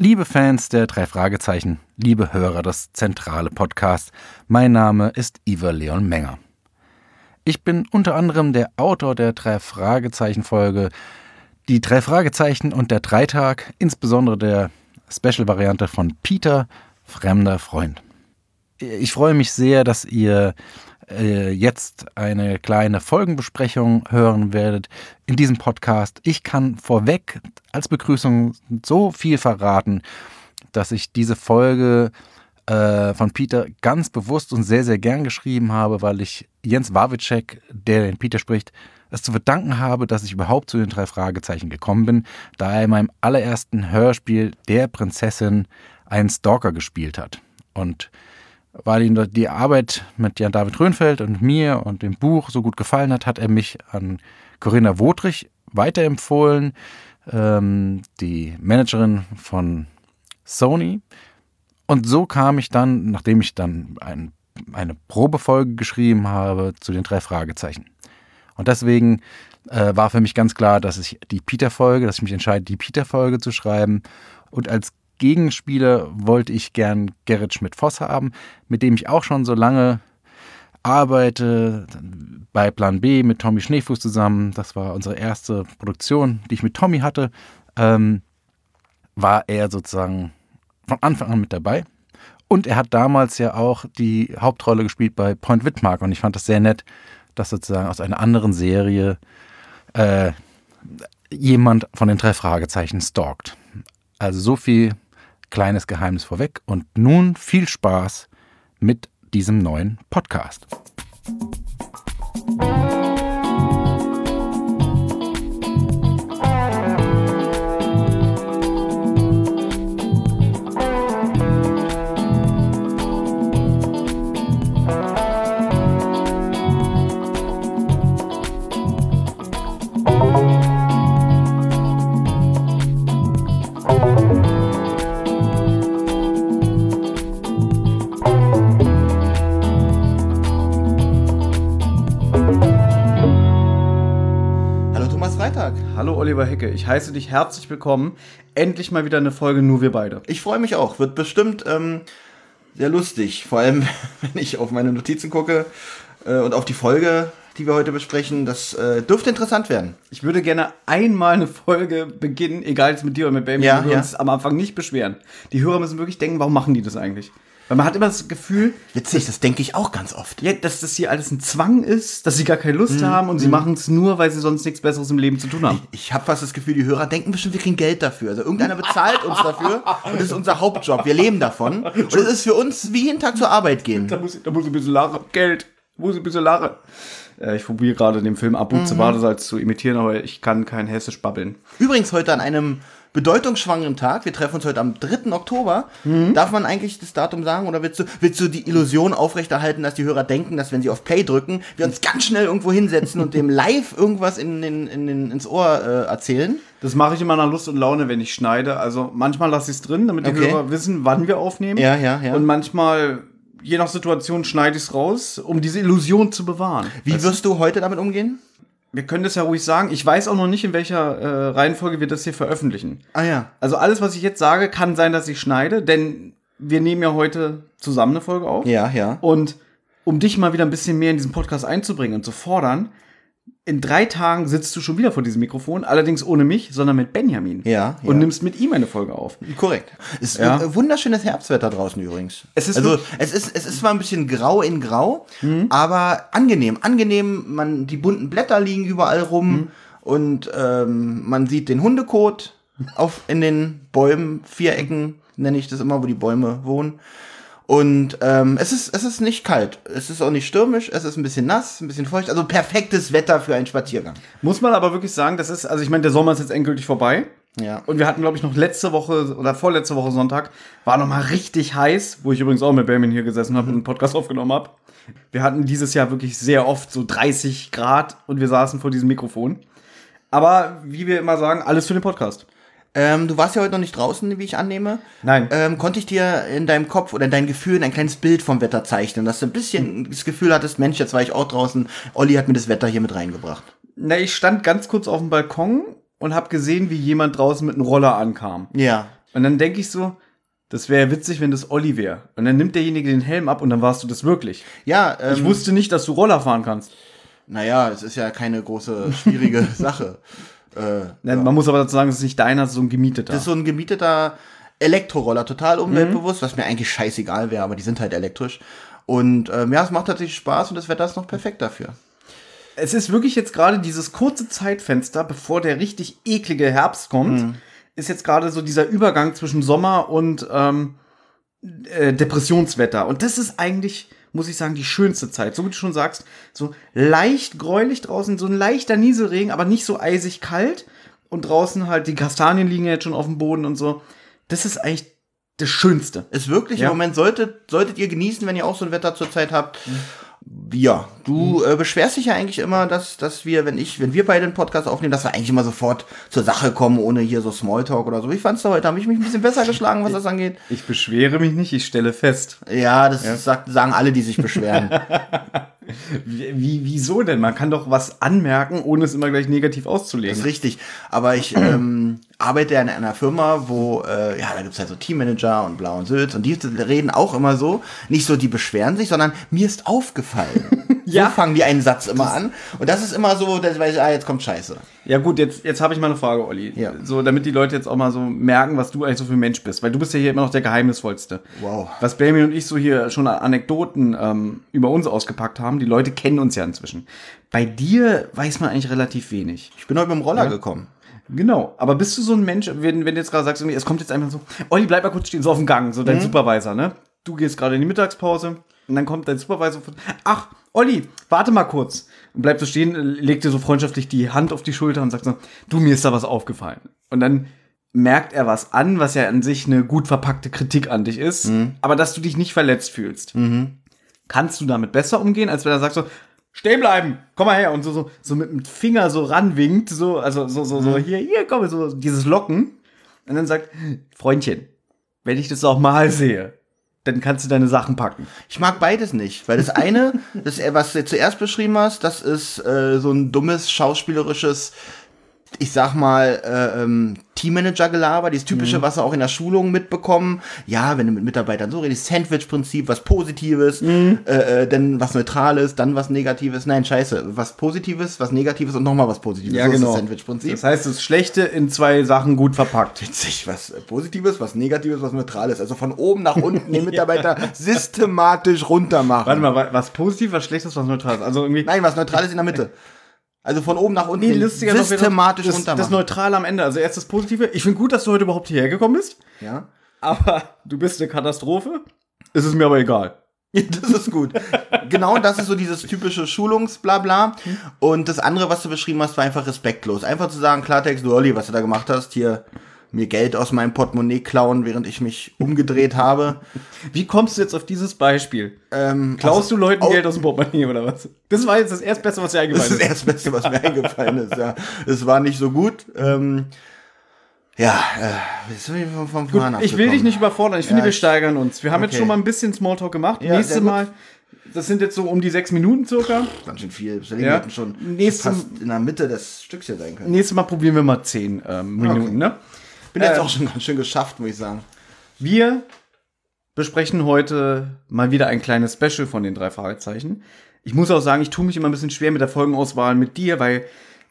Liebe Fans der drei Fragezeichen, liebe Hörer des Zentrale Podcasts, mein Name ist Iver Leon Menger. Ich bin unter anderem der Autor der drei Fragezeichen Folge Die drei Fragezeichen und der Dreitag, insbesondere der Special-Variante von Peter, fremder Freund. Ich freue mich sehr, dass ihr äh, jetzt eine kleine Folgenbesprechung hören werdet in diesem Podcast. Ich kann vorweg als Begrüßung so viel verraten, dass ich diese Folge äh, von Peter ganz bewusst und sehr, sehr gern geschrieben habe, weil ich Jens Wawitschek, der den Peter spricht, es zu verdanken habe, dass ich überhaupt zu den drei Fragezeichen gekommen bin, da er in meinem allerersten Hörspiel der Prinzessin einen Stalker gespielt hat. Und weil ihm die Arbeit mit Jan David Röhnfeld und mir und dem Buch so gut gefallen hat, hat er mich an Corinna Wodrich weiterempfohlen, ähm, die Managerin von Sony. Und so kam ich dann, nachdem ich dann ein, eine Probefolge geschrieben habe, zu den drei Fragezeichen. Und deswegen äh, war für mich ganz klar, dass ich die Peter-Folge, dass ich mich entscheide, die Peter-Folge zu schreiben. Und als Gegenspieler wollte ich gern Gerrit Schmidt-Voss haben, mit dem ich auch schon so lange arbeite, bei Plan B mit Tommy Schneefuß zusammen. Das war unsere erste Produktion, die ich mit Tommy hatte. Ähm, war er sozusagen von Anfang an mit dabei. Und er hat damals ja auch die Hauptrolle gespielt bei Point Wittmark. Und ich fand das sehr nett, dass sozusagen aus einer anderen Serie äh, jemand von den drei Fragezeichen stalkt. Also so viel kleines Geheimnis vorweg und nun viel Spaß mit diesem neuen Podcast. Oliver Hecke. Ich heiße dich herzlich willkommen. Endlich mal wieder eine Folge Nur wir beide. Ich freue mich auch. Wird bestimmt ähm, sehr lustig. Vor allem, wenn ich auf meine Notizen gucke äh, und auf die Folge, die wir heute besprechen. Das äh, dürfte interessant werden. Ich würde gerne einmal eine Folge beginnen, egal jetzt mit dir oder mit Baby, ja, wir ja. uns am Anfang nicht beschweren. Die Hörer müssen wirklich denken, warum machen die das eigentlich? Weil man hat immer das Gefühl. Witzig, das denke ich auch ganz oft. Ja, dass das hier alles ein Zwang ist, dass sie gar keine Lust mm, haben und mm. sie mhm. machen es nur, weil sie sonst nichts Besseres im Leben zu tun haben. Ich, ich habe fast das Gefühl, die Hörer denken bestimmt, wir kriegen Geld dafür. Also irgendeiner bezahlt uns dafür und das ist unser Hauptjob. Wir leben davon. Und es ist für uns wie jeden Tag zur Arbeit gehen. Da muss, ich, da muss ein bisschen lachen. Geld. Da muss ich ein bisschen lachen. Äh, ich probiere gerade den Film Abu mhm. zu zu imitieren, aber ich kann kein Hessisch babbeln. Übrigens heute an einem bedeutungsschwangeren Tag. Wir treffen uns heute am 3. Oktober. Mhm. Darf man eigentlich das Datum sagen oder willst du, willst du die Illusion aufrechterhalten, dass die Hörer denken, dass wenn sie auf Play drücken, wir uns ganz schnell irgendwo hinsetzen und dem live irgendwas in, in, in, in ins Ohr äh, erzählen? Das mache ich immer nach Lust und Laune, wenn ich schneide. Also manchmal lasse ich es drin, damit die okay. Hörer wissen, wann wir aufnehmen. Ja, ja, ja. Und manchmal je nach Situation schneide ich es raus, um diese Illusion zu bewahren. Wie wirst du heute damit umgehen? Wir können das ja ruhig sagen. Ich weiß auch noch nicht, in welcher äh, Reihenfolge wir das hier veröffentlichen. Ah ja. Also alles, was ich jetzt sage, kann sein, dass ich schneide, denn wir nehmen ja heute zusammen eine Folge auf. Ja, ja. Und um dich mal wieder ein bisschen mehr in diesen Podcast einzubringen und zu fordern, in drei Tagen sitzt du schon wieder vor diesem Mikrofon, allerdings ohne mich, sondern mit Benjamin. Ja. Und ja. nimmst mit ihm eine Folge auf. Korrekt. Es ist ja. wunderschönes Herbstwetter draußen übrigens. Es ist also es ist es ist zwar ein bisschen grau in grau, mhm. aber angenehm, angenehm. Man die bunten Blätter liegen überall rum mhm. und ähm, man sieht den Hundekot auf in den Bäumen, Vierecken nenne ich das immer, wo die Bäume wohnen. Und ähm, es, ist, es ist nicht kalt. Es ist auch nicht stürmisch. Es ist ein bisschen nass, ein bisschen feucht. Also perfektes Wetter für einen Spaziergang. Muss man aber wirklich sagen, das ist, also ich meine, der Sommer ist jetzt endgültig vorbei. Ja. Und wir hatten, glaube ich, noch letzte Woche oder vorletzte Woche Sonntag, war noch mal richtig heiß, wo ich übrigens auch mit Benjamin hier gesessen habe und einen Podcast aufgenommen habe. Wir hatten dieses Jahr wirklich sehr oft so 30 Grad und wir saßen vor diesem Mikrofon. Aber wie wir immer sagen, alles für den Podcast. Ähm, du warst ja heute noch nicht draußen, wie ich annehme. Nein. Ähm, konnte ich dir in deinem Kopf oder in deinen Gefühlen ein kleines Bild vom Wetter zeichnen, dass du ein bisschen das Gefühl hattest, Mensch, jetzt war ich auch draußen, Olli hat mir das Wetter hier mit reingebracht. Na, ich stand ganz kurz auf dem Balkon und habe gesehen, wie jemand draußen mit einem Roller ankam. Ja. Und dann denke ich so, das wäre witzig, wenn das Olli wäre. Und dann nimmt derjenige den Helm ab und dann warst du das wirklich. Ja, ähm, ich wusste nicht, dass du Roller fahren kannst. Naja, es ist ja keine große, schwierige Sache. Äh, ja. Man muss aber dazu sagen, es ist nicht deiner, es ist so ein gemieteter. Das ist so ein gemieteter Elektroroller, total umweltbewusst, mhm. was mir eigentlich scheißegal wäre, aber die sind halt elektrisch. Und ähm, ja, es macht tatsächlich Spaß und das Wetter ist noch perfekt dafür. Es ist wirklich jetzt gerade dieses kurze Zeitfenster, bevor der richtig eklige Herbst kommt, mhm. ist jetzt gerade so dieser Übergang zwischen Sommer und ähm, äh, Depressionswetter. Und das ist eigentlich, muss ich sagen, die schönste Zeit. So wie du schon sagst, so leicht gräulich draußen, so ein leichter Nieselregen, aber nicht so eisig kalt. Und draußen halt, die Kastanien liegen jetzt schon auf dem Boden und so. Das ist eigentlich das Schönste. Ist wirklich, ja. im Moment solltet, solltet ihr genießen, wenn ihr auch so ein Wetter zurzeit habt. Mhm. Ja, du äh, beschwerst dich ja eigentlich immer, dass, dass wir, wenn ich, wenn wir beide den Podcast aufnehmen, dass wir eigentlich immer sofort zur Sache kommen, ohne hier so Smalltalk oder so. Wie fandst du heute? Habe ich mich ein bisschen besser geschlagen, was das angeht? Ich beschwere mich nicht, ich stelle fest. Ja, das ja. Sagt, sagen alle, die sich beschweren. Wie, wieso denn? Man kann doch was anmerken, ohne es immer gleich negativ auszulegen. Das ist richtig. Aber ich ähm, arbeite ja in einer Firma, wo, äh, ja, da gibt's halt so Teammanager und Blau und Sülz und die reden auch immer so, nicht so, die beschweren sich, sondern mir ist aufgefallen. ja. So fangen die einen Satz immer das an. Und das ist immer so, dass ich, ah, jetzt kommt Scheiße. Ja gut, jetzt, jetzt habe ich mal eine Frage, Olli. Ja. So, damit die Leute jetzt auch mal so merken, was du eigentlich so für ein Mensch bist. Weil du bist ja hier immer noch der Geheimnisvollste. Wow. Was Benjamin und ich so hier schon Anekdoten ähm, über uns ausgepackt haben, die Leute kennen uns ja inzwischen. Bei dir weiß man eigentlich relativ wenig. Ich bin heute mit dem Roller ja. gekommen. Genau, aber bist du so ein Mensch, wenn, wenn du jetzt gerade sagst, es kommt jetzt einfach so, Olli, bleib mal kurz stehen, so auf dem Gang, so dein mhm. Supervisor, ne? Du gehst gerade in die Mittagspause und dann kommt dein Supervisor von, ach, Olli, warte mal kurz. Und bleibt so stehen, legt dir so freundschaftlich die Hand auf die Schulter und sagt so, du, mir ist da was aufgefallen. Und dann merkt er was an, was ja an sich eine gut verpackte Kritik an dich ist, mhm. aber dass du dich nicht verletzt fühlst. Mhm. Kannst du damit besser umgehen, als wenn er sagt so, stehen bleiben, komm mal her und so, so, so mit dem Finger so ranwinkt, so, also so, so, so, mhm. hier, hier, komm, so dieses Locken. Und dann sagt, Freundchen, wenn ich das auch mal sehe, dann kannst du deine Sachen packen. Ich mag beides nicht, weil das eine, das, was du zuerst beschrieben hast, das ist äh, so ein dummes schauspielerisches ich sag mal, äh, ähm, Teammanager-Gelaber, dieses typische, mhm. was wir auch in der Schulung mitbekommen. Ja, wenn du mit Mitarbeitern so redest, Sandwich-Prinzip, was Positives, mhm. äh, äh, dann was Neutrales, dann was Negatives. Nein, scheiße, was Positives, was Negatives und nochmal was Positives. Ja, so genau. Das Sandwich-Prinzip. Das heißt, das Schlechte in zwei Sachen gut verpackt. Witzig, was Positives, was Negatives, was Neutrales. Also von oben nach unten den Mitarbeiter systematisch runter machen. Warte mal, was Positives, was Schlechtes, was Neutrales? Also irgendwie. Nein, was Neutrales in der Mitte. Also von oben nach unten nee, lustiger systematisch das, runter das Neutrale am Ende. Also erst das Positive. Ich finde gut, dass du heute überhaupt hierher gekommen bist. Ja. Aber du bist eine Katastrophe. Ist es mir aber egal. Das ist gut. genau das ist so dieses typische Schulungsblabla. Und das andere, was du beschrieben hast, war einfach respektlos. Einfach zu sagen, Klartext, du Olli, was du da gemacht hast, hier mir Geld aus meinem Portemonnaie klauen, während ich mich umgedreht habe. Wie kommst du jetzt auf dieses Beispiel? Ähm, Klaust also, du Leuten oh, Geld aus dem Portemonnaie oder was? Das war jetzt das Erstbeste, was dir eingefallen ist. Das ist das Erstbeste, was mir eingefallen ist, ja. Es war nicht so gut. Ähm, ja, äh, jetzt bin ich vom, vom Gut, Ich will dich nicht überfordern. Ich finde, ja, wir steigern uns. Wir haben okay. jetzt schon mal ein bisschen Smalltalk gemacht. Ja, Nächstes Mal, das sind jetzt so um die sechs Minuten circa. Ganz schön viel. Ja. hätten schon Nächste, fast in der Mitte des Stücks hier sein können. Nächstes Mal probieren wir mal zehn ähm, Minuten, okay. ne? Bin jetzt äh, auch schon ganz schön geschafft, muss ich sagen. Wir besprechen heute mal wieder ein kleines Special von den drei Fragezeichen. Ich muss auch sagen, ich tue mich immer ein bisschen schwer mit der Folgenauswahl mit dir, weil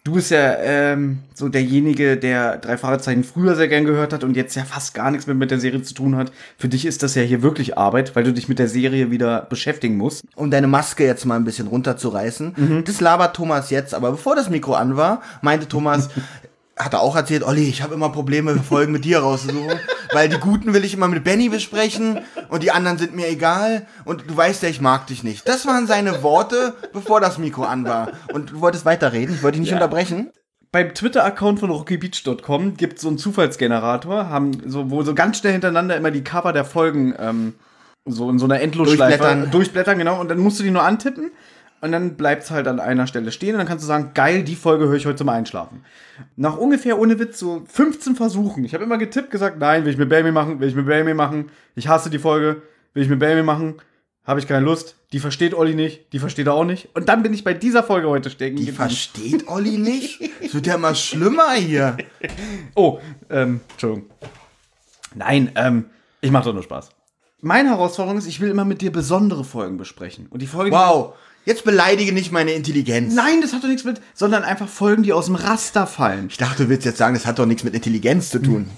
du bist ja ähm, so derjenige, der drei Fragezeichen früher sehr gern gehört hat und jetzt ja fast gar nichts mehr mit der Serie zu tun hat. Für dich ist das ja hier wirklich Arbeit, weil du dich mit der Serie wieder beschäftigen musst. Um deine Maske jetzt mal ein bisschen runterzureißen. Mhm. Das labert Thomas jetzt, aber bevor das Mikro an war, meinte Thomas, hat er auch erzählt, Olli, ich habe immer Probleme, Folgen mit dir rauszusuchen, weil die guten will ich immer mit Benny besprechen und die anderen sind mir egal und du weißt ja, ich mag dich nicht. Das waren seine Worte, bevor das Mikro an war. Und du wolltest weiterreden, ich wollte dich nicht ja. unterbrechen. Beim Twitter-Account von rockybeach.com gibt es so einen Zufallsgenerator, haben so, wo so ganz schnell hintereinander immer die Cover der Folgen ähm, so in so einer Endlosschleife durchblättern. durchblättern, genau, und dann musst du die nur antippen und dann bleibt es halt an einer Stelle stehen und dann kannst du sagen, geil, die Folge höre ich heute zum Einschlafen. Nach ungefähr, ohne Witz, so 15 Versuchen. Ich habe immer getippt, gesagt, nein, will ich mit Baby machen, will ich mit Baby machen. Ich hasse die Folge, will ich mit Baby machen. Habe ich keine Lust. Die versteht Olli nicht, die versteht er auch nicht. Und dann bin ich bei dieser Folge heute stecken. Die geblieben. versteht Olli nicht? Es wird ja immer schlimmer hier. oh, ähm, Entschuldigung. Nein, ähm, ich mache doch nur Spaß. Meine Herausforderung ist, ich will immer mit dir besondere Folgen besprechen. Und die Folge. Wow. Jetzt beleidige nicht meine Intelligenz. Nein, das hat doch nichts mit, sondern einfach Folgen, die aus dem Raster fallen. Ich dachte, du willst jetzt sagen, das hat doch nichts mit Intelligenz zu tun.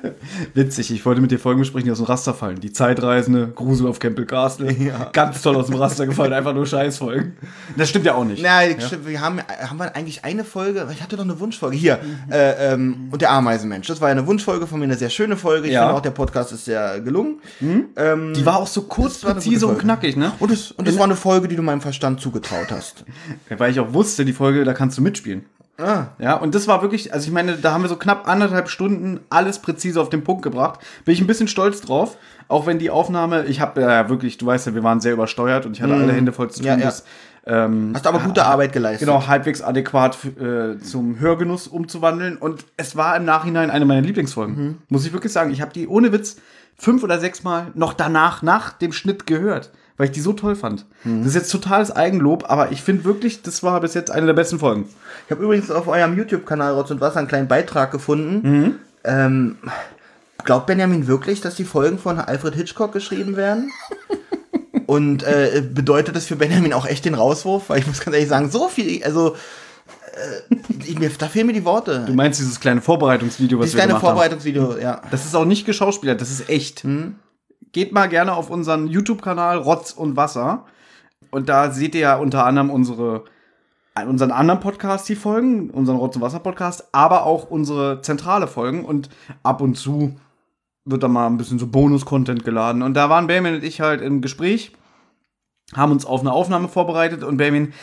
Witzig, ich wollte mit dir Folgen besprechen, die aus dem Raster fallen. Die Zeitreisende, Grusel auf Campbell Castle. Ja. Ganz toll aus dem Raster gefallen, einfach nur Scheißfolgen. Das stimmt ja auch nicht. Nein, ja? wir haben, haben wir eigentlich eine Folge, ich hatte doch eine Wunschfolge. Hier, äh, ähm, und der Ameisenmensch. Das war ja eine Wunschfolge von mir, eine sehr schöne Folge. Ich ja. finde auch, der Podcast ist sehr gelungen. Mhm. Ähm, die war auch so kurz, präzise und knackig, ne? Und es, und es war eine Folge, die du meinem Verstand zugetraut hast. Weil ich auch wusste, die Folge, da kannst du mitspielen. Ah. Ja, und das war wirklich, also ich meine, da haben wir so knapp anderthalb Stunden alles präzise auf den Punkt gebracht. Bin ich ein bisschen stolz drauf. Auch wenn die Aufnahme, ich habe ja wirklich, du weißt ja, wir waren sehr übersteuert und ich hatte mm. alle Hände voll zu tun. Ja, ja. Das, ähm, Hast aber gute Arbeit geleistet. Genau, halbwegs adäquat äh, zum Hörgenuss umzuwandeln. Und es war im Nachhinein eine meiner Lieblingsfolgen. Mhm. Muss ich wirklich sagen. Ich habe die ohne Witz fünf oder sechs Mal noch danach, nach dem Schnitt gehört weil ich die so toll fand. Mhm. Das ist jetzt totales Eigenlob, aber ich finde wirklich, das war bis jetzt eine der besten Folgen. Ich habe übrigens auf eurem YouTube-Kanal Rotz und Wasser einen kleinen Beitrag gefunden. Mhm. Ähm, glaubt Benjamin wirklich, dass die Folgen von Alfred Hitchcock geschrieben werden? und äh, bedeutet das für Benjamin auch echt den Rauswurf? Weil ich muss ganz ehrlich sagen, so viel, also äh, mir, da fehlen mir die Worte. Du meinst dieses kleine Vorbereitungsvideo, was dieses wir kleine Vorbereitungsvideo, haben. ja. Das ist auch nicht geschauspielert, das ist echt. Mhm geht mal gerne auf unseren YouTube-Kanal Rotz und Wasser. Und da seht ihr ja unter anderem unsere, unseren anderen Podcast, die Folgen, unseren Rotz und Wasser Podcast, aber auch unsere zentrale Folgen. Und ab und zu wird da mal ein bisschen so Bonus-Content geladen. Und da waren Benjamin und ich halt im Gespräch, haben uns auf eine Aufnahme vorbereitet und Benjamin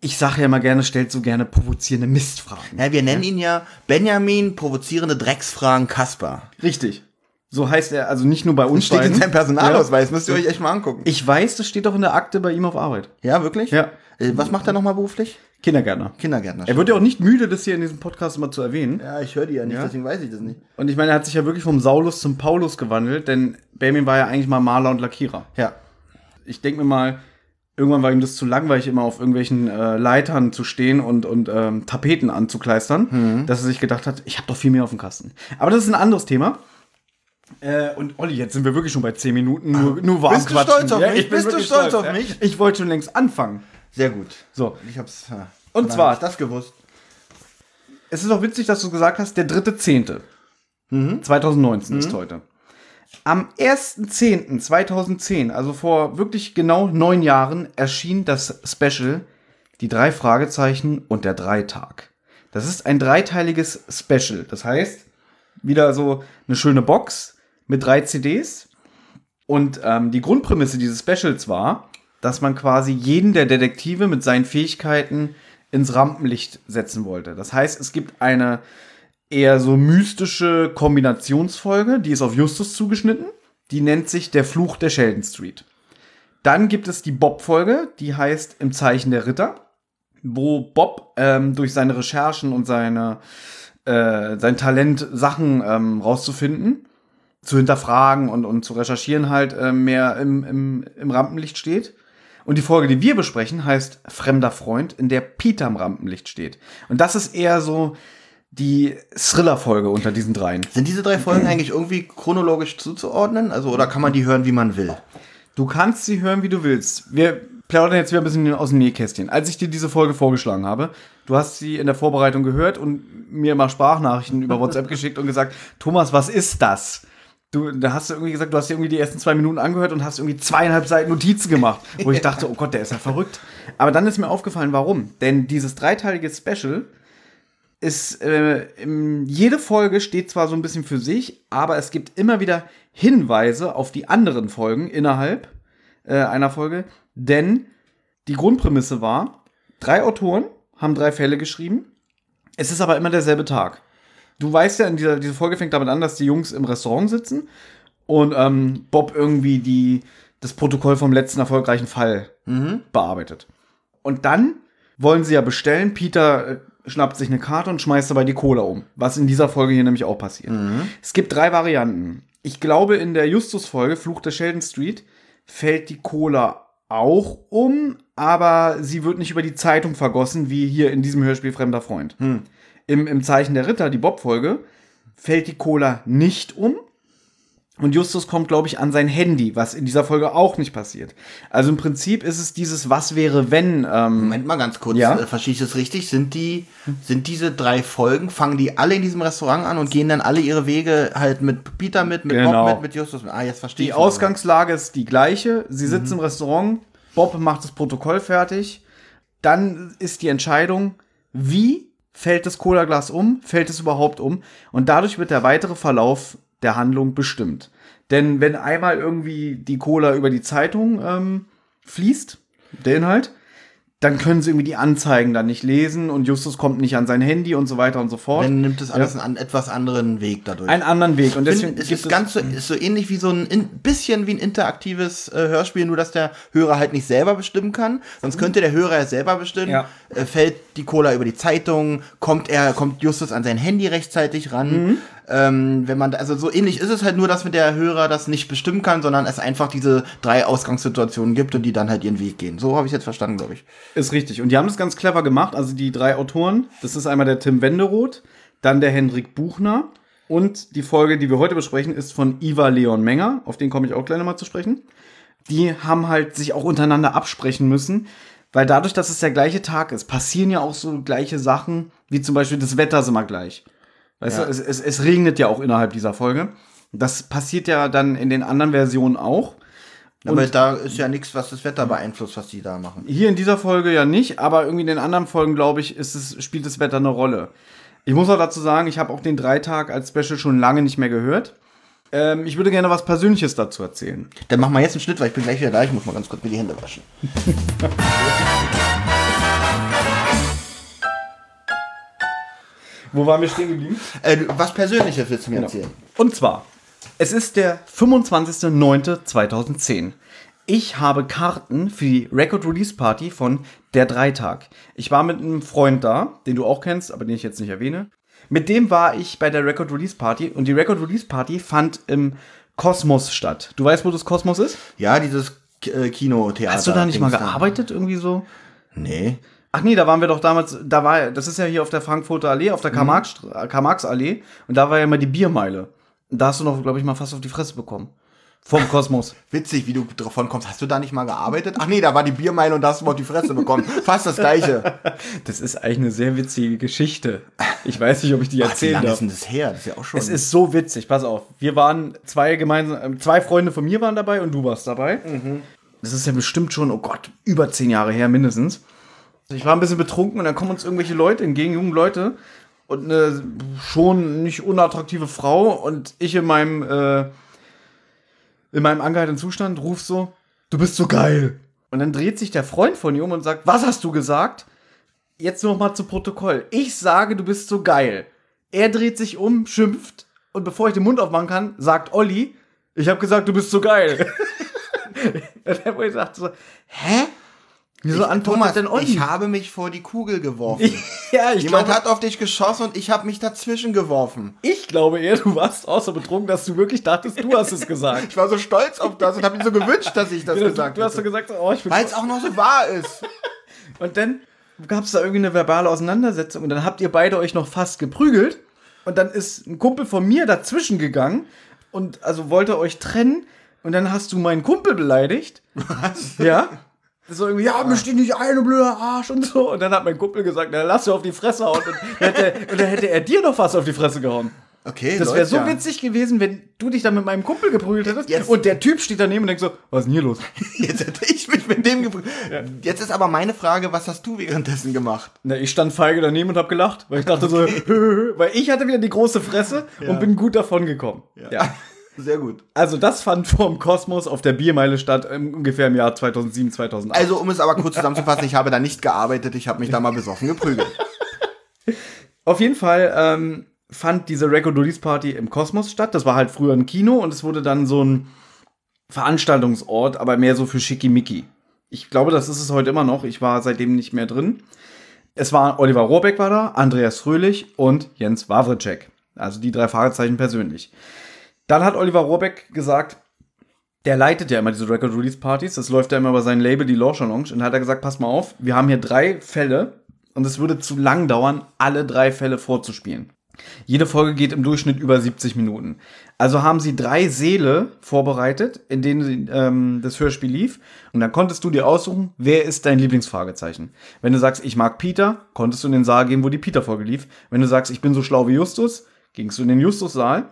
ich sage ja immer gerne, stellt so gerne provozierende Mistfragen. Ja, wir nennen ihn ja Benjamin provozierende Drecksfragen Kasper. Richtig. So heißt er, also nicht nur bei uns. Das steht beiden. in seinem Personalausweis, ja. müsst ihr euch echt mal angucken. Ich weiß, das steht doch in der Akte bei ihm auf Arbeit. Ja, wirklich? Ja. Äh, was macht er nochmal beruflich? Kindergärtner. Kindergärtner. Er wird ja auch nicht müde, das hier in diesem Podcast mal zu erwähnen. Ja, ich höre die ja nicht, ja. deswegen weiß ich das nicht. Und ich meine, er hat sich ja wirklich vom Saulus zum Paulus gewandelt, denn Benjamin war ja eigentlich mal Maler und Lackierer. Ja. Ich denke mir mal, irgendwann war ihm das zu langweilig, immer auf irgendwelchen äh, Leitern zu stehen und, und ähm, Tapeten anzukleistern, mhm. dass er sich gedacht hat, ich habe doch viel mehr auf dem Kasten. Aber das ist ein anderes Thema. Äh, und Olli, jetzt sind wir wirklich schon bei 10 Minuten nur, nur warm Bist du stolz auf ja, mich? Bist du stolz, auf mich? Ich wollte schon längst anfangen. Sehr gut. So. Ich hab's. und zwar. Hab das gewusst. Es ist auch witzig, dass du gesagt hast, der dritte Zehnte. Mhm. 2019 mhm. ist heute. Am 1.10.2010, also vor wirklich genau neun Jahren, erschien das Special Die drei Fragezeichen und der Dreitag. Das ist ein dreiteiliges Special. Das heißt, wieder so eine schöne Box mit drei CDs. Und ähm, die Grundprämisse dieses Specials war, dass man quasi jeden der Detektive mit seinen Fähigkeiten ins Rampenlicht setzen wollte. Das heißt, es gibt eine eher so mystische Kombinationsfolge, die ist auf Justus zugeschnitten. Die nennt sich Der Fluch der Sheldon Street. Dann gibt es die Bob-Folge, die heißt Im Zeichen der Ritter, wo Bob ähm, durch seine Recherchen und seine äh, sein Talent, Sachen ähm, rauszufinden, zu hinterfragen und, und zu recherchieren halt äh, mehr im, im, im Rampenlicht steht. Und die Folge, die wir besprechen, heißt Fremder Freund, in der Peter im Rampenlicht steht. Und das ist eher so die Thriller-Folge unter diesen dreien. Sind diese drei Folgen eigentlich irgendwie chronologisch zuzuordnen? Also, oder kann man die hören, wie man will? Du kannst sie hören, wie du willst. Wir plaudern jetzt wieder ein bisschen aus dem Nähkästchen. Als ich dir diese Folge vorgeschlagen habe, du hast sie in der Vorbereitung gehört und mir mal Sprachnachrichten über WhatsApp geschickt und gesagt, Thomas, was ist das? Du, da hast du irgendwie gesagt, du hast dir irgendwie die ersten zwei Minuten angehört und hast irgendwie zweieinhalb Seiten Notizen gemacht, wo ich dachte, oh Gott, der ist ja verrückt. Aber dann ist mir aufgefallen, warum? Denn dieses dreiteilige Special ist, äh, jede Folge steht zwar so ein bisschen für sich, aber es gibt immer wieder Hinweise auf die anderen Folgen innerhalb äh, einer Folge, denn die Grundprämisse war, drei Autoren haben drei Fälle geschrieben. Es ist aber immer derselbe Tag. Du weißt ja, in dieser diese Folge fängt damit an, dass die Jungs im Restaurant sitzen und ähm, Bob irgendwie die, das Protokoll vom letzten erfolgreichen Fall mhm. bearbeitet. Und dann wollen sie ja bestellen. Peter äh, schnappt sich eine Karte und schmeißt dabei die Cola um. Was in dieser Folge hier nämlich auch passiert. Mhm. Es gibt drei Varianten. Ich glaube, in der Justus-Folge, Fluch der Sheldon Street, fällt die Cola auch um, aber sie wird nicht über die Zeitung vergossen, wie hier in diesem Hörspiel Fremder Freund. Hm. Im, Im Zeichen der Ritter, die Bob-Folge, fällt die Cola nicht um, Und Justus kommt, glaube ich, an sein Handy, was in dieser Folge auch nicht passiert. Also im Prinzip ist es dieses Was wäre, wenn. Ähm, Moment mal ganz kurz, ja? äh, verstehe ich das richtig? Sind die, sind diese drei Folgen, fangen die alle in diesem Restaurant an und gehen dann alle ihre Wege halt mit Peter mit, mit genau. Bob mit, mit Justus mit? Ah, jetzt verstehe ich. Die Ausgangslage ist die gleiche. Sie sitzen mhm. im Restaurant, Bob macht das Protokoll fertig. Dann ist die Entscheidung, wie fällt das Cola-Glas um? Fällt es überhaupt um? Und dadurch wird der weitere Verlauf der Handlung bestimmt. Denn wenn einmal irgendwie die Cola über die Zeitung ähm, fließt, der Inhalt, dann können sie irgendwie die Anzeigen dann nicht lesen und Justus kommt nicht an sein Handy und so weiter und so fort. Dann nimmt es alles ja. einen etwas anderen Weg dadurch. Einen anderen Weg. Und deswegen Find, ist es ganz so, ist so ähnlich wie so ein in, bisschen wie ein interaktives äh, Hörspiel, nur dass der Hörer halt nicht selber bestimmen kann. Sonst mhm. könnte der Hörer ja selber bestimmen. Ja. Äh, fällt die Cola über die Zeitung, kommt er, kommt Justus an sein Handy rechtzeitig ran. Mhm. Ähm, wenn man, also so ähnlich ist es halt nur, dass mit der Hörer das nicht bestimmen kann, sondern es einfach diese drei Ausgangssituationen gibt und die dann halt ihren Weg gehen. So habe ich jetzt verstanden, glaube ich. Ist richtig. Und die haben das ganz clever gemacht. Also die drei Autoren, das ist einmal der Tim Wenderoth, dann der Hendrik Buchner und die Folge, die wir heute besprechen, ist von Iva Leon Menger. Auf den komme ich auch gleich nochmal zu sprechen. Die haben halt sich auch untereinander absprechen müssen, weil dadurch, dass es der gleiche Tag ist, passieren ja auch so gleiche Sachen, wie zum Beispiel das Wetter ist immer gleich. Weißt ja. du, es, es, es regnet ja auch innerhalb dieser Folge. Das passiert ja dann in den anderen Versionen auch. Aber da ist ja nichts, was das Wetter beeinflusst, was die da machen. Hier in dieser Folge ja nicht, aber irgendwie in den anderen Folgen, glaube ich, ist es, spielt das Wetter eine Rolle. Ich muss auch dazu sagen, ich habe auch den Dreitag als Special schon lange nicht mehr gehört. Ähm, ich würde gerne was Persönliches dazu erzählen. Dann machen wir jetzt einen Schnitt, weil ich bin gleich wieder da. Ich muss mal ganz kurz mir die Hände waschen. Wo waren wir stehen geblieben? Äh, was Persönliches willst du mir genau. erzählen? Und zwar, es ist der 25.09.2010. Ich habe Karten für die Record Release Party von Der Dreitag. Ich war mit einem Freund da, den du auch kennst, aber den ich jetzt nicht erwähne. Mit dem war ich bei der Record Release Party und die Record Release Party fand im Kosmos statt. Du weißt, wo das Kosmos ist? Ja, dieses äh, Kinotheater. Hast du da nicht mal gearbeitet irgendwie so? Nee. Ach nee, da waren wir doch damals, da war, das ist ja hier auf der Frankfurter Allee, auf der Karl-Marx-Allee mhm. und da war ja immer die Biermeile. Und da hast du noch, glaube ich, mal fast auf die Fresse bekommen. Vom Kosmos. Witzig, wie du davon kommst. Hast du da nicht mal gearbeitet? Ach nee, da war die Biermeile und da hast du mal auf die Fresse bekommen. Fast das gleiche. Das ist eigentlich eine sehr witzige Geschichte. Ich weiß nicht, ob ich die erzählen Ach, wie lange darf. ist denn das her? Das ist ja auch schon. Es ist so witzig. Pass auf. Wir waren zwei gemeinsam, zwei Freunde von mir waren dabei und du warst dabei. Mhm. Das ist ja bestimmt schon, oh Gott, über zehn Jahre her mindestens. Ich war ein bisschen betrunken und dann kommen uns irgendwelche Leute entgegen, junge Leute. Und eine schon nicht unattraktive Frau und ich in meinem, äh, in meinem angehaltenen Zustand ruf so, du bist so geil. Und dann dreht sich der Freund von ihr um und sagt, was hast du gesagt? Jetzt noch mal zu Protokoll. Ich sage, du bist so geil. Er dreht sich um, schimpft und bevor ich den Mund aufmachen kann, sagt Olli, ich habe gesagt, du bist so geil. und der Boy sagt so, hä? Wieso ich, Thomas, denn Olli? Ich habe mich vor die Kugel geworfen. ja, ich Jemand glaube, hat auf dich geschossen und ich habe mich dazwischen geworfen. Ich glaube eher, du warst auch so betrunken, dass du wirklich dachtest, du hast es gesagt. ich war so stolz auf das und habe mir so gewünscht, dass ich das ja, gesagt habe. Du hast so gesagt, oh, ich bin Weil es auch noch so wahr ist. und dann gab es da irgendwie eine verbale Auseinandersetzung und dann habt ihr beide euch noch fast geprügelt und dann ist ein Kumpel von mir dazwischen gegangen und also wollte euch trennen und dann hast du meinen Kumpel beleidigt. Was? Ja. So irgendwie, ja, misch dich nicht ein, du blöder Arsch und so. Und dann hat mein Kumpel gesagt, na, lass dir auf die Fresse hauen. Und, hätte, und dann hätte er dir noch fast auf die Fresse gehauen. Okay, Das wäre so ja. witzig gewesen, wenn du dich dann mit meinem Kumpel geprügelt hättest Jetzt. und der Typ steht daneben und denkt so, was ist denn hier los? Jetzt hätte ich mich mit dem geprügelt. Ja. Jetzt ist aber meine Frage, was hast du währenddessen gemacht? Na, ich stand feige daneben und hab gelacht, weil ich dachte okay. so, weil ich hatte wieder die große Fresse ja. und bin gut davon gekommen. ja. Sehr gut. Also das fand vorm Kosmos auf der Biermeile statt, ungefähr im Jahr 2007, 2008. Also um es aber kurz zusammenzufassen, ich habe da nicht gearbeitet, ich habe mich da mal besoffen geprügelt. Auf jeden Fall ähm, fand diese Record Release Party im Kosmos statt. Das war halt früher ein Kino und es wurde dann so ein Veranstaltungsort, aber mehr so für Schickimicki. Ich glaube, das ist es heute immer noch. Ich war seitdem nicht mehr drin. Es war Oliver Rohrbeck war da, Andreas Fröhlich und Jens Wawritschek. Also die drei Fragezeichen persönlich. Dann hat Oliver Rohrbeck gesagt, der leitet ja immer diese Record Release Partys, das läuft ja immer über sein Label, die Law Challenge, und hat er gesagt, pass mal auf, wir haben hier drei Fälle und es würde zu lang dauern, alle drei Fälle vorzuspielen. Jede Folge geht im Durchschnitt über 70 Minuten. Also haben sie drei Seele vorbereitet, in denen ähm, das Hörspiel lief. Und dann konntest du dir aussuchen, wer ist dein Lieblingsfragezeichen. Wenn du sagst, ich mag Peter, konntest du in den Saal gehen, wo die Peter-Folge lief. Wenn du sagst, ich bin so schlau wie Justus, gingst du in den Justus-Saal.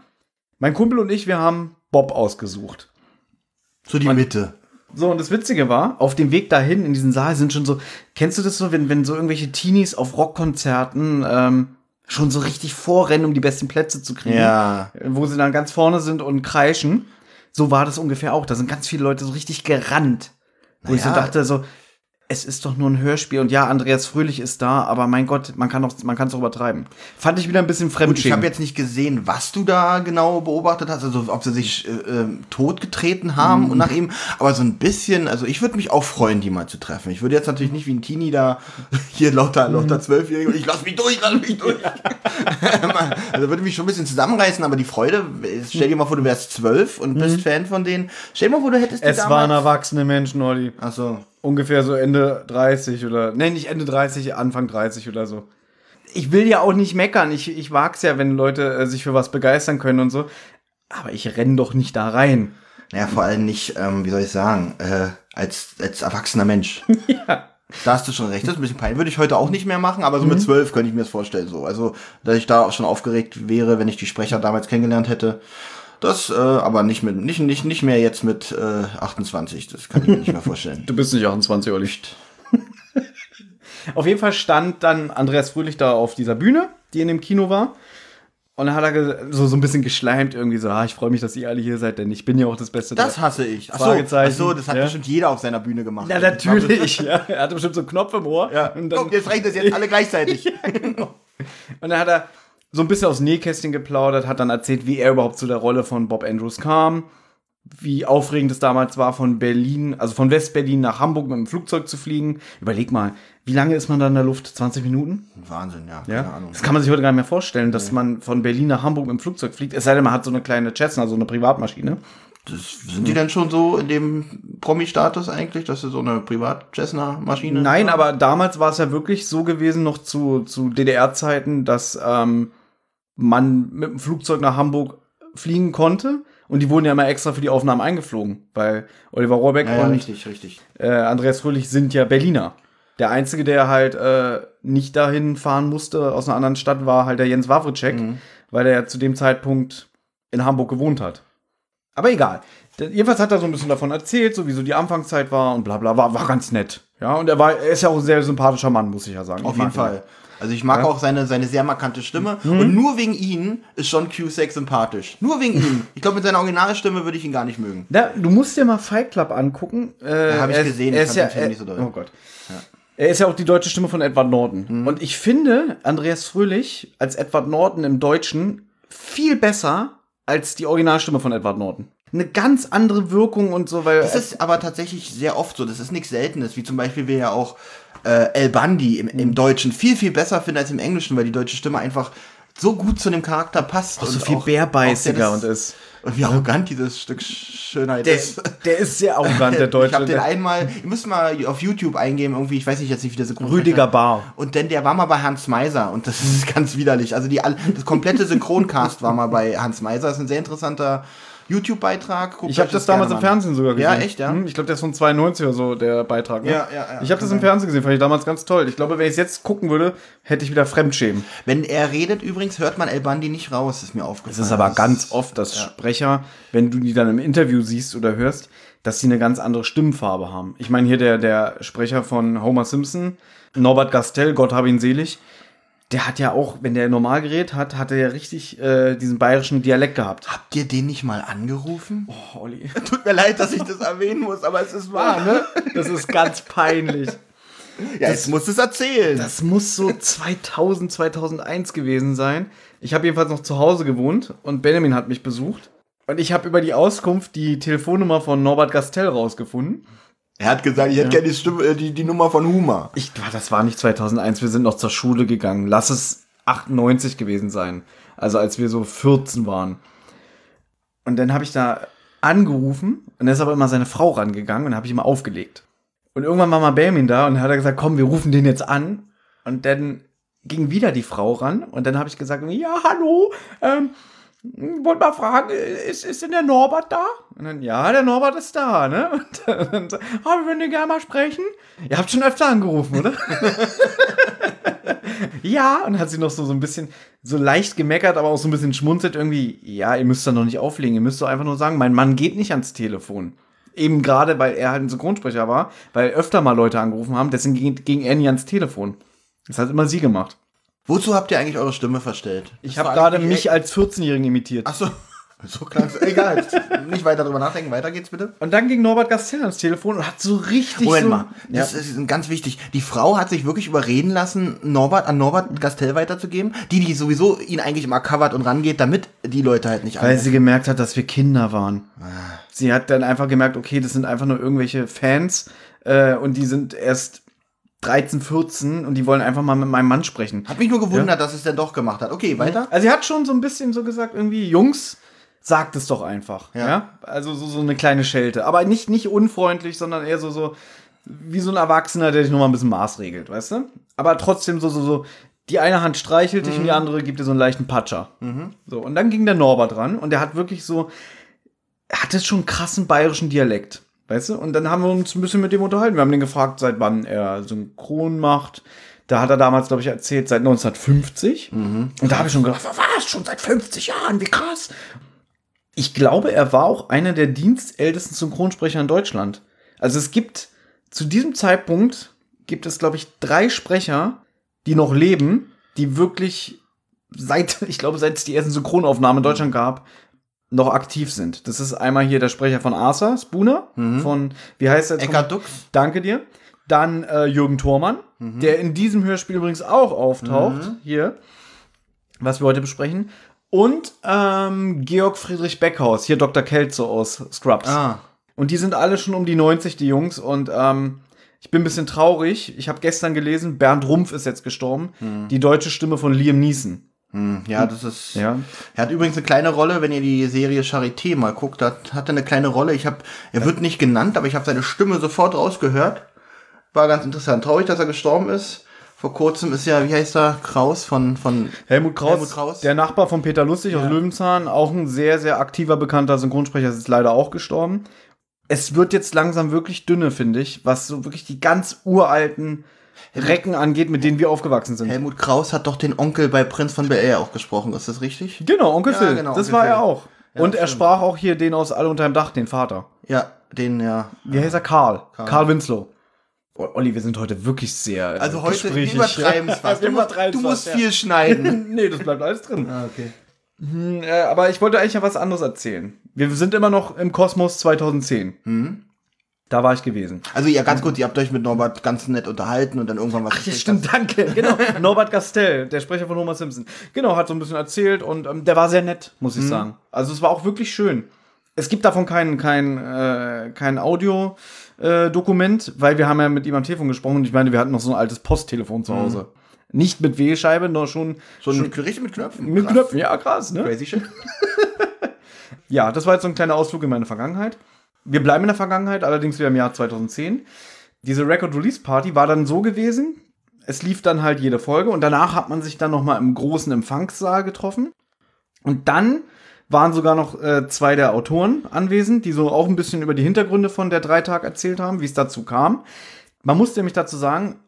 Mein Kumpel und ich, wir haben Bob ausgesucht. So die Mitte. So, und das Witzige war, auf dem Weg dahin in diesen Saal sind schon so, kennst du das so, wenn, wenn so irgendwelche Teenies auf Rockkonzerten ähm, schon so richtig vorrennen, um die besten Plätze zu kriegen. Ja. Wo sie dann ganz vorne sind und kreischen. So war das ungefähr auch. Da sind ganz viele Leute so richtig gerannt. Wo naja. ich so dachte, so, es ist doch nur ein Hörspiel und ja, Andreas Fröhlich ist da, aber mein Gott, man kann doch, man kann es doch übertreiben. Fand ich wieder ein bisschen fremd. Ich habe jetzt nicht gesehen, was du da genau beobachtet hast, also ob sie sich äh, ähm, totgetreten haben mhm. und nach ihm, aber so ein bisschen, also ich würde mich auch freuen, die mal zu treffen. Ich würde jetzt natürlich nicht wie ein Teenie da hier lauter, lauter Zwölfjährige, ich lass mich durch, lass mich durch. also würde mich schon ein bisschen zusammenreißen, aber die Freude, stell dir mal vor, du wärst zwölf und bist mhm. Fan von denen. Stell dir mal vor, du hättest Es waren erwachsene Menschen, Olli. Ach so ungefähr so Ende 30 oder, nee, nicht Ende 30, Anfang 30 oder so. Ich will ja auch nicht meckern. Ich, ich wag's ja, wenn Leute äh, sich für was begeistern können und so. Aber ich renn doch nicht da rein. Naja, vor allem nicht, ähm, wie soll ich sagen, äh, als, als erwachsener Mensch. ja. Da hast du schon recht, das ist ein bisschen peinlich. Würde ich heute auch nicht mehr machen, aber so mhm. mit zwölf könnte ich mir das vorstellen. So. Also, dass ich da auch schon aufgeregt wäre, wenn ich die Sprecher damals kennengelernt hätte. Das, äh, aber nicht mit, nicht, nicht, nicht mehr jetzt mit äh, 28. Das kann ich mir nicht mehr vorstellen. Du bist nicht 28, Olli. auf jeden Fall stand dann Andreas Fröhlich da auf dieser Bühne, die in dem Kino war. Und dann hat er so, so ein bisschen geschleimt, irgendwie so, ah, ich freue mich, dass ihr alle hier seid, denn ich bin ja auch das Beste. Das hasse ich. Achso, Achso das hat ja. bestimmt jeder auf seiner Bühne gemacht. Ja, natürlich. ja. Er hatte bestimmt so einen Knopf im Ohr. Ja. Und dann, Guck, jetzt reicht das jetzt alle gleichzeitig. ja, genau. Und dann hat er so ein bisschen aus Nähkästchen geplaudert, hat dann erzählt, wie er überhaupt zu der Rolle von Bob Andrews kam, wie aufregend es damals war, von Berlin, also von West-Berlin nach Hamburg mit dem Flugzeug zu fliegen. Überleg mal, wie lange ist man da in der Luft? 20 Minuten? Wahnsinn, ja. ja? Ahnung. Das kann man sich heute gar nicht mehr vorstellen, dass ja. man von Berlin nach Hamburg mit dem Flugzeug fliegt. Es sei denn, man hat so eine kleine Cessna, so eine Privatmaschine. Das, sind die denn schon so in dem Promi-Status eigentlich, dass sie so eine Privat-Cessna-Maschine Nein, haben? aber damals war es ja wirklich so gewesen, noch zu, zu DDR-Zeiten, dass ähm, man mit dem Flugzeug nach Hamburg fliegen konnte. Und die wurden ja immer extra für die Aufnahmen eingeflogen, weil Oliver Rohrbeck ja, und richtig, richtig. Äh, Andreas Fröhlich sind ja Berliner. Der Einzige, der halt äh, nicht dahin fahren musste aus einer anderen Stadt, war halt der Jens Wawritschek, mhm. weil er ja zu dem Zeitpunkt in Hamburg gewohnt hat. Aber egal. Jedenfalls hat er so ein bisschen davon erzählt, so wie so die Anfangszeit war und bla bla, war, war ganz nett. Ja, und er war, er ist ja auch ein sehr sympathischer Mann, muss ich ja sagen. Auf jeden Fall. Also ich mag ja. auch seine, seine sehr markante Stimme. Mhm. Und nur wegen ihm ist John Cusack sympathisch. Nur wegen ihm. Ich glaube, mit seiner Originalstimme würde ich ihn gar nicht mögen. Ja, du musst dir mal Fight Club angucken. Äh, ja, Habe ich gesehen. Er ist, ja, er, nicht so. Oh Gott. Ja. Er ist ja auch die deutsche Stimme von Edward Norton. Mhm. Und ich finde Andreas Fröhlich als Edward Norton im Deutschen viel besser als die Originalstimme von Edward Norton eine ganz andere Wirkung und so, weil. Das ist aber tatsächlich sehr oft so. Das ist nichts Seltenes, wie zum Beispiel wir ja auch äh, El Bandi im, im Deutschen viel, viel besser finden als im Englischen, weil die deutsche Stimme einfach so gut zu dem Charakter passt. Auch so viel bärbeißiger und ist. Und wie arrogant dieses Stück Schönheit der, ist. Der ist sehr arrogant, der Deutsche. Ich habe den einmal, ihr müsst mal auf YouTube eingeben, irgendwie, ich weiß nicht jetzt nicht, wie der Synchron Rüdiger Bar. Und denn der war mal bei Hans Meiser und das ist ganz widerlich. Also die, das komplette Synchroncast war mal bei Hans Meiser. Das ist ein sehr interessanter YouTube-Beitrag. Ich habe das, damals im Fernsehen sogar gesehen. Ja, echt, ja? Hm, ich glaube, der ist von 92 oder so, der Beitrag. Ne? Ja, ja, ja. Ich habe das im Fernsehen gesehen, fand ich damals ganz toll. Ich glaube, wenn ich es jetzt gucken würde, hätte ich wieder Fremdschämen. Wenn er redet, übrigens, hört man El Bandi nicht raus, ist mir aufgefallen. Es ist aber ganz oft, dass ja. Sprecher, wenn du die dann im Interview siehst oder hörst, dass sie eine ganz andere Stimmfarbe haben. Ich meine, hier der, der Sprecher von Homer Simpson, Norbert Gastel, Gott hab ihn selig, der hat ja auch, wenn der normal geredet hat, hat er ja richtig äh, diesen bayerischen Dialekt gehabt. Habt ihr den nicht mal angerufen? Oh, Olli. Tut mir leid, dass ich das erwähnen muss, aber es ist wahr, ne? Das ist ganz peinlich. Ja, jetzt musst du es erzählen. Das muss so 2000, 2001 gewesen sein. Ich habe jedenfalls noch zu Hause gewohnt und Benjamin hat mich besucht. Und ich habe über die Auskunft die Telefonnummer von Norbert Gastel rausgefunden. Er hat gesagt, ich hätte ja. gerne die, Stimme, äh, die, die Nummer von Huma. Ich, das war nicht 2001, wir sind noch zur Schule gegangen. Lass es 98 gewesen sein. Also als wir so 14 waren. Und dann habe ich da angerufen und dann ist aber immer seine Frau rangegangen und habe ich immer aufgelegt. Und irgendwann war mal Benjamin da und dann hat er gesagt, komm, wir rufen den jetzt an. Und dann ging wieder die Frau ran und dann habe ich gesagt, ja, hallo, ähm, wollte mal fragen, ist, ist denn der Norbert da? Und dann, ja, der Norbert ist da, ne? Und dann, oh, wir würden gerne mal sprechen. Ihr habt schon öfter angerufen, oder? ja, und hat sie noch so, so ein bisschen, so leicht gemeckert, aber auch so ein bisschen schmunzelt irgendwie, ja, ihr müsst da noch nicht auflegen, ihr müsst doch einfach nur sagen, mein Mann geht nicht ans Telefon. Eben gerade, weil er halt ein Synchronsprecher war, weil öfter mal Leute angerufen haben, deswegen ging, ging er nie ans Telefon. Das hat immer sie gemacht. Wozu habt ihr eigentlich eure Stimme verstellt? Ich habe gerade mich als 14-Jährigen imitiert. Ach so. So klar. Egal. Nicht weiter drüber nachdenken. Weiter geht's bitte. Und dann ging Norbert Gastel ans Telefon und hat so richtig Moment so, mal. Das ja. ist ganz wichtig. Die Frau hat sich wirklich überreden lassen, Norbert an Norbert Gastel weiterzugeben. Die, die sowieso ihn eigentlich immer covert und rangeht, damit die Leute halt nicht Weil anrufen. sie gemerkt hat, dass wir Kinder waren. Sie hat dann einfach gemerkt, okay, das sind einfach nur irgendwelche Fans äh, und die sind erst 13, 14 und die wollen einfach mal mit meinem Mann sprechen. Hat mich nur gewundert, dass es denn doch gemacht hat. Okay, weiter. Also sie hat schon so ein bisschen so gesagt, irgendwie, Jungs, sagt es doch einfach. Ja. Ja. Also so, so eine kleine Schelte. Aber nicht, nicht unfreundlich, sondern eher so, so wie so ein Erwachsener, der dich nur mal ein bisschen maßregelt, weißt du? Aber trotzdem so, so, so, die eine Hand streichelt dich und die andere gibt dir so einen leichten Patscher. So, und dann ging der Norbert ran und der hat wirklich so, er hatte schon einen krassen bayerischen Dialekt. Weißt du? Und dann haben wir uns ein bisschen mit dem unterhalten. Wir haben den gefragt, seit wann er synchron macht. Da hat er damals, glaube ich, erzählt, seit 1950. Und da habe ich schon gedacht, was? Schon seit 50 Jahren? Wie krass. Ich glaube, er war auch einer der dienstältesten Synchronsprecher in Deutschland. Also es gibt zu diesem Zeitpunkt gibt es, glaube ich, drei Sprecher, die noch leben, die wirklich seit, ich glaube, seit es die ersten Synchronaufnahmen in Deutschland gab, noch aktiv sind. Das ist einmal hier der Sprecher von Arthur Spooner, von, wie heißt er? nochmal? Dux. Danke dir. Dann äh, Jürgen Thormann, der in diesem Hörspiel übrigens auch auftaucht, hier, was wir heute besprechen. Und ähm, Georg Friedrich Beckhaus, hier Dr. Kelzo aus Scrubs. Ah. Und die sind alle schon um die 90, die Jungs. Und ähm, ich bin ein bisschen traurig. Ich habe gestern gelesen, Bernd Rumpf ist jetzt gestorben. Die deutsche Stimme von Liam Neeson. Hm, ja, das ist. Ja. Er hat übrigens eine kleine Rolle, wenn ihr die Serie Charité mal guckt, da hat er eine kleine Rolle. Ich habe, er wird nicht genannt, aber ich habe seine Stimme sofort rausgehört. War ganz interessant. Traurig, dass er gestorben ist. Vor kurzem ist ja, wie heißt er, Kraus von, von Helmut Kraus, Helmut Kraus. der Nachbar von Peter Lustig aus Löwenzahn, auch ein sehr, sehr aktiver, bekannter Synchronsprecher, ist leider auch gestorben. Es wird jetzt langsam wirklich dünne, finde ich, was so wirklich die ganz uralten Recken angeht, mit denen wir aufgewachsen sind. Helmut Kraus hat doch den Onkel bei Prinz von Bel Air auch gesprochen, ist das richtig? Genau, Onkel Ja, Phil. genau, das Onkel war Phil. er auch. Ja, Und er stimmt. sprach auch hier den aus Alle unter dem Dach, den Vater. Ja, den, ja. Wie heißt er? Karl. Karl, Winslow. Oh, Olli, wir sind heute wirklich sehr. äh, Also heute übertreiben es fast. Wir Du du musst ja. viel schneiden. nee, das bleibt alles drin. ah, okay. Hm, äh, aber ich wollte eigentlich ja was anderes erzählen. Wir sind immer noch im Kosmos 2010. Mhm. Da war ich gewesen. Also ja, ganz gut, ihr habt euch mit Norbert ganz nett unterhalten und dann irgendwann was Ach, ja, stimmt, danke. Genau. Norbert Gastel, der Sprecher von Homer Simpson. Genau, hat so ein bisschen erzählt und ähm, der war sehr nett, muss ich Mhm. sagen. Also es war auch wirklich schön. Es gibt davon kein, kein, äh, kein Audio-Dokument, weil wir haben ja mit ihm am Telefon gesprochen und ich meine, wir hatten noch so ein altes Posttelefon zu Hause. Nicht mit Wählscheibe, nur schon, Mhm. So schon ein richtig mit Knöpfen. mit Krass. Knöpfen. Ja, krass, ne? Crazy shit. Ja, das war jetzt so ein kleiner Ausflug in meine Vergangenheit. Wir bleiben in der Vergangenheit, allerdings wieder im Jahr 2010. Diese Record Release Party war dann so gewesen, es lief dann halt jede Folge und danach hat man sich dann noch mal im großen Empfangssaal getroffen. Und dann waren sogar noch äh, zwei der Autoren anwesend, die so auch ein bisschen über die Hintergründe von der Dreitag erzählt haben, wie es dazu kam. Man muss nämlich dazu sagen,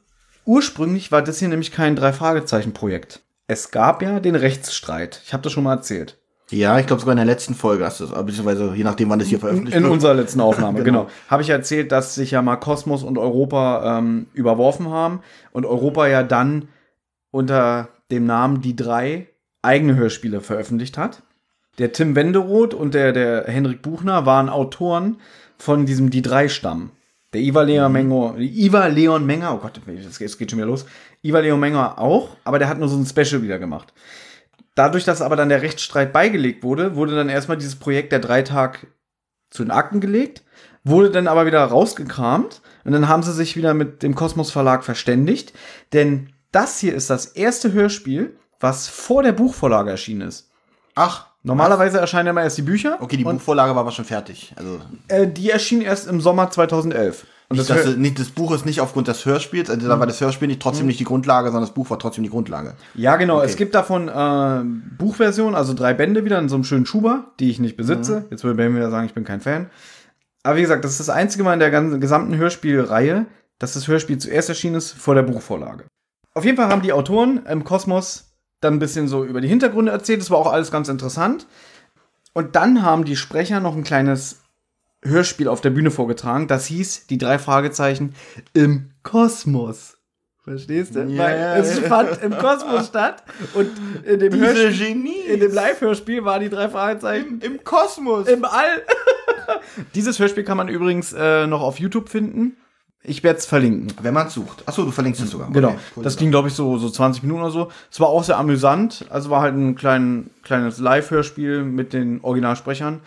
ursprünglich war das hier nämlich kein Drei-Fragezeichen-Projekt. Es gab ja den Rechtsstreit. Ich habe das schon mal erzählt. Ja, ich glaube sogar in der letzten Folge hast du es, beziehungsweise je nachdem, wann das hier veröffentlicht In wird. unserer letzten Aufnahme, genau. Genau. Habe ich erzählt, dass sich ja mal Kosmos und Europa ähm, überworfen haben und Europa ja dann unter dem Namen Die Drei eigene Hörspiele veröffentlicht hat. Der Tim Wenderoth und der, der Henrik Buchner waren Autoren von diesem Die Drei-Stamm. Der Ivar Leon Menger, Ivar Leon Menger, oh Gott, es geht, es geht schon wieder los. Ivar Leon Menger auch, aber der hat nur so ein Special wieder gemacht. Dadurch, dass aber dann der Rechtsstreit beigelegt wurde, wurde dann erstmal dieses Projekt der Dreitag zu den Akten gelegt, wurde dann aber wieder rausgekramt und dann haben sie sich wieder mit dem Kosmos Verlag verständigt, denn das hier ist das erste Hörspiel, was vor der Buchvorlage erschienen ist. Ach, Normalerweise erscheinen ja immer erst die Bücher. okay, die Buchvorlage war aber schon fertig. Also, äh, die erschien erst im Sommer 2011. Und nicht, das, das, nicht, das Buch ist nicht aufgrund des Hörspiels, also da mhm. war das Hörspiel nicht trotzdem mhm. nicht die Grundlage, sondern das Buch war trotzdem die Grundlage. Ja, genau. Okay. Es gibt davon äh, Buchversion, also drei Bände wieder in so einem schönen Schuber, die ich nicht besitze. Mhm. Jetzt würde Ben wieder sagen, ich bin kein Fan. Aber wie gesagt, das ist das einzige Mal in der ganzen, gesamten Hörspielreihe, dass das Hörspiel zuerst erschienen ist vor der Buchvorlage. Auf jeden Fall haben die Autoren im Kosmos dann ein bisschen so über die Hintergründe erzählt. Das war auch alles ganz interessant. Und dann haben die Sprecher noch ein kleines Hörspiel auf der Bühne vorgetragen. Das hieß die drei Fragezeichen im Kosmos. Verstehst du? Yeah. Weil es fand im Kosmos statt und in dem, in dem Live-Hörspiel waren die drei Fragezeichen im, im Kosmos. Im All. Dieses Hörspiel kann man übrigens äh, noch auf YouTube finden. Ich werde es verlinken. Wenn man es sucht. Achso, du verlinkst es sogar. Genau. Okay, cool das ging, glaube ich, so, so 20 Minuten oder so. Es war auch sehr amüsant. Also war halt ein klein, kleines Live-Hörspiel mit den Originalsprechern.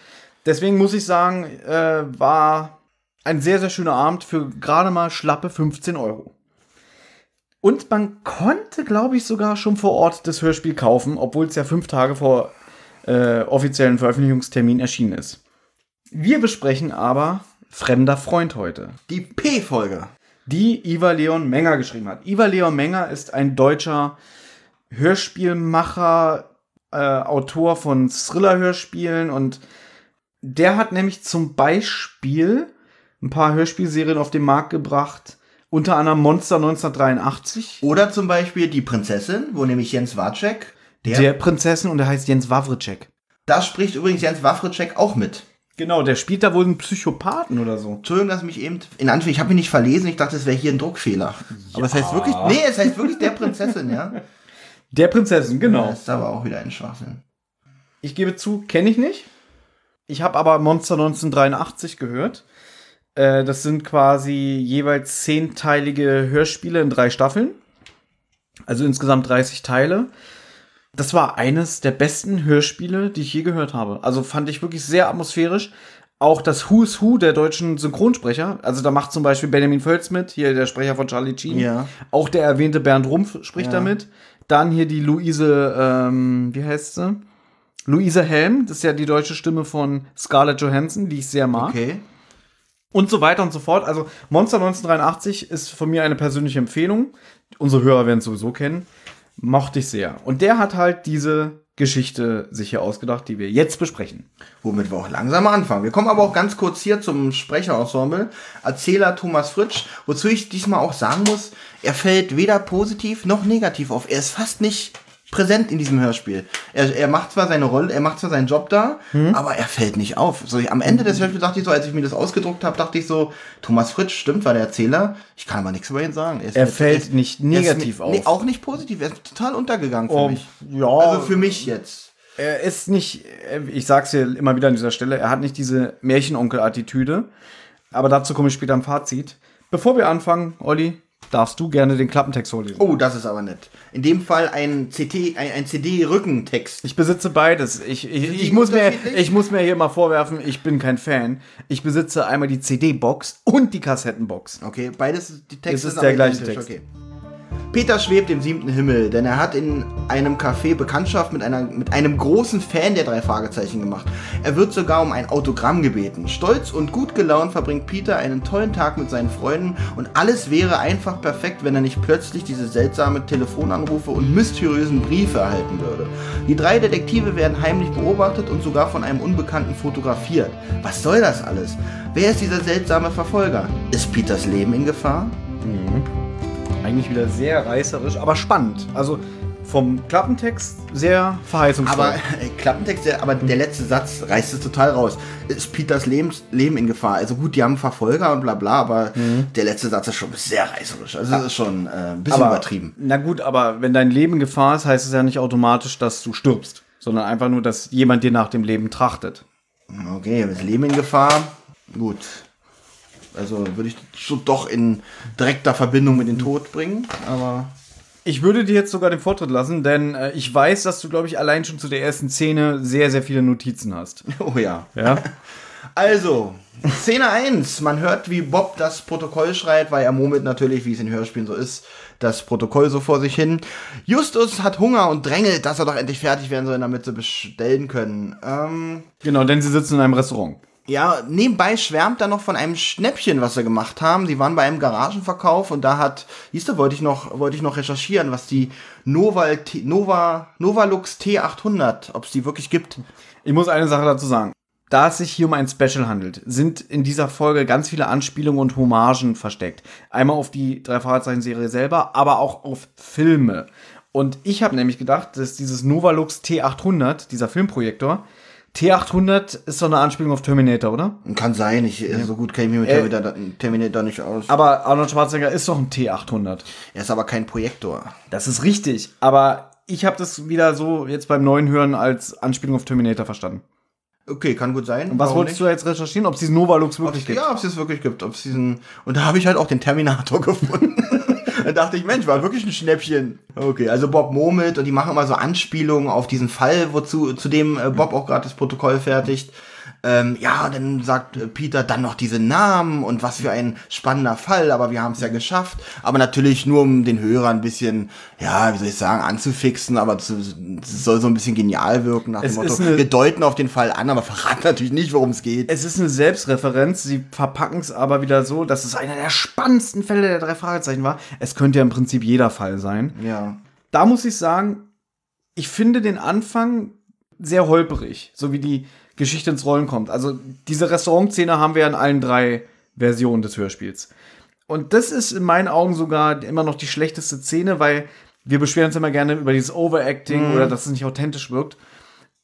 Deswegen muss ich sagen, äh, war ein sehr, sehr schöner Abend für gerade mal schlappe 15 Euro. Und man konnte, glaube ich, sogar schon vor Ort das Hörspiel kaufen, obwohl es ja fünf Tage vor äh, offiziellen Veröffentlichungstermin erschienen ist. Wir besprechen aber Fremder Freund heute. Die P-Folge. Die Iva Leon Menger geschrieben hat. Iva Leon Menger ist ein deutscher Hörspielmacher, äh, Autor von Thriller-Hörspielen und der hat nämlich zum Beispiel ein paar Hörspielserien auf den Markt gebracht. Unter anderem Monster 1983. Oder zum Beispiel Die Prinzessin, wo nämlich Jens Wawrczek. Der, der Prinzessin und der heißt Jens Wawrczek. Da spricht übrigens Jens Wawrczek auch mit. Genau, der spielt da wohl einen Psychopathen oder so. Entschuldigung, dass mich eben, in Anführungszeichen, ich habe mich nicht verlesen, ich dachte, es wäre hier ein Druckfehler. Ja. Aber es heißt wirklich, nee, es heißt wirklich der Prinzessin, ja. Der Prinzessin, genau. Das ist aber auch wieder ein Schwachsinn. Ich gebe zu, kenne ich nicht. Ich habe aber Monster 1983 gehört. Äh, das sind quasi jeweils zehnteilige Hörspiele in drei Staffeln. Also insgesamt 30 Teile. Das war eines der besten Hörspiele, die ich je gehört habe. Also fand ich wirklich sehr atmosphärisch. Auch das Who's Who der deutschen Synchronsprecher. Also da macht zum Beispiel Benjamin Völz mit, hier der Sprecher von Charlie Sheen. Ja. Auch der erwähnte Bernd Rumpf spricht ja. damit. Dann hier die Luise, ähm, wie heißt sie? Luise Helm, das ist ja die deutsche Stimme von Scarlett Johansson, die ich sehr mag. Okay. Und so weiter und so fort. Also Monster 1983 ist von mir eine persönliche Empfehlung. Unsere Hörer werden es sowieso kennen mochte ich sehr. Und der hat halt diese Geschichte sich hier ausgedacht, die wir jetzt besprechen. Womit wir auch langsam anfangen. Wir kommen aber auch ganz kurz hier zum Sprecherensemble. Erzähler Thomas Fritsch, wozu ich diesmal auch sagen muss, er fällt weder positiv noch negativ auf. Er ist fast nicht präsent in diesem Hörspiel. Er, er macht zwar seine Rolle, er macht zwar seinen Job da, hm. aber er fällt nicht auf. So, am Ende des Hörspiels dachte ich so, als ich mir das ausgedruckt habe, dachte ich so, Thomas Fritsch, stimmt, war der Erzähler. Ich kann aber nichts über ihn sagen. Er, er fällt er nicht negativ ist, auf. Nee, auch nicht positiv. Er ist total untergegangen für oh, mich. Ja. Also für mich jetzt. Er ist nicht, ich sag's hier immer wieder an dieser Stelle, er hat nicht diese Märchenonkel-Attitüde. Aber dazu komme ich später im Fazit. Bevor wir anfangen, Olli, darfst du gerne den Klappentext vorlesen. Oh, das ist aber nett. In dem Fall ein, CT, ein, ein CD-Rückentext. Ich besitze beides. Ich, ich, ich, muss mir, ich muss mir hier mal vorwerfen, ich bin kein Fan. Ich besitze einmal die CD-Box und die Kassettenbox. Okay, beides, die Texte das ist der gleiche Text. Okay. Peter schwebt im siebten Himmel, denn er hat in einem Café Bekanntschaft mit, einer, mit einem großen Fan der drei Fragezeichen gemacht. Er wird sogar um ein Autogramm gebeten. Stolz und gut gelaunt verbringt Peter einen tollen Tag mit seinen Freunden und alles wäre einfach perfekt, wenn er nicht plötzlich diese seltsame Telefonanrufe und mysteriösen Briefe erhalten würde. Die drei Detektive werden heimlich beobachtet und sogar von einem Unbekannten fotografiert. Was soll das alles? Wer ist dieser seltsame Verfolger? Ist Peters Leben in Gefahr? Mhm eigentlich wieder sehr reißerisch, aber spannend. Also vom Klappentext sehr verheißungsvoll. Aber äh, Klappentext, der, aber der letzte Satz reißt es total raus. Ist Peters Lebens, Leben in Gefahr? Also gut, die haben Verfolger und bla bla, aber mhm. der letzte Satz ist schon sehr reißerisch. Also das ist schon äh, ein bisschen aber, übertrieben. Na gut, aber wenn dein Leben in Gefahr ist, heißt es ja nicht automatisch, dass du stirbst, sondern einfach nur, dass jemand dir nach dem Leben trachtet. Okay, das Leben in Gefahr, gut. Also würde ich schon doch in direkter Verbindung mit dem Tod bringen, aber. Ich würde dir jetzt sogar den Vortritt lassen, denn äh, ich weiß, dass du, glaube ich, allein schon zu der ersten Szene sehr, sehr viele Notizen hast. Oh ja. Ja. Also, Szene 1. Man hört, wie Bob das Protokoll schreit, weil er murmelt natürlich, wie es in Hörspielen so ist, das Protokoll so vor sich hin. Justus hat Hunger und drängelt, dass er doch endlich fertig werden soll, damit sie bestellen können. Ähm, genau, denn sie sitzen in einem Restaurant. Ja, nebenbei schwärmt er noch von einem Schnäppchen, was sie gemacht haben. Die waren bei einem Garagenverkauf und da hat, hieß du, wollte ich noch, wollte ich noch recherchieren, was die Nova, Nova, Novalux T800, ob es die wirklich gibt. Ich muss eine Sache dazu sagen. Da es sich hier um ein Special handelt, sind in dieser Folge ganz viele Anspielungen und Hommagen versteckt. Einmal auf die drei Fahrzeichen-Serie selber, aber auch auf Filme. Und ich habe nämlich gedacht, dass dieses Novalux T800, dieser Filmprojektor, T800 ist so eine Anspielung auf Terminator, oder? Kann sein, ich, ja. so gut kenne ich mich mit Terminator, Terminator nicht aus. Aber Arnold Schwarzenegger ist doch ein T800. Er ist aber kein Projektor. Das ist richtig, aber ich habe das wieder so jetzt beim neuen Hören als Anspielung auf Terminator verstanden. Okay, kann gut sein. Und was wolltest nicht? du jetzt recherchieren? Ob es diesen Novalux wirklich gibt? Ja, ob es es wirklich gibt. Ob diesen und da habe ich halt auch den Terminator gefunden. Da dachte ich, Mensch, war wirklich ein Schnäppchen. Okay, also Bob murmelt und die machen immer so Anspielungen auf diesen Fall, wozu zu dem äh, Bob auch gerade das Protokoll fertigt. Ähm, ja, dann sagt äh, Peter dann noch diese Namen und was für ein spannender Fall, aber wir haben es ja geschafft. Aber natürlich nur, um den Hörer ein bisschen, ja, wie soll ich sagen, anzufixen, aber es soll so ein bisschen genial wirken nach es dem Motto, wir deuten auf den Fall an, aber verraten natürlich nicht, worum es geht. Es ist eine Selbstreferenz, sie verpacken es aber wieder so, dass es einer der spannendsten Fälle der drei Fragezeichen war. Es könnte ja im Prinzip jeder Fall sein. Ja. Da muss ich sagen, ich finde den Anfang sehr holperig, so wie die Geschichte ins Rollen kommt. Also diese Restaurantszene haben wir in allen drei Versionen des Hörspiels. Und das ist in meinen Augen sogar immer noch die schlechteste Szene, weil wir beschweren uns immer gerne über dieses Overacting mhm. oder dass es nicht authentisch wirkt.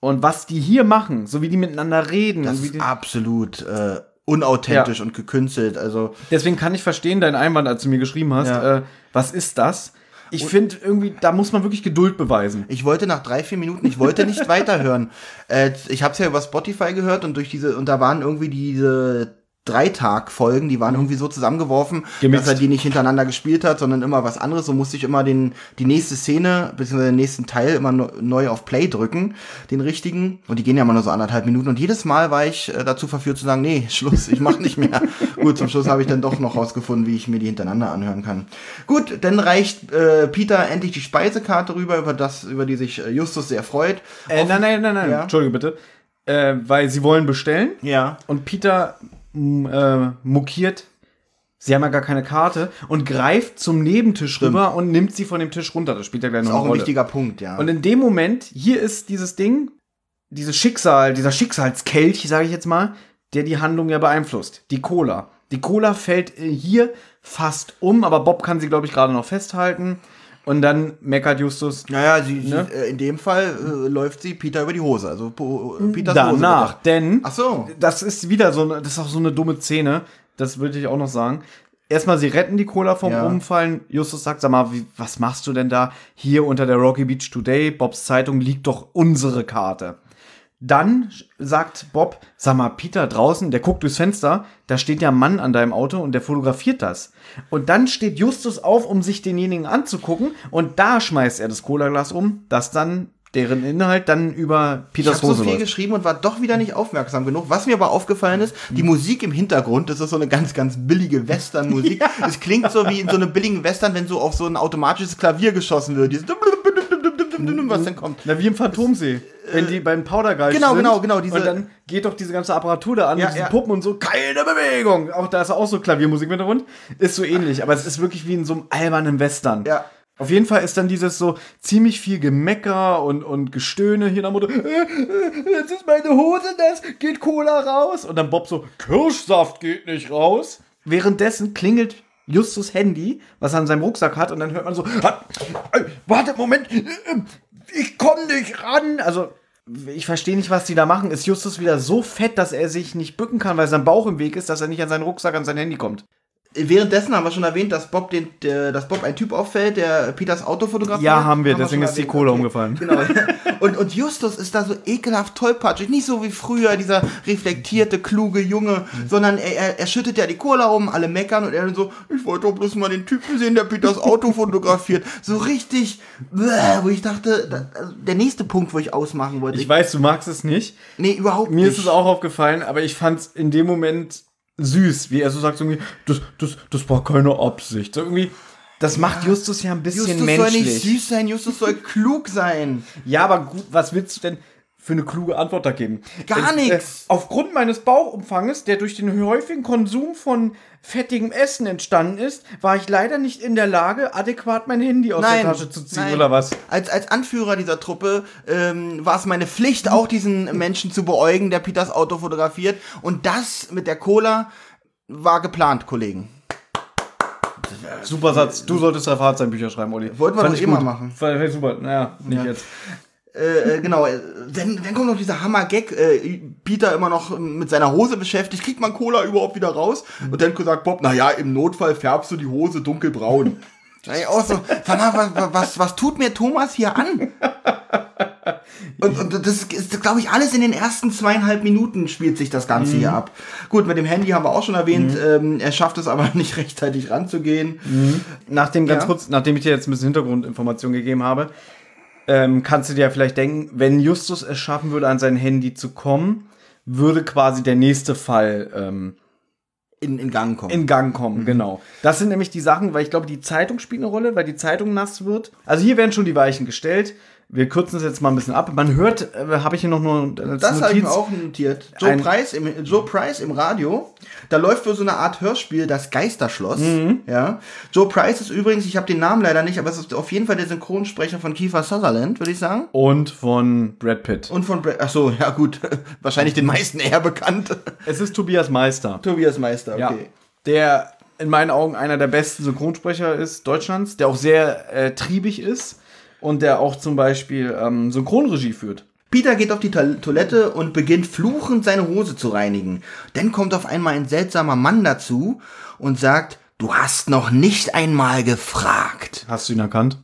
Und was die hier machen, so wie die miteinander reden. Das ist absolut äh, unauthentisch ja. und gekünstelt. Also Deswegen kann ich verstehen deinen Einwand, als du mir geschrieben hast, ja. äh, was ist das? Ich finde irgendwie, da muss man wirklich Geduld beweisen. Ich wollte nach drei, vier Minuten, ich wollte nicht weiterhören. Äh, ich habe es ja über Spotify gehört und durch diese, und da waren irgendwie diese Dreitag-Folgen, die waren mhm. irgendwie so zusammengeworfen, Gemixt. dass er die nicht hintereinander gespielt hat, sondern immer was anderes. So musste ich immer den, die nächste Szene, beziehungsweise den nächsten Teil immer neu auf Play drücken, den richtigen. Und die gehen ja immer nur so anderthalb Minuten. Und jedes Mal war ich äh, dazu verführt zu sagen, nee, Schluss, ich mach nicht mehr. Gut, zum Schluss habe ich dann doch noch rausgefunden, wie ich mir die hintereinander anhören kann. Gut, dann reicht äh, Peter endlich die Speisekarte rüber, über das, über die sich äh, Justus sehr freut. Äh, nein, nein, nein, nein, ja. Entschuldige bitte. Äh, weil sie wollen bestellen. Ja. Und Peter äh, mokiert, sie haben ja gar keine Karte und greift zum Nebentisch Stimmt. rüber und nimmt sie von dem Tisch runter. Das spielt ja gleich noch eine Rolle. Das ist auch ein wichtiger Punkt, ja. Und in dem Moment, hier ist dieses Ding, dieses Schicksal, dieser Schicksalskelch, sage ich jetzt mal, der die Handlung ja beeinflusst. Die Cola. Die Cola fällt äh, hier fast um, aber Bob kann sie, glaube ich, gerade noch festhalten. Und dann meckert Justus. Naja, sie, ne? sie, äh, in dem Fall äh, läuft sie Peter über die Hose. Also äh, Peters Danach, Hose denn Ach so. das ist wieder so eine, das ist auch so eine dumme Szene. Das würde ich auch noch sagen. Erstmal, sie retten die Cola vom ja. Umfallen. Justus sagt, sag mal, wie, was machst du denn da? Hier unter der Rocky Beach Today, Bobs Zeitung, liegt doch unsere Karte. Dann sagt Bob, sag mal, Peter draußen, der guckt durchs Fenster, da steht ja ein Mann an deinem Auto und der fotografiert das. Und dann steht Justus auf, um sich denjenigen anzugucken und da schmeißt er das Cola-Glas um, das dann deren Inhalt dann über Peters ich Hose so viel läuft. geschrieben und war doch wieder nicht aufmerksam genug. Was mir aber aufgefallen ist, die Musik im Hintergrund, das ist so eine ganz, ganz billige Western-Musik. ja. Es klingt so wie in so einem billigen Western, wenn so auf so ein automatisches Klavier geschossen wird. Dieses was denn kommt. Na, wie im Phantomsee. Wenn die beim Powdergeist genau, sind. Genau, genau, genau. Und dann geht doch diese ganze Apparatur da an, ja, diese ja. Puppen und so, keine Bewegung. Auch da ist auch so Klaviermusik mit Hintergrund. Ist so ähnlich, aber es ist wirklich wie in so einem albernen Western. Ja. Auf jeden Fall ist dann dieses so ziemlich viel Gemecker und, und Gestöhne hier nach Motto, äh, äh, jetzt ist meine Hose nass, geht Cola raus. Und dann Bob so, Kirschsaft geht nicht raus. Währenddessen klingelt Justus Handy, was er an seinem Rucksack hat, und dann hört man so, äh, warte, Moment, äh, ich komme nicht ran. Also, ich verstehe nicht, was die da machen. Ist Justus wieder so fett, dass er sich nicht bücken kann, weil sein Bauch im Weg ist, dass er nicht an seinen Rucksack, an sein Handy kommt? Währenddessen haben wir schon erwähnt, dass Bob, den, der, dass Bob ein Typ auffällt, der Peters Auto fotografiert. Ja, haben wir, haben deswegen wir ist die Kohle okay. umgefallen. Genau. Und, und Justus ist da so ekelhaft tollpatschig. Nicht so wie früher, dieser reflektierte, kluge Junge, mhm. sondern er, er, er, schüttet ja die Cola um, alle meckern und er dann so, ich wollte doch bloß mal den Typen sehen, der Peters Auto fotografiert. So richtig, wo ich dachte, also der nächste Punkt, wo ich ausmachen wollte. Ich weiß, du magst es nicht. Nee, überhaupt Mir nicht. Mir ist es auch aufgefallen, aber ich fand es in dem Moment süß, wie er so sagt, so irgendwie, das, das, das war keine Absicht. So irgendwie, das macht Justus ja ein bisschen Justus menschlich. Justus soll nicht süß sein, Justus soll klug sein. Ja, aber gut, was willst du denn? für eine kluge Antwort da geben? Gar nichts. Äh, aufgrund meines Bauchumfanges, der durch den häufigen Konsum von fettigem Essen entstanden ist, war ich leider nicht in der Lage, adäquat mein Handy aus Nein, der Tasche zu ziehen, nein. oder was? Als, als Anführer dieser Truppe ähm, war es meine Pflicht, auch diesen Menschen zu beäugen, der Peters Auto fotografiert. Und das mit der Cola war geplant, Kollegen. Super Satz. Du solltest Referat sein Bücher schreiben, Olli. Wollten wir Fand doch ich immer gut. machen. Fand ich super. Naja, nicht Ja. jetzt. Äh, äh, genau, dann, dann kommt noch dieser Hammer-Gag, äh, Peter immer noch mit seiner Hose beschäftigt, kriegt man Cola überhaupt wieder raus? Und dann sagt Bob, naja, im Notfall färbst du die Hose dunkelbraun. Ich auch so, was, was, was tut mir Thomas hier an? Und, und das ist, glaube ich, alles in den ersten zweieinhalb Minuten spielt sich das Ganze hier ab. Gut, mit dem Handy haben wir auch schon erwähnt, ähm, er schafft es aber nicht rechtzeitig ranzugehen. Nachdem ganz Ja. kurz, nachdem ich dir jetzt ein bisschen Hintergrundinformation gegeben habe, ähm, kannst du dir ja vielleicht denken, wenn Justus es schaffen würde, an sein Handy zu kommen, würde quasi der nächste Fall ähm, In, in Gang kommen. in Gang kommen. Genau. Das sind nämlich die Sachen, weil ich glaube, die Zeitung spielt eine Rolle, weil die Zeitung nass wird. Also hier werden schon die Weichen gestellt. Wir kürzen es jetzt mal ein bisschen ab. Man hört, äh, habe ich hier noch nur als Das habe ich mir auch notiert. Joe Ein- Price, im, Joe Price im Radio. Da läuft für so eine Art Hörspiel das Geisterschloss. Mhm. Ja. Joe Price ist übrigens, ich habe den Namen leider nicht, aber es ist auf jeden Fall der Synchronsprecher von Kiefer Sutherland, würde ich sagen. Und von Brad Pitt. Und von Brad, ach so, ja gut, wahrscheinlich den meisten eher bekannt. Es ist Tobias Meister. Tobias Meister, okay. Ja. Der in meinen Augen einer der besten Synchronsprecher ist Deutschlands, der auch sehr äh, triebig ist und der auch zum Beispiel ähm, Synchronregie führt. Peter geht auf die Toil- Toilette und beginnt fluchend seine Hose zu reinigen. Dann kommt auf einmal ein seltsamer Mann dazu und sagt, du hast noch nicht einmal gefragt. Hast du ihn erkannt?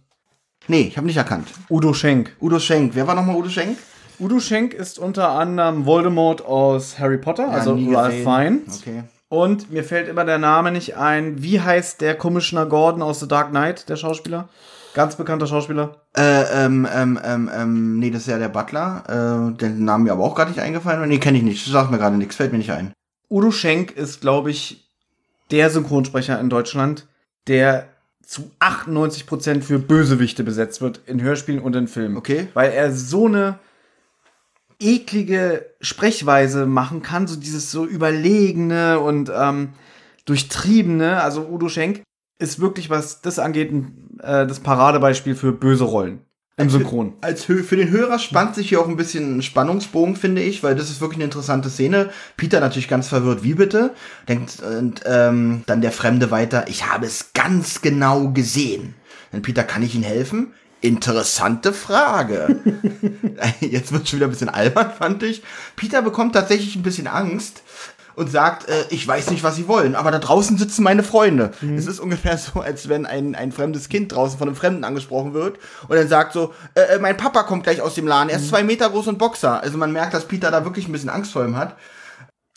Nee, ich habe nicht erkannt. Udo Schenk. Udo Schenk. Wer war nochmal Udo Schenk? Udo Schenk ist unter anderem Voldemort aus Harry Potter, also nie Ralph. Fiennes. Okay. Und mir fällt immer der Name nicht ein. Wie heißt der Commissioner Gordon aus The Dark Knight, der Schauspieler? Ganz bekannter Schauspieler. Äh, ähm, ähm, ähm, ähm, nee, das ist ja der Butler. Äh, den Namen mir aber auch gerade nicht eingefallen. Nee, kenne ich nicht. Sagt mir gerade nichts, fällt mir nicht ein. Udo Schenk ist, glaube ich, der Synchronsprecher in Deutschland, der zu 98% für Bösewichte besetzt wird in Hörspielen und in Filmen. Okay. Weil er so eine eklige Sprechweise machen kann, so dieses so überlegene und ähm, durchtriebene. Also Udo Schenk ist wirklich, was das angeht, ein, äh, das Paradebeispiel für böse Rollen im Synchron. Als Hö für den Hörer spannt sich hier auch ein bisschen ein Spannungsbogen, finde ich, weil das ist wirklich eine interessante Szene. Peter natürlich ganz verwirrt, wie bitte? Denkt, und ähm, dann der Fremde weiter, ich habe es ganz genau gesehen. Dann Peter, kann ich Ihnen helfen? Interessante Frage. Jetzt wird schon wieder ein bisschen albern, fand ich. Peter bekommt tatsächlich ein bisschen Angst und sagt, äh, ich weiß nicht, was sie wollen, aber da draußen sitzen meine Freunde. Es ist ungefähr so, als wenn ein, ein fremdes Kind draußen von einem Fremden angesprochen wird und dann sagt so, äh, äh, mein Papa kommt gleich aus dem Laden, er ist zwei Meter groß und Boxer. Also man merkt, dass Peter da wirklich ein bisschen Angst vor ihm hat.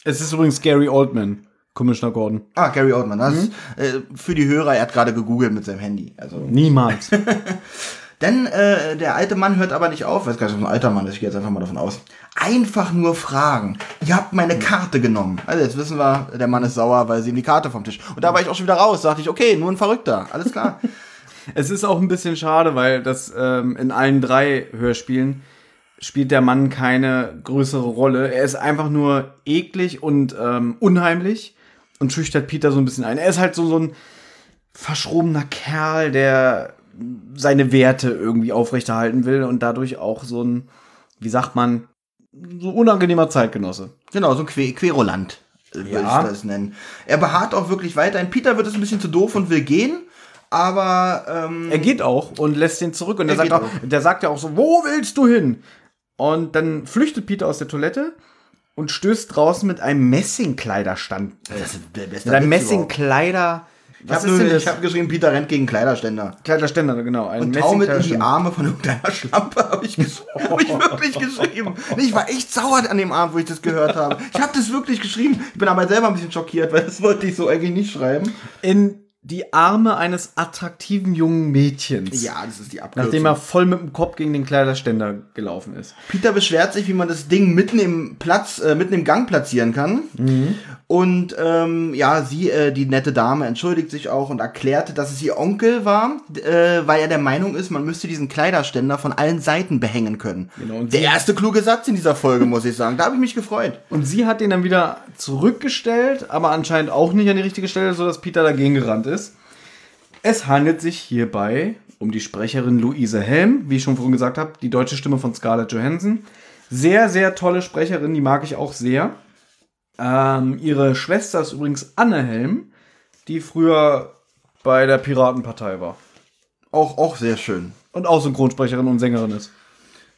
Es ist übrigens Gary Oldman, Commissioner Gordon. Ah, Gary Oldman, das ist, äh, für die Hörer, er hat gerade gegoogelt mit seinem Handy. Also Niemals. Denn äh, der alte Mann hört aber nicht auf, weiß gar nicht, ob ein alter Mann ist, ich gehe jetzt einfach mal davon aus. Einfach nur fragen. Ihr habt meine Karte genommen. Also jetzt wissen wir, der Mann ist sauer, weil sie ihm die Karte vom Tisch. Und da war ich auch schon wieder raus, dachte ich, okay, nur ein Verrückter, alles klar. Es ist auch ein bisschen schade, weil das ähm, in allen drei Hörspielen spielt der Mann keine größere Rolle. Er ist einfach nur eklig und ähm, unheimlich und schüchtert Peter so ein bisschen ein. Er ist halt so, so ein verschrobener Kerl, der seine Werte irgendwie aufrechterhalten will und dadurch auch so ein, wie sagt man, so unangenehmer Zeitgenosse. genau, so ein Que Querulant, äh, würde Ja. ich das nennen. Er beharrt auch wirklich weiterhin. Peter wird es ein bisschen zu doof und will gehen, aber ähm, Er geht auch und lässt ihn zurück und Er der sagt, auch, der sagt ja auch so, wo willst du hin? Und dann flüchtet Peter aus der Toilette und stößt draußen mit einem Messingkleiderstand. das ist der beste Mit einem. Messingkleider. Ich Was habe ist denn das? hab geschrieben, Peter rennt gegen Kleiderständer. Kleiderständer, genau. Ein Und taumelt in die. Arme von irgendeiner Schlampe, habe ich, hab ich wirklich geschrieben. Ich war echt sauer an dem Abend, wo ich das gehört habe. Ich habe das wirklich geschrieben. Ich bin aber selber ein bisschen schockiert, weil das wollte ich so eigentlich nicht schreiben. In die Arme eines attraktiven jungen Mädchens. Ja, das ist die Abkürzung. Nachdem er voll mit dem Kopf gegen den Kleiderständer gelaufen ist. Peter beschwert sich, wie man das Ding mitten im Platz, äh, mitten im Gang platzieren kann. Mhm. Und ähm, ja, sie, äh, die nette Dame, entschuldigt sich auch und erklärte, dass es ihr Onkel war, äh, weil er der Meinung ist, man müsste diesen Kleiderständer von allen Seiten behängen können. Genau, der erste kluge Satz in dieser Folge, muss ich sagen. Da habe ich mich gefreut. Und sie hat ihn dann wieder zurückgestellt, aber anscheinend auch nicht an die richtige Stelle, sodass Peter dagegen gerannt ist. Es handelt sich hierbei um die Sprecherin Luise Helm, wie ich schon vorhin gesagt habe, die deutsche Stimme von Scarlett Johansson. Sehr, sehr tolle Sprecherin, die mag ich auch sehr. Ähm, ihre Schwester ist übrigens Anne Helm, die früher bei der Piratenpartei war. Auch, auch sehr schön. Und auch Synchronsprecherin und Sängerin ist.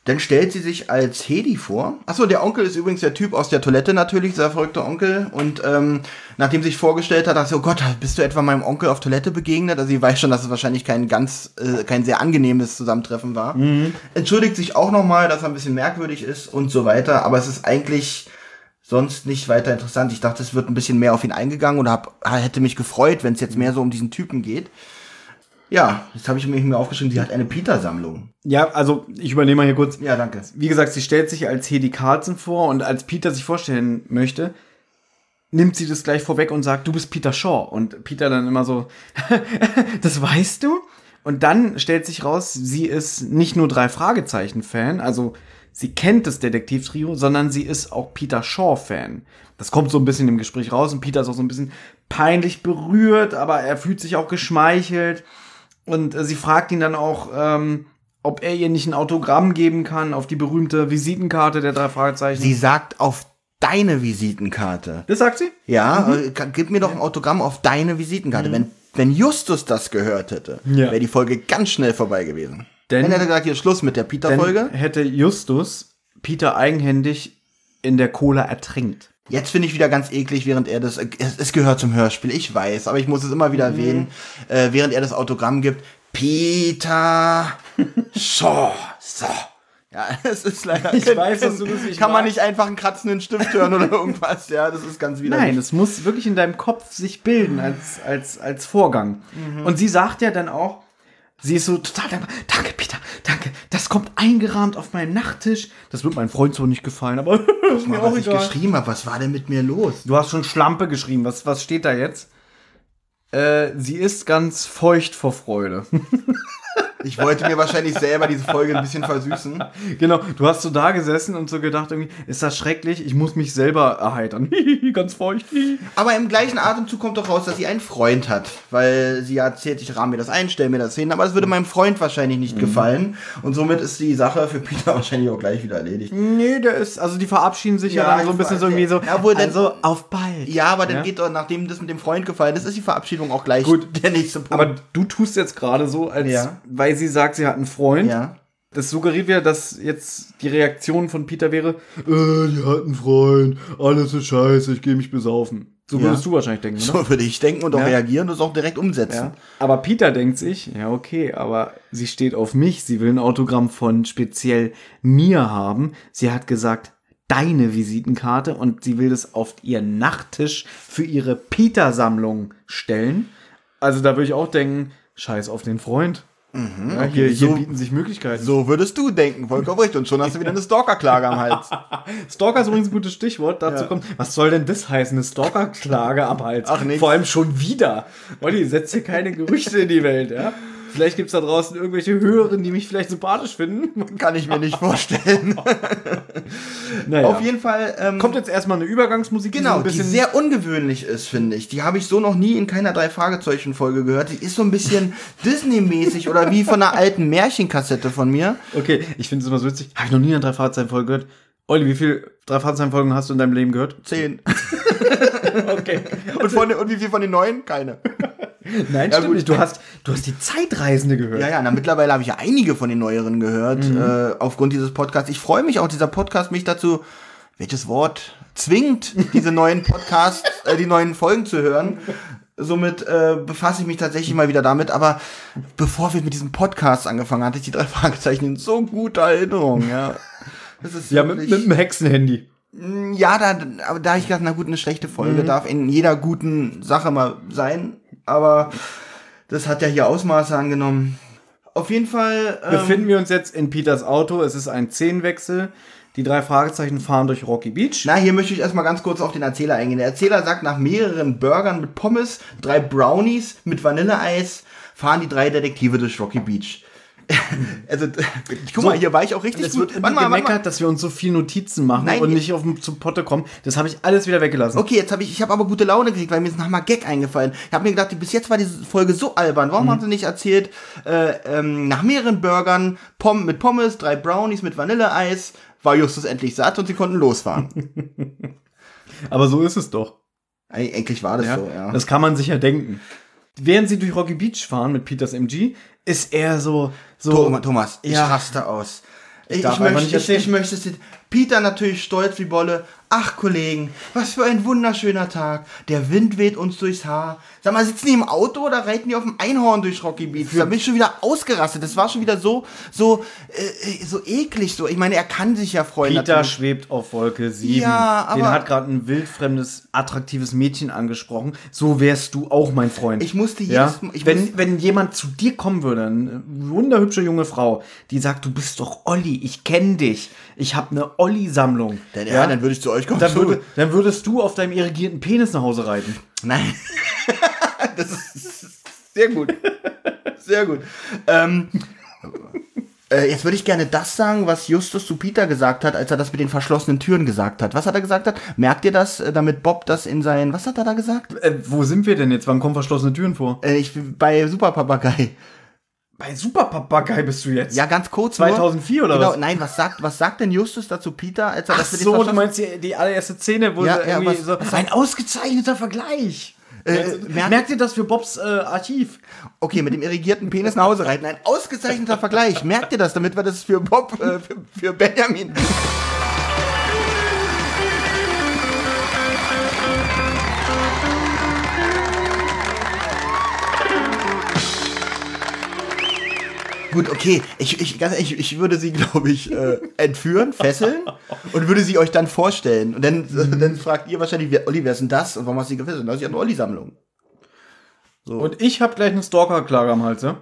Dann stellt sie sich als Hedi vor. Achso, der Onkel ist übrigens der Typ aus der Toilette natürlich, dieser verrückte Onkel. Und ähm, nachdem sie sich vorgestellt hat, dachte sie, oh Gott, bist du etwa meinem Onkel auf Toilette begegnet? Also sie weiß schon, dass es wahrscheinlich kein ganz, äh, kein sehr angenehmes Zusammentreffen war. Mhm. Entschuldigt sich auch nochmal, dass er ein bisschen merkwürdig ist und so weiter. Aber es ist eigentlich sonst nicht weiter interessant. Ich dachte, es wird ein bisschen mehr auf ihn eingegangen oder hab, hätte mich gefreut, wenn es jetzt mehr so um diesen Typen geht. Ja, jetzt habe ich mir aufgeschrieben, sie hat eine Peter-Sammlung. Ja, also ich übernehme mal hier kurz. Ja, danke. Wie gesagt, sie stellt sich als Hedy Carlson vor und als Peter sich vorstellen möchte, nimmt sie das gleich vorweg und sagt, du bist Peter Shaw. Und Peter dann immer so, das weißt du? Und dann stellt sich raus, sie ist nicht nur drei Fragezeichen-Fan, also sie kennt das Detektivtrio, sondern sie ist auch Peter Shaw-Fan. Das kommt so ein bisschen im Gespräch raus und Peter ist auch so ein bisschen peinlich berührt, aber er fühlt sich auch geschmeichelt. Und äh, sie fragt ihn dann auch, ähm, ob er ihr nicht ein Autogramm geben kann auf die berühmte Visitenkarte der drei Fragezeichen. Sie sagt auf deine Visitenkarte. Das sagt sie? Ja, mhm. Äh, gib mir doch ein Autogramm auf deine Visitenkarte. Mhm. Wenn, wenn Justus das gehört hätte, ja. wäre die Folge ganz schnell vorbei gewesen. Denn, Dann hätte gesagt, hier Schluss mit der Peter-Folge. Hätte Justus Peter eigenhändig in der Cola ertränkt. Jetzt finde ich wieder ganz eklig, während er das, es, es, gehört zum Hörspiel, ich weiß, aber ich muss es immer wieder mhm. erwähnen, äh, während er das Autogramm gibt, Peter Shaw, so. Ja, es ist leider. Ich weiß, dass du das nicht Kann man nicht einfach einen kratzenden Stift hören oder irgendwas? Ja, das ist ganz wieder. Nein, es muss wirklich in deinem Kopf sich bilden als, als, als Vorgang. Mhm. Und sie sagt ja dann auch, Sie ist so total dankbar. Danke, Peter. Danke. Das kommt eingerahmt auf meinen Nachttisch. Das wird meinem Freund so nicht gefallen, aber ist mir auch was egal. ich geschrieben habe. Was war denn mit mir los? Du hast schon Schlampe geschrieben. Was, was steht da jetzt? Äh, sie ist ganz feucht vor Freude. Ich wollte mir wahrscheinlich selber diese Folge ein bisschen versüßen. Genau, du hast so da gesessen und so gedacht, irgendwie, ist das schrecklich, ich muss mich selber erheitern. Ganz feucht. Aber im gleichen Atemzug kommt doch raus, dass sie einen Freund hat. Weil sie erzählt, ich rahme mir das ein, stell mir das hin, aber es würde meinem Freund wahrscheinlich nicht mhm. gefallen. Und somit ist die Sache für Peter wahrscheinlich auch gleich wieder erledigt. Nee, der ist, also die verabschieden sich ja, ja dann so ein bisschen so irgendwie so, ja, wohl also auf bald. Ja, aber dann ja? geht doch, nachdem das mit dem Freund gefallen ist, ist die Verabschiedung auch gleich Gut, der nächste Punkt. Aber du tust jetzt gerade so, als ja. weil weil sie sagt, sie hat einen Freund. Ja. Das suggeriert ja, dass jetzt die Reaktion von Peter wäre, äh, die hat einen Freund, alles ist scheiße, ich gehe mich besaufen. So würdest ja. du wahrscheinlich denken, oder? So würde ich denken und auch ja. reagieren und es auch direkt umsetzen. Ja. Aber Peter denkt sich, ja okay, aber sie steht auf mich, sie will ein Autogramm von speziell mir haben. Sie hat gesagt, deine Visitenkarte und sie will das auf ihren Nachttisch für ihre Peter-Sammlung stellen. Also da würde ich auch denken, scheiß auf den Freund. Mhm, ja, hier, hier bieten sich Möglichkeiten. So würdest du denken, vollkommen richtig. Und schon hast du wieder eine Stalker-Klage am Hals. Stalker ist übrigens ein gutes Stichwort. Dazu ja. kommt, was soll denn das heißen? Eine Stalker-Klage am Hals. Ach nicht. Vor allem schon wieder. Olli, setz hier keine Gerüchte in die Welt, ja? Vielleicht gibt es da draußen irgendwelche Höheren, die mich vielleicht sympathisch finden. Kann ich mir nicht vorstellen. naja. Auf jeden Fall. Ähm, Kommt jetzt erstmal eine Übergangsmusik, genau, die, so die sehr ungewöhnlich ist, finde ich. Die habe ich so noch nie in keiner drei Fragezeichen Folge gehört. Die ist so ein bisschen Disney-mäßig oder wie von einer alten Märchenkassette von mir. Okay, ich finde es immer so witzig. Habe ich noch nie eine drei Fragezeichen Folge gehört. Olli, wie viele drei Fragezeichen Folgen hast du in deinem Leben gehört? Zehn. okay. Und, von, und wie viel von den neuen? Keine. Nein, ja, stimmt nicht. Du hast, du hast die Zeitreisende gehört. Ja, ja, na, mittlerweile habe ich ja einige von den neueren gehört, mhm. äh, aufgrund dieses Podcasts. Ich freue mich auch, dieser Podcast mich dazu, welches Wort, zwingt, diese neuen Podcasts, äh, die neuen Folgen zu hören. Somit äh, befasse ich mich tatsächlich mal wieder damit. Aber bevor wir mit diesem Podcast angefangen hatten, hatte ich die drei Fragezeichen in so guter Erinnerung. Ja, das ist ja mit, mit dem Hexenhandy. Ja, da, aber da ich gedacht, na gut, eine schlechte Folge mhm. darf in jeder guten Sache mal sein aber das hat ja hier Ausmaße angenommen. Auf jeden Fall. Ähm, Befinden wir uns jetzt in Peters Auto. Es ist ein Zehnwechsel. Die drei Fragezeichen fahren durch Rocky Beach. Na, hier möchte ich erstmal ganz kurz auf den Erzähler eingehen. Der Erzähler sagt, nach mehreren Burgern mit Pommes, drei Brownies mit Vanilleeis fahren die drei Detektive durch Rocky Beach. also, guck so, mal, hier war ich auch richtig es gut. Es wird immer gemeckert, dass wir uns so viel Notizen machen Nein, und nicht auf zum Potte kommen. Das habe ich alles wieder weggelassen. Okay, jetzt habe ich, ich habe aber gute Laune gekriegt, weil mir ist nochmal Gag eingefallen. Ich habe mir gedacht, bis jetzt war diese Folge so albern. Warum mhm. haben sie nicht erzählt, äh, ähm, nach mehreren Burgern, Pom mit Pommes, drei Brownies mit Vanilleeis, war Justus endlich satt und sie konnten losfahren. aber so ist es doch. Eigentlich war das ja, so, ja. Das kann man sich ja denken. Während sie durch Rocky Beach fahren mit Peters MG, ist er so, so. Thomas, ich ja. raste aus. Ich, ich, möchte, ich, ich möchte, Peter natürlich stolz wie Bolle. Ach, Kollegen, was für ein wunderschöner Tag. Der Wind weht uns durchs Haar. Sag mal, sitzen die im Auto oder reiten die auf dem Einhorn durch Rocky Beach? Da bin ich schon wieder ausgerastet. Das war schon wieder so, so, äh, so eklig. So, ich meine, er kann sich ja freuen. Peter natürlich. schwebt auf Wolke 7. Ja, aber Den hat gerade ein wildfremdes, attraktives Mädchen angesprochen. So wärst du auch mein Freund. Ich musste jedes ja? ich wenn, musste wenn jemand zu dir kommen würde, eine wunderhübsche junge Frau, die sagt, du bist doch Olli, ich kenne dich. Ich habe eine Olli-Sammlung. Dann, ja, ja, dann würde ich zu euch kommen. Dann, würde, dann würdest du auf deinem irrigierten Penis nach Hause reiten. Nein. das ist sehr gut. Sehr gut. Ähm, äh, jetzt würde ich gerne das sagen, was Justus zu Peter gesagt hat, als er das mit den verschlossenen Türen gesagt hat. Was hat er gesagt? Hat? Merkt ihr das, äh, damit Bob das in sein. Was hat er da gesagt? Äh, wo sind wir denn jetzt? Wann kommen verschlossene Türen vor? Äh, ich bei Super Papagei. Bei Super Papagei bist du jetzt. Ja, ganz kurz. 2004 nur. oder genau, was? Nein, was sagt, was sagt denn Justus dazu Peter, als er Ach das mit so, du meinst die, die allererste Szene, wo ja, ja, was, so, ein ausgezeichneter Vergleich. Äh, merkt, merkt ihr das für Bobs äh, Archiv? Okay, mit dem irrigierten Penis nach Hause reiten. Ein ausgezeichneter Vergleich. Merkt ihr das, damit wir das für Bob, äh, für, für Benjamin. Gut, okay. Ich, ich, ganz ehrlich, ich würde sie, glaube ich, äh, entführen, fesseln und würde sie euch dann vorstellen. Und dann, mhm. dann fragt ihr wahrscheinlich, wer, Olli, wer ist denn das? Und warum hast du sie gefesselt? Das ist ja eine Olli-Sammlung. So. Und ich habe gleich eine Stalker-Klage am Hals, ja?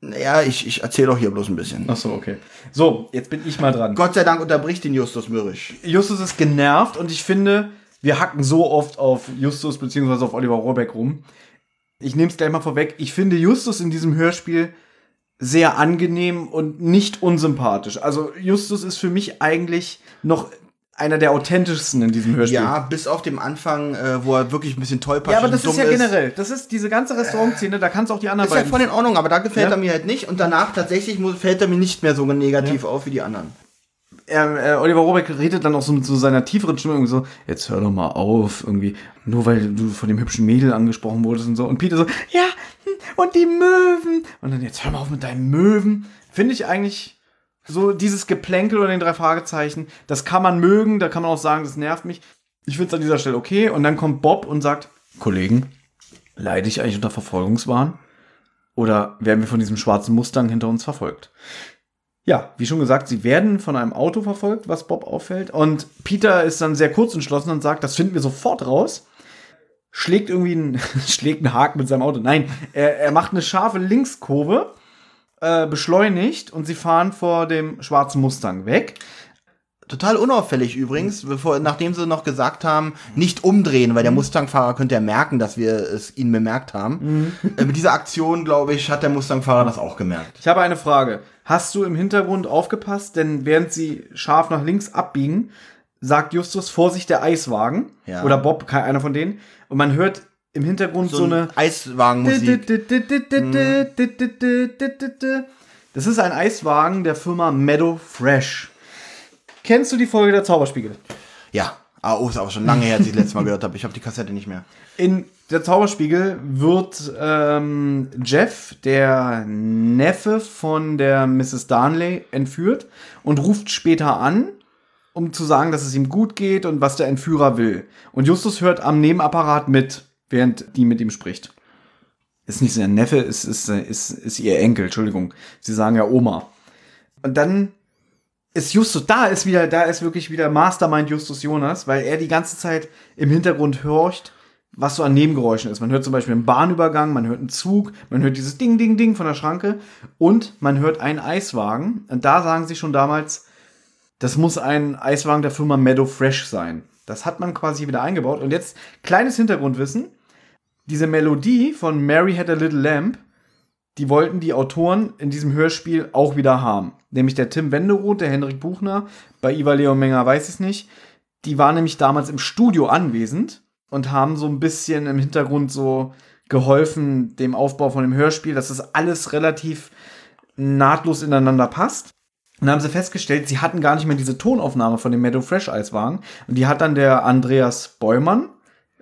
Naja, ich, ich erzähle doch hier bloß ein bisschen. Ach so, okay. So, jetzt bin ich mal dran. Gott sei Dank unterbricht ihn Justus mürrisch. Justus ist genervt und ich finde, wir hacken so oft auf Justus bzw. auf Oliver Rohrbeck rum. Ich nehme es gleich mal vorweg. Ich finde Justus in diesem Hörspiel sehr angenehm und nicht unsympathisch. Also Justus ist für mich eigentlich noch einer der authentischsten in diesem Hörspiel. Ja, bis auf dem Anfang, äh, wo er wirklich ein bisschen tollpatschig ist. Ja, aber das ist ja generell. Das ist diese ganze Restaurantszene, da kannst du auch die anderen Ist ja voll in Ordnung, aber da gefällt ja? er mir halt nicht. Und danach tatsächlich fällt er mir nicht mehr so negativ ja. auf wie die anderen. Er, äh, Oliver Robeck redet dann auch so mit so seiner tieferen Stimme irgendwie so, jetzt hör doch mal auf, irgendwie, nur weil du von dem hübschen Mädel angesprochen wurdest und so. Und Peter so, ja, und die Möwen. Und dann jetzt hör mal auf mit deinen Möwen. Finde ich eigentlich so dieses Geplänkel oder den drei Fragezeichen, das kann man mögen, da kann man auch sagen, das nervt mich. Ich finde es an dieser Stelle okay. Und dann kommt Bob und sagt, Kollegen, leide ich eigentlich unter Verfolgungswahn? Oder werden wir von diesem schwarzen Mustang hinter uns verfolgt? Ja, wie schon gesagt, sie werden von einem Auto verfolgt, was Bob auffällt. Und Peter ist dann sehr kurz entschlossen und sagt, das finden wir sofort raus schlägt irgendwie einen, schlägt einen Haken mit seinem Auto. Nein, er, er macht eine scharfe Linkskurve, äh, beschleunigt und sie fahren vor dem schwarzen Mustang weg. Total unauffällig übrigens, bevor, nachdem sie noch gesagt haben, nicht umdrehen, weil der mhm. Mustang-Fahrer könnte ja merken, dass wir es ihnen bemerkt haben. Mhm. Äh, mit dieser Aktion, glaube ich, hat der Mustang-Fahrer das auch gemerkt. Ich habe eine Frage. Hast du im Hintergrund aufgepasst? Denn während sie scharf nach links abbiegen, sagt Justus, Vorsicht, der Eiswagen. Ja. Oder Bob, einer von denen. Und man hört im Hintergrund so, so eine Eiswagenmusik. Das ist ein Eiswagen der Firma Meadow Fresh. Kennst du die Folge der Zauberspiegel? Ja. Ah, oh, ist aber schon lange her, als ich das letzte Mal gehört habe. Ich habe die Kassette nicht mehr. In der Zauberspiegel wird ähm, Jeff, der Neffe von der Mrs. Darnley, entführt und ruft später an um zu sagen, dass es ihm gut geht und was der Entführer will. Und Justus hört am Nebenapparat mit, während die mit ihm spricht. Ist nicht sein Neffe, ist, ist, ist, ist ihr Enkel, Entschuldigung. Sie sagen ja Oma. Und dann ist Justus, da ist wieder, da ist wirklich wieder Mastermind Justus Jonas, weil er die ganze Zeit im Hintergrund horcht, was so an Nebengeräuschen ist. Man hört zum Beispiel einen Bahnübergang, man hört einen Zug, man hört dieses Ding, Ding, Ding von der Schranke und man hört einen Eiswagen. Und da sagen sie schon damals, das muss ein Eiswagen der Firma Meadow Fresh sein. Das hat man quasi wieder eingebaut. Und jetzt kleines Hintergrundwissen. Diese Melodie von Mary Had a Little Lamp, die wollten die Autoren in diesem Hörspiel auch wieder haben. Nämlich der Tim Wenderoth, der Henrik Buchner, bei Iva Leon Menger weiß ich nicht. Die waren nämlich damals im Studio anwesend und haben so ein bisschen im Hintergrund so geholfen, dem Aufbau von dem Hörspiel, dass das alles relativ nahtlos ineinander passt. Und dann haben sie festgestellt, sie hatten gar nicht mehr diese Tonaufnahme von dem Meadow Fresh Eiswagen. Und die hat dann der Andreas Beumann,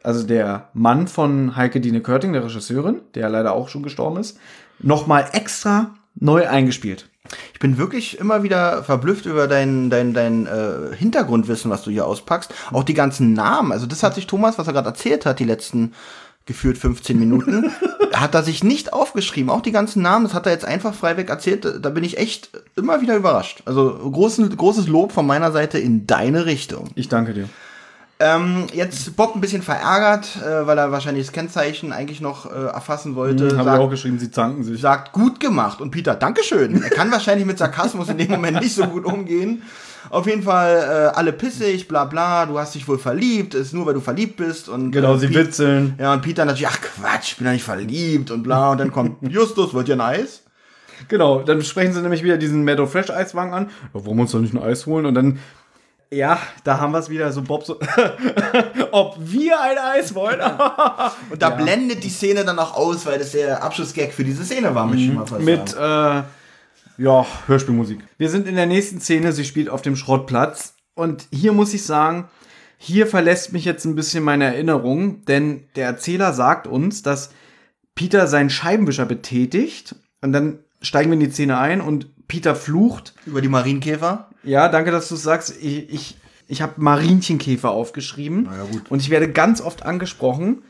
also der Mann von Heike Dine Körting, der Regisseurin, der leider auch schon gestorben ist, nochmal extra neu eingespielt. Ich bin wirklich immer wieder verblüfft über dein, dein, dein äh, Hintergrundwissen, was du hier auspackst. Auch die ganzen Namen. Also das hat sich Thomas, was er gerade erzählt hat, die letzten geführt 15 Minuten, hat er sich nicht aufgeschrieben. Auch die ganzen Namen, das hat er jetzt einfach freiweg erzählt. Da bin ich echt immer wieder überrascht. Also großen, großes Lob von meiner Seite in deine Richtung. Ich danke dir. Ähm, jetzt Bob ein bisschen verärgert, äh, weil er wahrscheinlich das Kennzeichen eigentlich noch äh, erfassen wollte. Mhm, Habe ich auch geschrieben, sie zanken sich. Sagt, gut gemacht. Und Peter, Dankeschön. Er kann wahrscheinlich mit Sarkasmus in dem Moment nicht so gut umgehen. Auf jeden Fall äh, alle pissig, bla bla, du hast dich wohl verliebt, ist nur weil du verliebt bist. Und, genau, äh, sie witzeln. Ja, und Peter natürlich, ach Quatsch, ich bin ja nicht verliebt und bla. Und dann kommt Justus, wollt ihr ein Eis? Genau, dann sprechen sie nämlich wieder diesen Meadow Fresh Eiswagen an. Ja, wollen wir uns doch nicht ein Eis holen? Und dann ja, da haben wir es wieder, so Bob so, ob wir ein Eis wollen. und da ja. blendet die Szene dann auch aus, weil das der Abschlussgag für diese Szene war, möchte ich mal fast Mit, äh, ja, Hörspielmusik. Wir sind in der nächsten Szene, sie spielt auf dem Schrottplatz. Und hier muss ich sagen, hier verlässt mich jetzt ein bisschen meine Erinnerung, denn der Erzähler sagt uns, dass Peter seinen Scheibenwischer betätigt und dann steigen wir in die Szene ein und Peter flucht. Über die Marienkäfer? Ja, danke, dass du sagst. Ich, ich, ich habe Marienchenkäfer aufgeschrieben. Ja, gut. Und ich werde ganz oft angesprochen.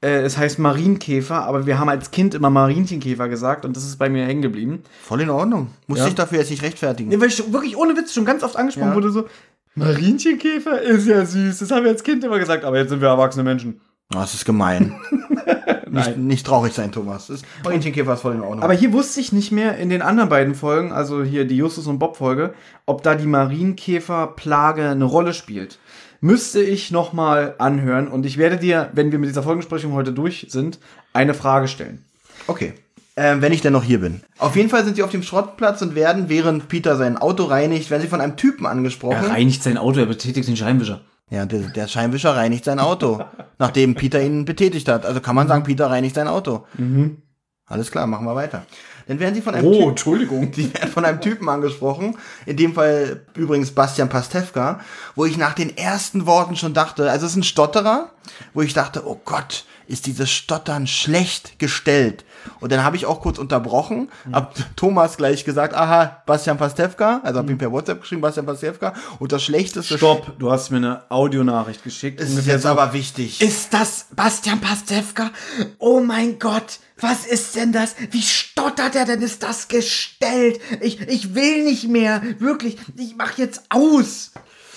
Äh, es heißt Marienkäfer, aber wir haben als Kind immer Marienchenkäfer gesagt und das ist bei mir hängen geblieben. Voll in Ordnung. Muss ja. ich dafür jetzt nicht rechtfertigen. Nee, weil ich wirklich ohne Witz schon ganz oft angesprochen ja. wurde, so, Marienchenkäfer ist ja süß. Das haben wir als Kind immer gesagt, aber jetzt sind wir erwachsene Menschen. Oh, das ist gemein. nicht, nicht, traurig sein, Thomas. Das Marinchenkäfer ist voll in Ordnung. Aber hier wusste ich nicht mehr in den anderen beiden Folgen, also hier die Justus und Bob Folge, ob da die Marienkäferplage eine Rolle spielt. Müsste ich noch mal anhören und ich werde dir, wenn wir mit dieser Folgensprechung heute durch sind, eine Frage stellen. Okay. Ähm, wenn ich denn noch hier bin. Auf jeden Fall sind sie auf dem Schrottplatz und werden, während Peter sein Auto reinigt, werden sie von einem Typen angesprochen. Er reinigt sein Auto, er betätigt den Scheinwischer. Ja, der, der Scheinwischer reinigt sein Auto, nachdem Peter ihn betätigt hat. Also kann man sagen, Peter reinigt sein Auto. Mhm. Alles klar, machen wir weiter. Dann werden sie von einem oh, Typen, Entschuldigung. Die werden von einem Typen angesprochen, in dem Fall übrigens Bastian Pastewka, wo ich nach den ersten Worten schon dachte, also es ist ein Stotterer, wo ich dachte, oh Gott, ist dieses Stottern schlecht gestellt. Und dann habe ich auch kurz unterbrochen, mhm. hab Thomas gleich gesagt, aha, Bastian Pastewka, also habe ihm per WhatsApp geschrieben, Bastian Pastewka. Und das Schlechteste... Stopp, du hast mir eine Audionachricht geschickt. Ist jetzt so, aber wichtig. Ist das Bastian Pastewka? Oh mein Gott, was ist denn das? Wie stottert er denn? Ist das gestellt? Ich, ich will nicht mehr. Wirklich, ich mach jetzt aus.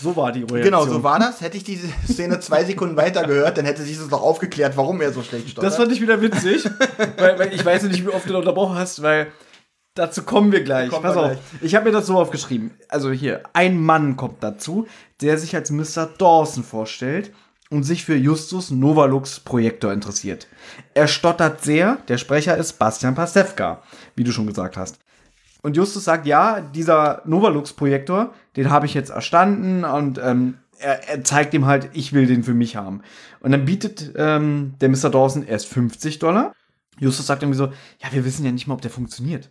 So war die Reaktion. Genau, so war das. Hätte ich diese Szene zwei Sekunden weiter gehört, dann hätte sich das noch aufgeklärt, warum er so schlecht stottert. Das fand ich wieder witzig, weil, weil, ich weiß nicht, wie oft du unterbrochen hast, weil dazu kommen wir gleich. Kommt Pass auf, gleich. ich habe mir das so aufgeschrieben. Also hier, ein Mann kommt dazu, der sich als Mr. Dawson vorstellt und sich für Justus Novalux Projektor interessiert. Er stottert sehr, der Sprecher ist Bastian Pastewka, wie du schon gesagt hast. Und Justus sagt, ja, dieser Novalux-Projektor, den habe ich jetzt erstanden und ähm, er, er, zeigt ihm halt, ich will den für mich haben. Und dann bietet ähm, der Mr. Dawson erst 50 Dollar. Justus sagt irgendwie so, ja, wir wissen ja nicht mal, ob der funktioniert.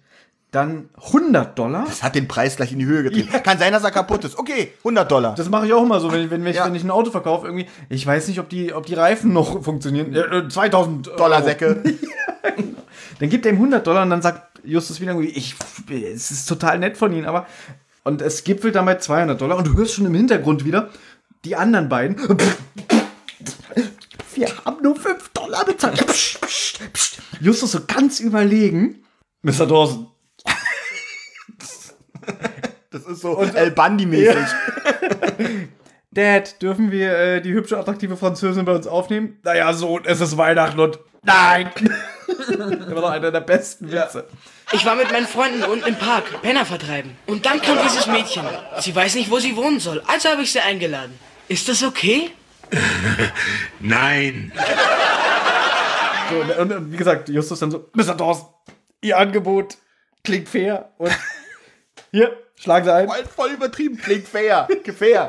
Dann 100 Dollar. Das hat den Preis gleich in die Höhe getrieben. Ja. Kann sein, dass er kaputt ist. Okay, 100 Dollar. Das mache ich auch immer so, wenn, wenn, wenn, ich, ja. wenn ich ein Auto verkaufe, irgendwie, ich weiß nicht, ob die, ob die Reifen noch funktionieren. Äh, 2000 Dollar Säcke. ja, genau. Dann gibt er ihm 100 Dollar und dann sagt Justus wieder irgendwie, ich, es ist total nett von ihnen, aber und es gipfelt dann bei 200 Dollar und du hörst schon im Hintergrund wieder die anderen beiden. Wir haben nur 5 Dollar bezahlt. Justus so ganz überlegen. Mr. Dawson. Das ist so El Bundy-mäßig. Dad, dürfen wir äh, die hübsche, attraktive Französin bei uns aufnehmen? Naja, Sohn, es ist Weihnachten und nein! das war doch einer der besten Witze. Ich war mit meinen Freunden unten im Park, Penner vertreiben. Und dann kam dieses Mädchen. Sie weiß nicht, wo sie wohnen soll. Also habe ich sie eingeladen. Ist das okay? Nein. So, und, und, wie gesagt, Justus dann so, Mr. Thorsten, Ihr Angebot klingt fair. Und hier, schlagen Sie ein. Voll, voll übertrieben, klingt fair. fair.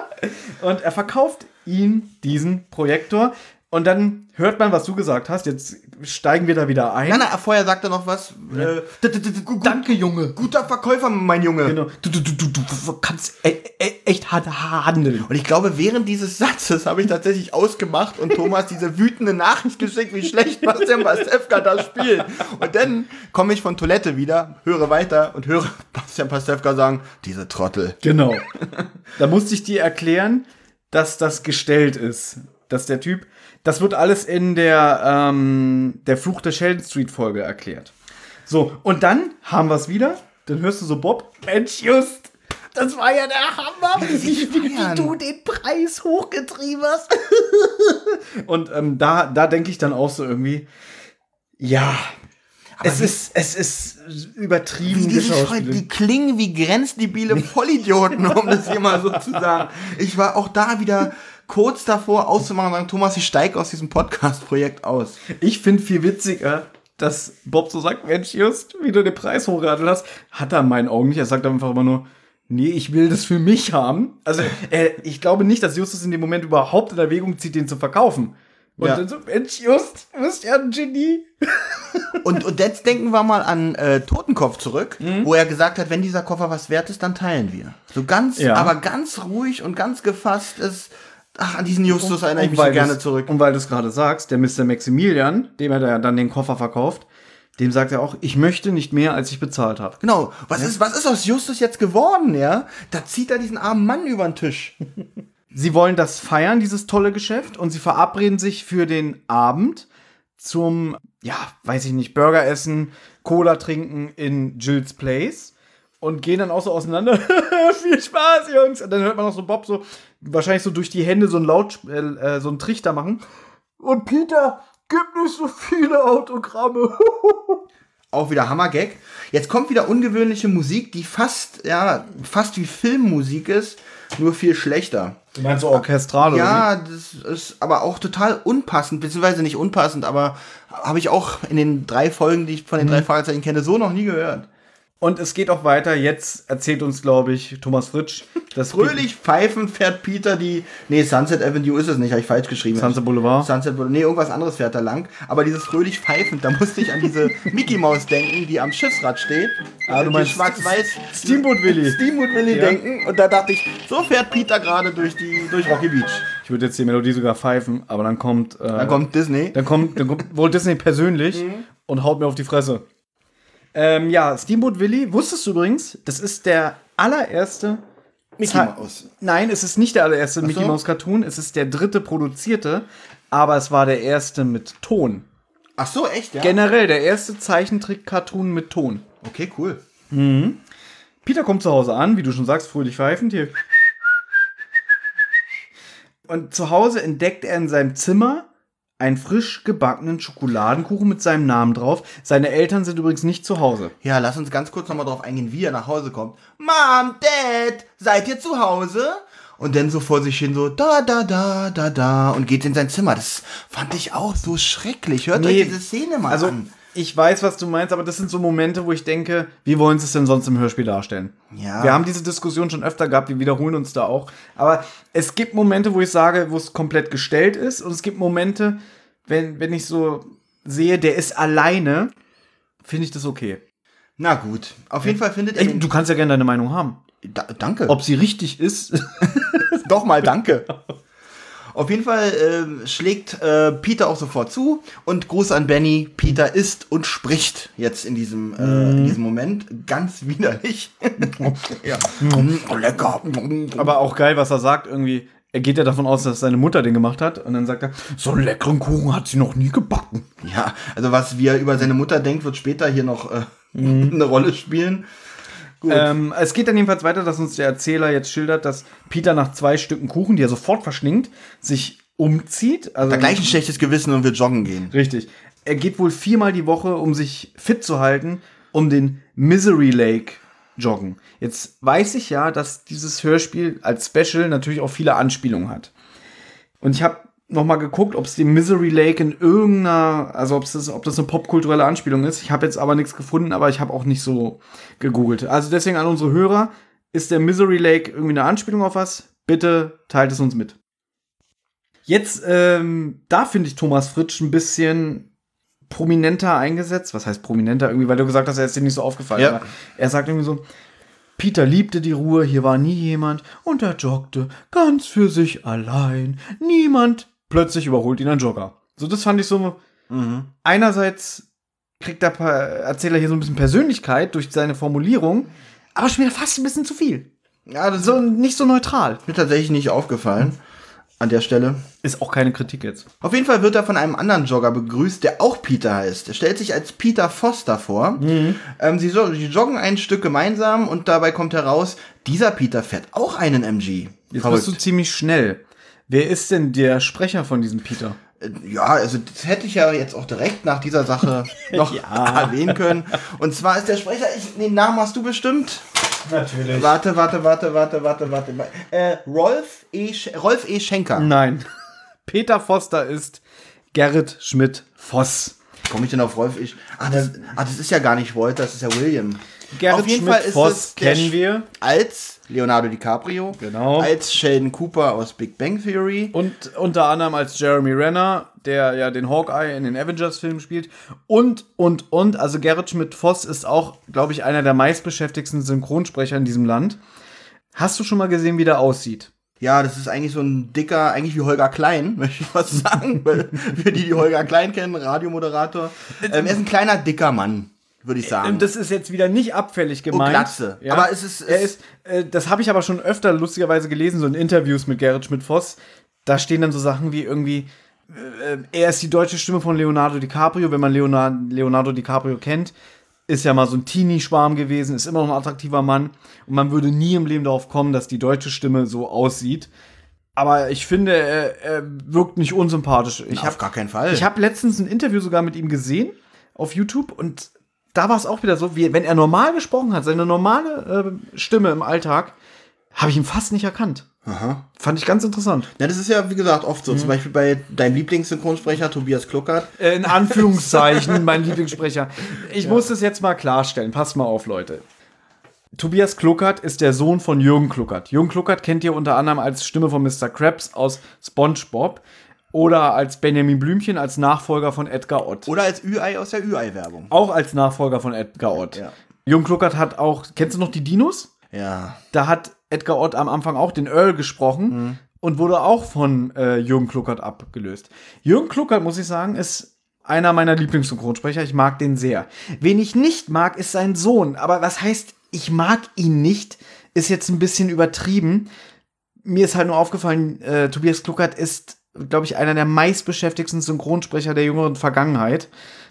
und er verkauft ihm diesen Projektor. Und dann hört man, was du gesagt hast. Jetzt steigen wir da wieder ein. Nein, nein, vorher sagt er noch was. Äh, Danke, Junge. Guter Verkäufer, mein Junge. Genau. Du, du, du, du, du kannst e e echt handeln. Und ich glaube, während dieses Satzes habe ich tatsächlich ausgemacht und Thomas diese wütende Nachricht geschickt, wie schlecht Bastian Pastewka da spielt. Und dann komme ich von Toilette wieder, höre weiter und höre Bastian Pastewka sagen, diese Trottel. Genau. da musste ich dir erklären, dass das gestellt ist. Dass der Typ das wird alles in der, ähm, der Fluch der Sheldon Street Folge erklärt. So, und dann haben wir es wieder. Dann hörst du so Bob. Mensch, Just, das war ja der Hammer, wie, wie, wie du den Preis hochgetrieben hast. und ähm, da, da denke ich dann auch so irgendwie, ja, aber es ist, es ist übertrieben. Wie die, die klingen wie grenzdebile Vollidioten, um das hier mal so zu sagen. Ich war auch da wieder kurz davor auszumachen und sagen, Thomas, ich steige aus diesem Podcast-Projekt aus. Ich finde viel witziger, dass Bob so sagt, Mensch, just, wie du den Preis hochgeradelt hast, hat er in meinen Augen nicht. Er sagt einfach immer nur, nee, ich will das für mich haben. Also, äh, ich glaube nicht, dass Justus in dem Moment überhaupt in Erwägung zieht, den zu verkaufen. Und ja. dann so, Mensch, Just, du bist ja ein Genie. und, und jetzt denken wir mal an äh, Totenkopf zurück, mhm. wo er gesagt hat, wenn dieser Koffer was wert ist, dann teilen wir. So ganz, ja. aber ganz ruhig und ganz gefasst ist, Ach, an diesen Justus erinnere ich mich so gerne zurück. Und weil du es gerade sagst, der Mr. Maximilian, dem er dann den Koffer verkauft, dem sagt er auch, ich möchte nicht mehr, als ich bezahlt habe. Genau. Was, ja? ist, was ist aus Justus jetzt geworden, ja? Da zieht er diesen armen Mann über den Tisch. sie wollen das feiern, dieses tolle Geschäft, und sie verabreden sich für den Abend zum, ja, weiß ich nicht, Burger essen, Cola trinken in Jill's Place und gehen dann auch so auseinander. Viel Spaß, Jungs. Und dann hört man noch so Bob so, wahrscheinlich so durch die Hände so ein Laut, äh, äh, so einen Trichter machen. Und Peter, gib nicht so viele Autogramme. auch wieder Hammergag. Jetzt kommt wieder ungewöhnliche Musik, die fast, ja, fast wie Filmmusik ist, nur viel schlechter. Du meinst so orchestral oder? Ja, das ist aber auch total unpassend, beziehungsweise nicht unpassend, aber habe ich auch in den drei Folgen, die ich von den mhm. drei Fragezeichen kenne, so noch nie gehört. Und es geht auch weiter. Jetzt erzählt uns, glaube ich, Thomas Fritsch. Das Fröhlich pfeifen fährt Peter die. Nee, Sunset Avenue ist es nicht, habe ich falsch geschrieben. Sunset Boulevard? Sunset Boulevard. Nee, irgendwas anderes fährt da lang. Aber dieses fröhlich pfeifen, da musste ich an diese Mickey Maus denken, die am Schiffsrad steht. Ah, du meinst schwarz-weiß Steamboat Willy. Steamboat Willy ja. denken. Und da dachte ich, so fährt Peter gerade durch, die, durch Rocky Beach. Ich würde jetzt die Melodie sogar pfeifen, aber dann kommt. Äh, dann kommt Disney. Dann kommt, dann kommt wohl Disney persönlich mhm. und haut mir auf die Fresse. Ähm, ja, Steamboat Willie, wusstest du übrigens, das ist der allererste Mickey Mouse. Nein, es ist nicht der allererste so. Mickey Mouse Cartoon, es ist der dritte produzierte, aber es war der erste mit Ton. Ach so, echt, ja? Generell der erste Zeichentrick-Cartoon mit Ton. Okay, cool. Mhm. Peter kommt zu Hause an, wie du schon sagst, fröhlich pfeifend hier. Und zu Hause entdeckt er in seinem Zimmer einen frisch gebackenen Schokoladenkuchen mit seinem Namen drauf. Seine Eltern sind übrigens nicht zu Hause. Ja, lass uns ganz kurz nochmal drauf eingehen, wie er nach Hause kommt. Mom, Dad, seid ihr zu Hause? Und dann so vor sich hin so da, da, da, da, da und geht in sein Zimmer. Das fand ich auch so schrecklich. Hört nee, euch diese Szene mal also, an ich weiß, was du meinst, aber das sind so Momente, wo ich denke, wie wollen sie es denn sonst im Hörspiel darstellen? Ja. Wir haben diese Diskussion schon öfter gehabt, wir wiederholen uns da auch. Aber es gibt Momente, wo ich sage, wo es komplett gestellt ist. Und es gibt Momente, wenn, wenn ich so sehe, der ist alleine, finde ich das okay. Na gut, auf jeden Fall findet er. Ey, du kannst ja gerne deine Meinung haben. Da, danke. Ob sie richtig ist. Doch mal, danke. Auf jeden Fall äh, schlägt äh, Peter auch sofort zu und Gruß an Benny. Peter isst und spricht jetzt in diesem, äh, in mhm. diesem Moment ganz widerlich. ja. Oh, lecker. Aber auch geil, was er sagt, irgendwie. Er geht ja davon aus, dass seine Mutter den gemacht hat. Und dann sagt er, so einen leckeren Kuchen hat sie noch nie gebacken. Ja, also was wir über seine Mutter denkt, wird später hier noch äh, mhm. eine Rolle spielen. Ähm, es geht dann jedenfalls weiter, dass uns der Erzähler jetzt schildert, dass Peter nach zwei Stücken Kuchen, die er sofort verschlingt, sich umzieht. Also da gleich ein schlechtes Gewissen und will joggen gehen. Richtig. Er geht wohl viermal die Woche, um sich fit zu halten, um den Misery Lake joggen. Jetzt weiß ich ja, dass dieses Hörspiel als Special natürlich auch viele Anspielungen hat. Und ich habe noch mal geguckt, ob es den Misery Lake in irgendeiner, also ob das, ob das eine popkulturelle Anspielung ist. Ich habe jetzt aber nichts gefunden, aber ich habe auch nicht so gegoogelt. Also deswegen an unsere Hörer, ist der Misery Lake irgendwie eine Anspielung auf was? Bitte teilt es uns mit. Jetzt, ähm, da finde ich Thomas Fritsch ein bisschen prominenter eingesetzt. Was heißt prominenter? Irgendwie, weil du gesagt hast, er ist dir nicht so aufgefallen. Ja. Er sagt irgendwie so, Peter liebte die Ruhe, hier war nie jemand und er joggte ganz für sich allein. Niemand plötzlich überholt ihn ein Jogger. So, das fand ich so. Mhm. Einerseits kriegt der Erzähler hier so ein bisschen Persönlichkeit durch seine Formulierung, aber schon wieder fast ein bisschen zu viel. Ja, das so nicht so neutral. Mir tatsächlich nicht aufgefallen an der Stelle. Ist auch keine Kritik jetzt. Auf jeden Fall wird er von einem anderen Jogger begrüßt, der auch Peter heißt. Er stellt sich als Peter Foster vor. Mhm. Ähm, sie, sie, joggen ein Stück gemeinsam und dabei kommt heraus, dieser Peter fährt auch einen MG. Jetzt Verrückt. bist du ziemlich schnell. Wer ist denn der Sprecher von diesem Peter? Äh, ja, also das hätte ich ja jetzt auch direkt nach dieser Sache noch ja. erwähnen können. Und zwar ist der Sprecher, ich, den Namen hast du bestimmt. Natürlich. Warte, warte, warte, warte, warte, warte. Äh, Rolf, e. Rolf E. Schenker. Nein. Peter Foster ist Gerrit Schmidt-Voss. Komme ich denn auf Rolf E. Ah das, ah, das ist ja gar nicht Wolter, das ist ja William. Gerrit auf jeden Schmidt Fall ist Voss kennen wir. Als Leonardo DiCaprio. Genau. Als Sheldon Cooper aus Big Bang Theory. Und unter anderem als Jeremy Renner, der ja den Hawkeye in den Avengers-Filmen spielt. Und, und, und. Also Gerrit Schmidt-Voss ist auch, glaube ich, einer der meistbeschäftigsten Synchronsprecher in diesem Land. Hast du schon mal gesehen, wie der aussieht? Ja, das ist eigentlich so ein dicker, eigentlich wie Holger Klein, möchte ich fast sagen. Für die, die Holger Klein kennen, Radiomoderator. Ähm, er ist ein kleiner, dicker Mann würde ich sagen. Das ist jetzt wieder nicht abfällig gemeint. Und Glatze. Ja. Aber es ist. Es er ist äh, das habe ich aber schon öfter lustigerweise gelesen, so in Interviews mit Gerrit Schmidt-Voss. Da stehen dann so Sachen wie irgendwie, äh, er ist die deutsche Stimme von Leonardo DiCaprio. Wenn man Leonardo, Leonardo DiCaprio kennt, ist ja mal so ein Teenie-Schwarm gewesen, ist immer noch ein attraktiver Mann. Und man würde nie im Leben darauf kommen, dass die deutsche Stimme so aussieht. Aber ich finde, er, er wirkt nicht unsympathisch. Ich Na, auf gar keinen Fall. Ich habe letztens ein Interview sogar mit ihm gesehen auf YouTube und da war es auch wieder so, wie wenn er normal gesprochen hat, seine normale äh, Stimme im Alltag, habe ich ihn fast nicht erkannt. Aha. Fand ich ganz interessant. Ja, das ist ja, wie gesagt, oft so. Mhm. Zum Beispiel bei deinem Lieblingssynchronsprecher, Tobias Kluckert. Äh, in Anführungszeichen, mein Lieblingssprecher. Ich ja. muss es jetzt mal klarstellen. Passt mal auf, Leute. Tobias Kluckert ist der Sohn von Jürgen Kluckert. Jürgen Kluckert kennt ihr unter anderem als Stimme von Mr. Krabs aus SpongeBob. Oder als Benjamin Blümchen, als Nachfolger von Edgar Ott. Oder als Ü-Ei aus der Ü-Ei-Werbung. Auch als Nachfolger von Edgar Ott. Ja. Jung Kluckert hat auch, kennst du noch die Dinos? Ja. Da hat Edgar Ott am Anfang auch den Earl gesprochen mhm. und wurde auch von äh, Jürgen Kluckert abgelöst. Jürgen Kluckert, muss ich sagen, ist einer meiner Lieblingssynchronsprecher. Ich mag den sehr. Wen ich nicht mag, ist sein Sohn. Aber was heißt, ich mag ihn nicht, ist jetzt ein bisschen übertrieben. Mir ist halt nur aufgefallen, äh, Tobias Kluckert ist glaube ich, einer der meistbeschäftigsten Synchronsprecher der jüngeren Vergangenheit,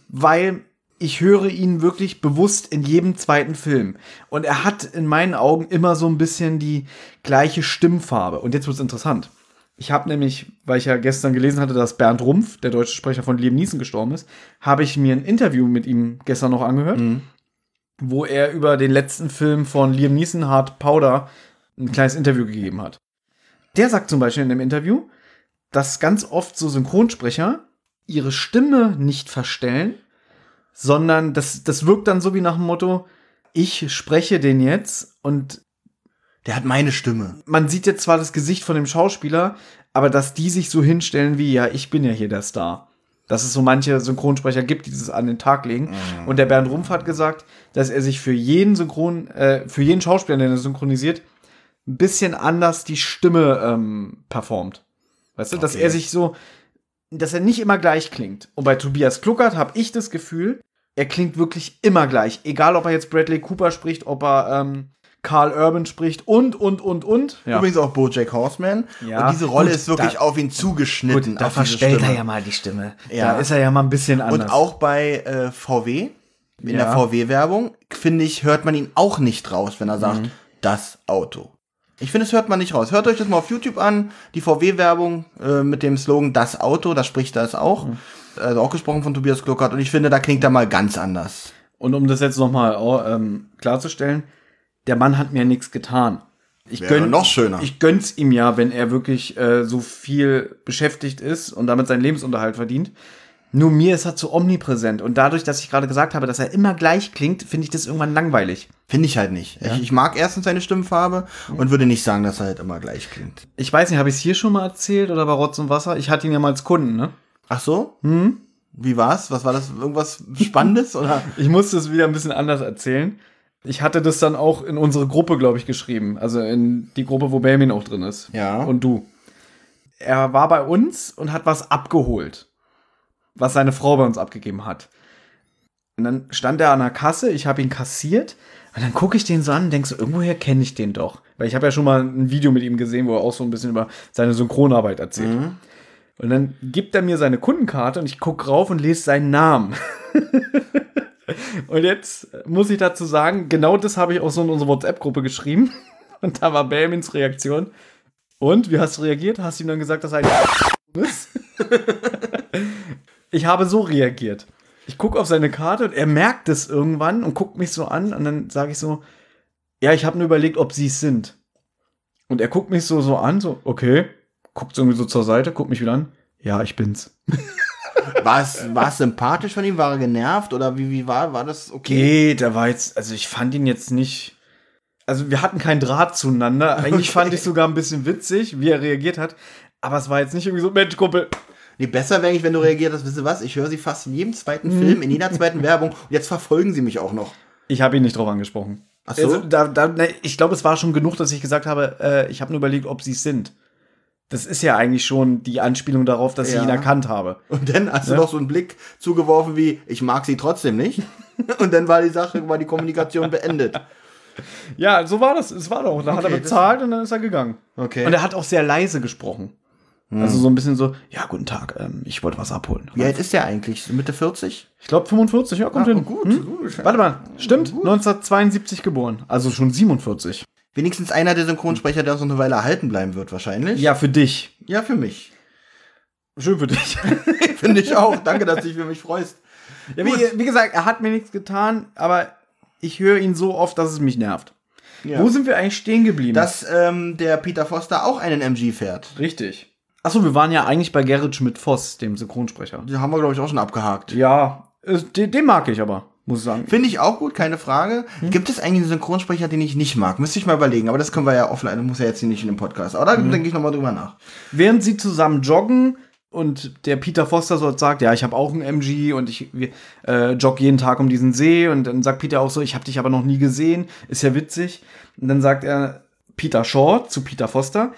weil ich höre ihn wirklich bewusst in jedem zweiten Film. Und er hat in meinen Augen immer so ein bisschen die gleiche Stimmfarbe. Und jetzt wird es interessant. Ich habe nämlich, weil ich ja gestern gelesen hatte, dass Bernd Rumpf, der deutsche Sprecher von Liam Neeson, gestorben ist, habe ich mir ein Interview mit ihm gestern noch angehört, mhm. wo er über den letzten Film von Liam Neeson, Hard Powder, ein kleines Interview gegeben hat. Der sagt zum Beispiel in dem Interview, dass ganz oft so Synchronsprecher ihre Stimme nicht verstellen, sondern das, das wirkt dann so wie nach dem Motto, ich spreche den jetzt und der hat meine Stimme. Man sieht jetzt zwar das Gesicht von dem Schauspieler, aber dass die sich so hinstellen wie, ja, ich bin ja hier der Star. Dass es so manche Synchronsprecher gibt, die das an den Tag legen. Mhm. Und der Bernd Rumpf hat gesagt, dass er sich für jeden Synchron, äh, für jeden Schauspieler, den er synchronisiert, ein bisschen anders die Stimme ähm, performt. Weißt du, okay. dass er sich so, dass er nicht immer gleich klingt. Und bei Tobias Kluckert habe ich das Gefühl, er klingt wirklich immer gleich. Egal, ob er jetzt Bradley Cooper spricht, ob er ähm, Carl Urban spricht und, und, und, und. Ja. Übrigens auch Bojack Horseman. Ja. Und diese Rolle gut, ist wirklich da, auf ihn zugeschnitten. Gut, da verstellt er ja mal die Stimme. Ja. Da ist er ja mal ein bisschen anders. Und auch bei äh, VW In ja. der VW-Werbung, finde ich, hört man ihn auch nicht raus, wenn er sagt, mhm. das Auto. Ich finde, es hört man nicht raus. Hört euch das mal auf YouTube an, die VW-Werbung äh, mit dem Slogan Das Auto, da spricht es auch. Mhm. Also auch gesprochen von Tobias Kluckert und ich finde, da klingt er mal ganz anders. Und um das jetzt nochmal ähm, klarzustellen, der Mann hat mir nichts getan. Ich gönn, noch schöner. Ich gönn's ihm ja, wenn er wirklich äh, so viel beschäftigt ist und damit seinen Lebensunterhalt verdient. Nur mir ist er zu omnipräsent. Und dadurch, dass ich gerade gesagt habe, dass er immer gleich klingt, finde ich das irgendwann langweilig. Finde ich halt nicht. Ja? Ich, ich, mag erstens seine Stimmfarbe und würde nicht sagen, dass er halt immer gleich klingt. Ich weiß nicht, habe ich es hier schon mal erzählt oder bei Rotz und Wasser? Ich hatte ihn ja mal als Kunden, ne? Ach so? Hm? Wie war's? Was war das? Irgendwas Spannendes? oder? Ich musste es wieder ein bisschen anders erzählen. Ich hatte das dann auch in unsere Gruppe, glaube ich, geschrieben. Also in die Gruppe, wo Belmin auch drin ist. Ja. Und du. Er war bei uns und hat was abgeholt was seine Frau bei uns abgegeben hat. Und dann stand er an der Kasse, ich habe ihn kassiert und dann gucke ich den so an und denke so, irgendwoher kenne ich den doch. Weil ich habe ja schon mal ein Video mit ihm gesehen, wo er auch so ein bisschen über seine Synchronarbeit erzählt. Mhm. Und dann gibt er mir seine Kundenkarte und ich gucke rauf und lese seinen Namen. und jetzt muss ich dazu sagen, genau das habe ich auch so in unsere WhatsApp-Gruppe geschrieben. Und da war Belmins Reaktion. Und, wie hast du reagiert? Hast du ihm dann gesagt, dass er ein ist? Ich habe so reagiert. Ich gucke auf seine Karte und er merkt es irgendwann und guckt mich so an und dann sage ich so, ja, ich habe nur überlegt, ob sie es sind. Und er guckt mich so so an, so, okay, guckt irgendwie so zur Seite, guckt mich wieder an, ja, ich bin's. War es, war es sympathisch von ihm? War er genervt oder wie, wie war, war das okay? Geht, er war jetzt, also ich fand ihn jetzt nicht, also wir hatten keinen Draht zueinander. Eigentlich okay. fand ich sogar ein bisschen witzig, wie er reagiert hat. Aber es war jetzt nicht irgendwie so, Mensch, Kumpel, Nee, besser wäre eigentlich, wenn du reagiert hast, wisst ihr was, ich höre sie fast in jedem zweiten. Film, in jeder zweiten Werbung und jetzt verfolgen sie mich auch noch. Ich habe ihn nicht drauf angesprochen. Ach so? Also, da, da, ne, ich glaube, es war schon genug, dass ich gesagt habe, äh, ich habe nur überlegt, ob sie es sind. Das ist ja eigentlich schon die Anspielung darauf, dass ja. ich ihn erkannt habe. Und dann hast ja? du noch so einen Blick zugeworfen wie, ich mag sie trotzdem nicht. und dann war die Sache, war die Kommunikation beendet. Ja, so war das. Es war doch. Da okay, hat er bezahlt und dann ist er gegangen. Okay. Und er hat auch sehr leise gesprochen. Hm. Also so ein bisschen so, ja, guten Tag, ähm, ich wollte was abholen. Wie alt ist der eigentlich? Mitte 40? Ich glaube 45, ja, kommt ah, hin. Gut, hm? gut. Warte mal, stimmt, gut. 1972 geboren, also schon 47. Wenigstens einer der Synchronsprecher, der uns noch eine Weile erhalten bleiben wird, wahrscheinlich. Ja, für dich. Ja, für mich. Schön für dich. Finde ich auch. Danke, dass du dich für mich freust. Ja, wie, wie, gesagt, er hat mir nichts getan, aber ich höre ihn so oft, dass es mich nervt. Ja. Wo sind wir eigentlich stehen geblieben? Dass ähm, der Peter Foster auch einen MG fährt. Richtig. Achso, wir waren ja eigentlich bei Gerrit Schmidt-Voss, dem Synchronsprecher. Den haben wir, glaube ich, auch schon abgehakt. Ja, den, den mag ich aber, muss ich sagen. Finde ich auch gut, keine Frage. Hm? Gibt es eigentlich einen Synchronsprecher, den ich nicht mag? Müsste ich mal überlegen, aber das können wir ja offline, das muss ja jetzt nicht in dem Podcast. Aber da hm. denke ich nochmal drüber nach. Während sie zusammen joggen und der Peter Foster so sagt, ja, ich habe auch einen MG und ich äh, jogge jeden Tag um diesen See und dann sagt Peter auch so, ich habe dich aber noch nie gesehen, ist ja witzig. Und dann sagt er Peter Shaw zu Peter Foster,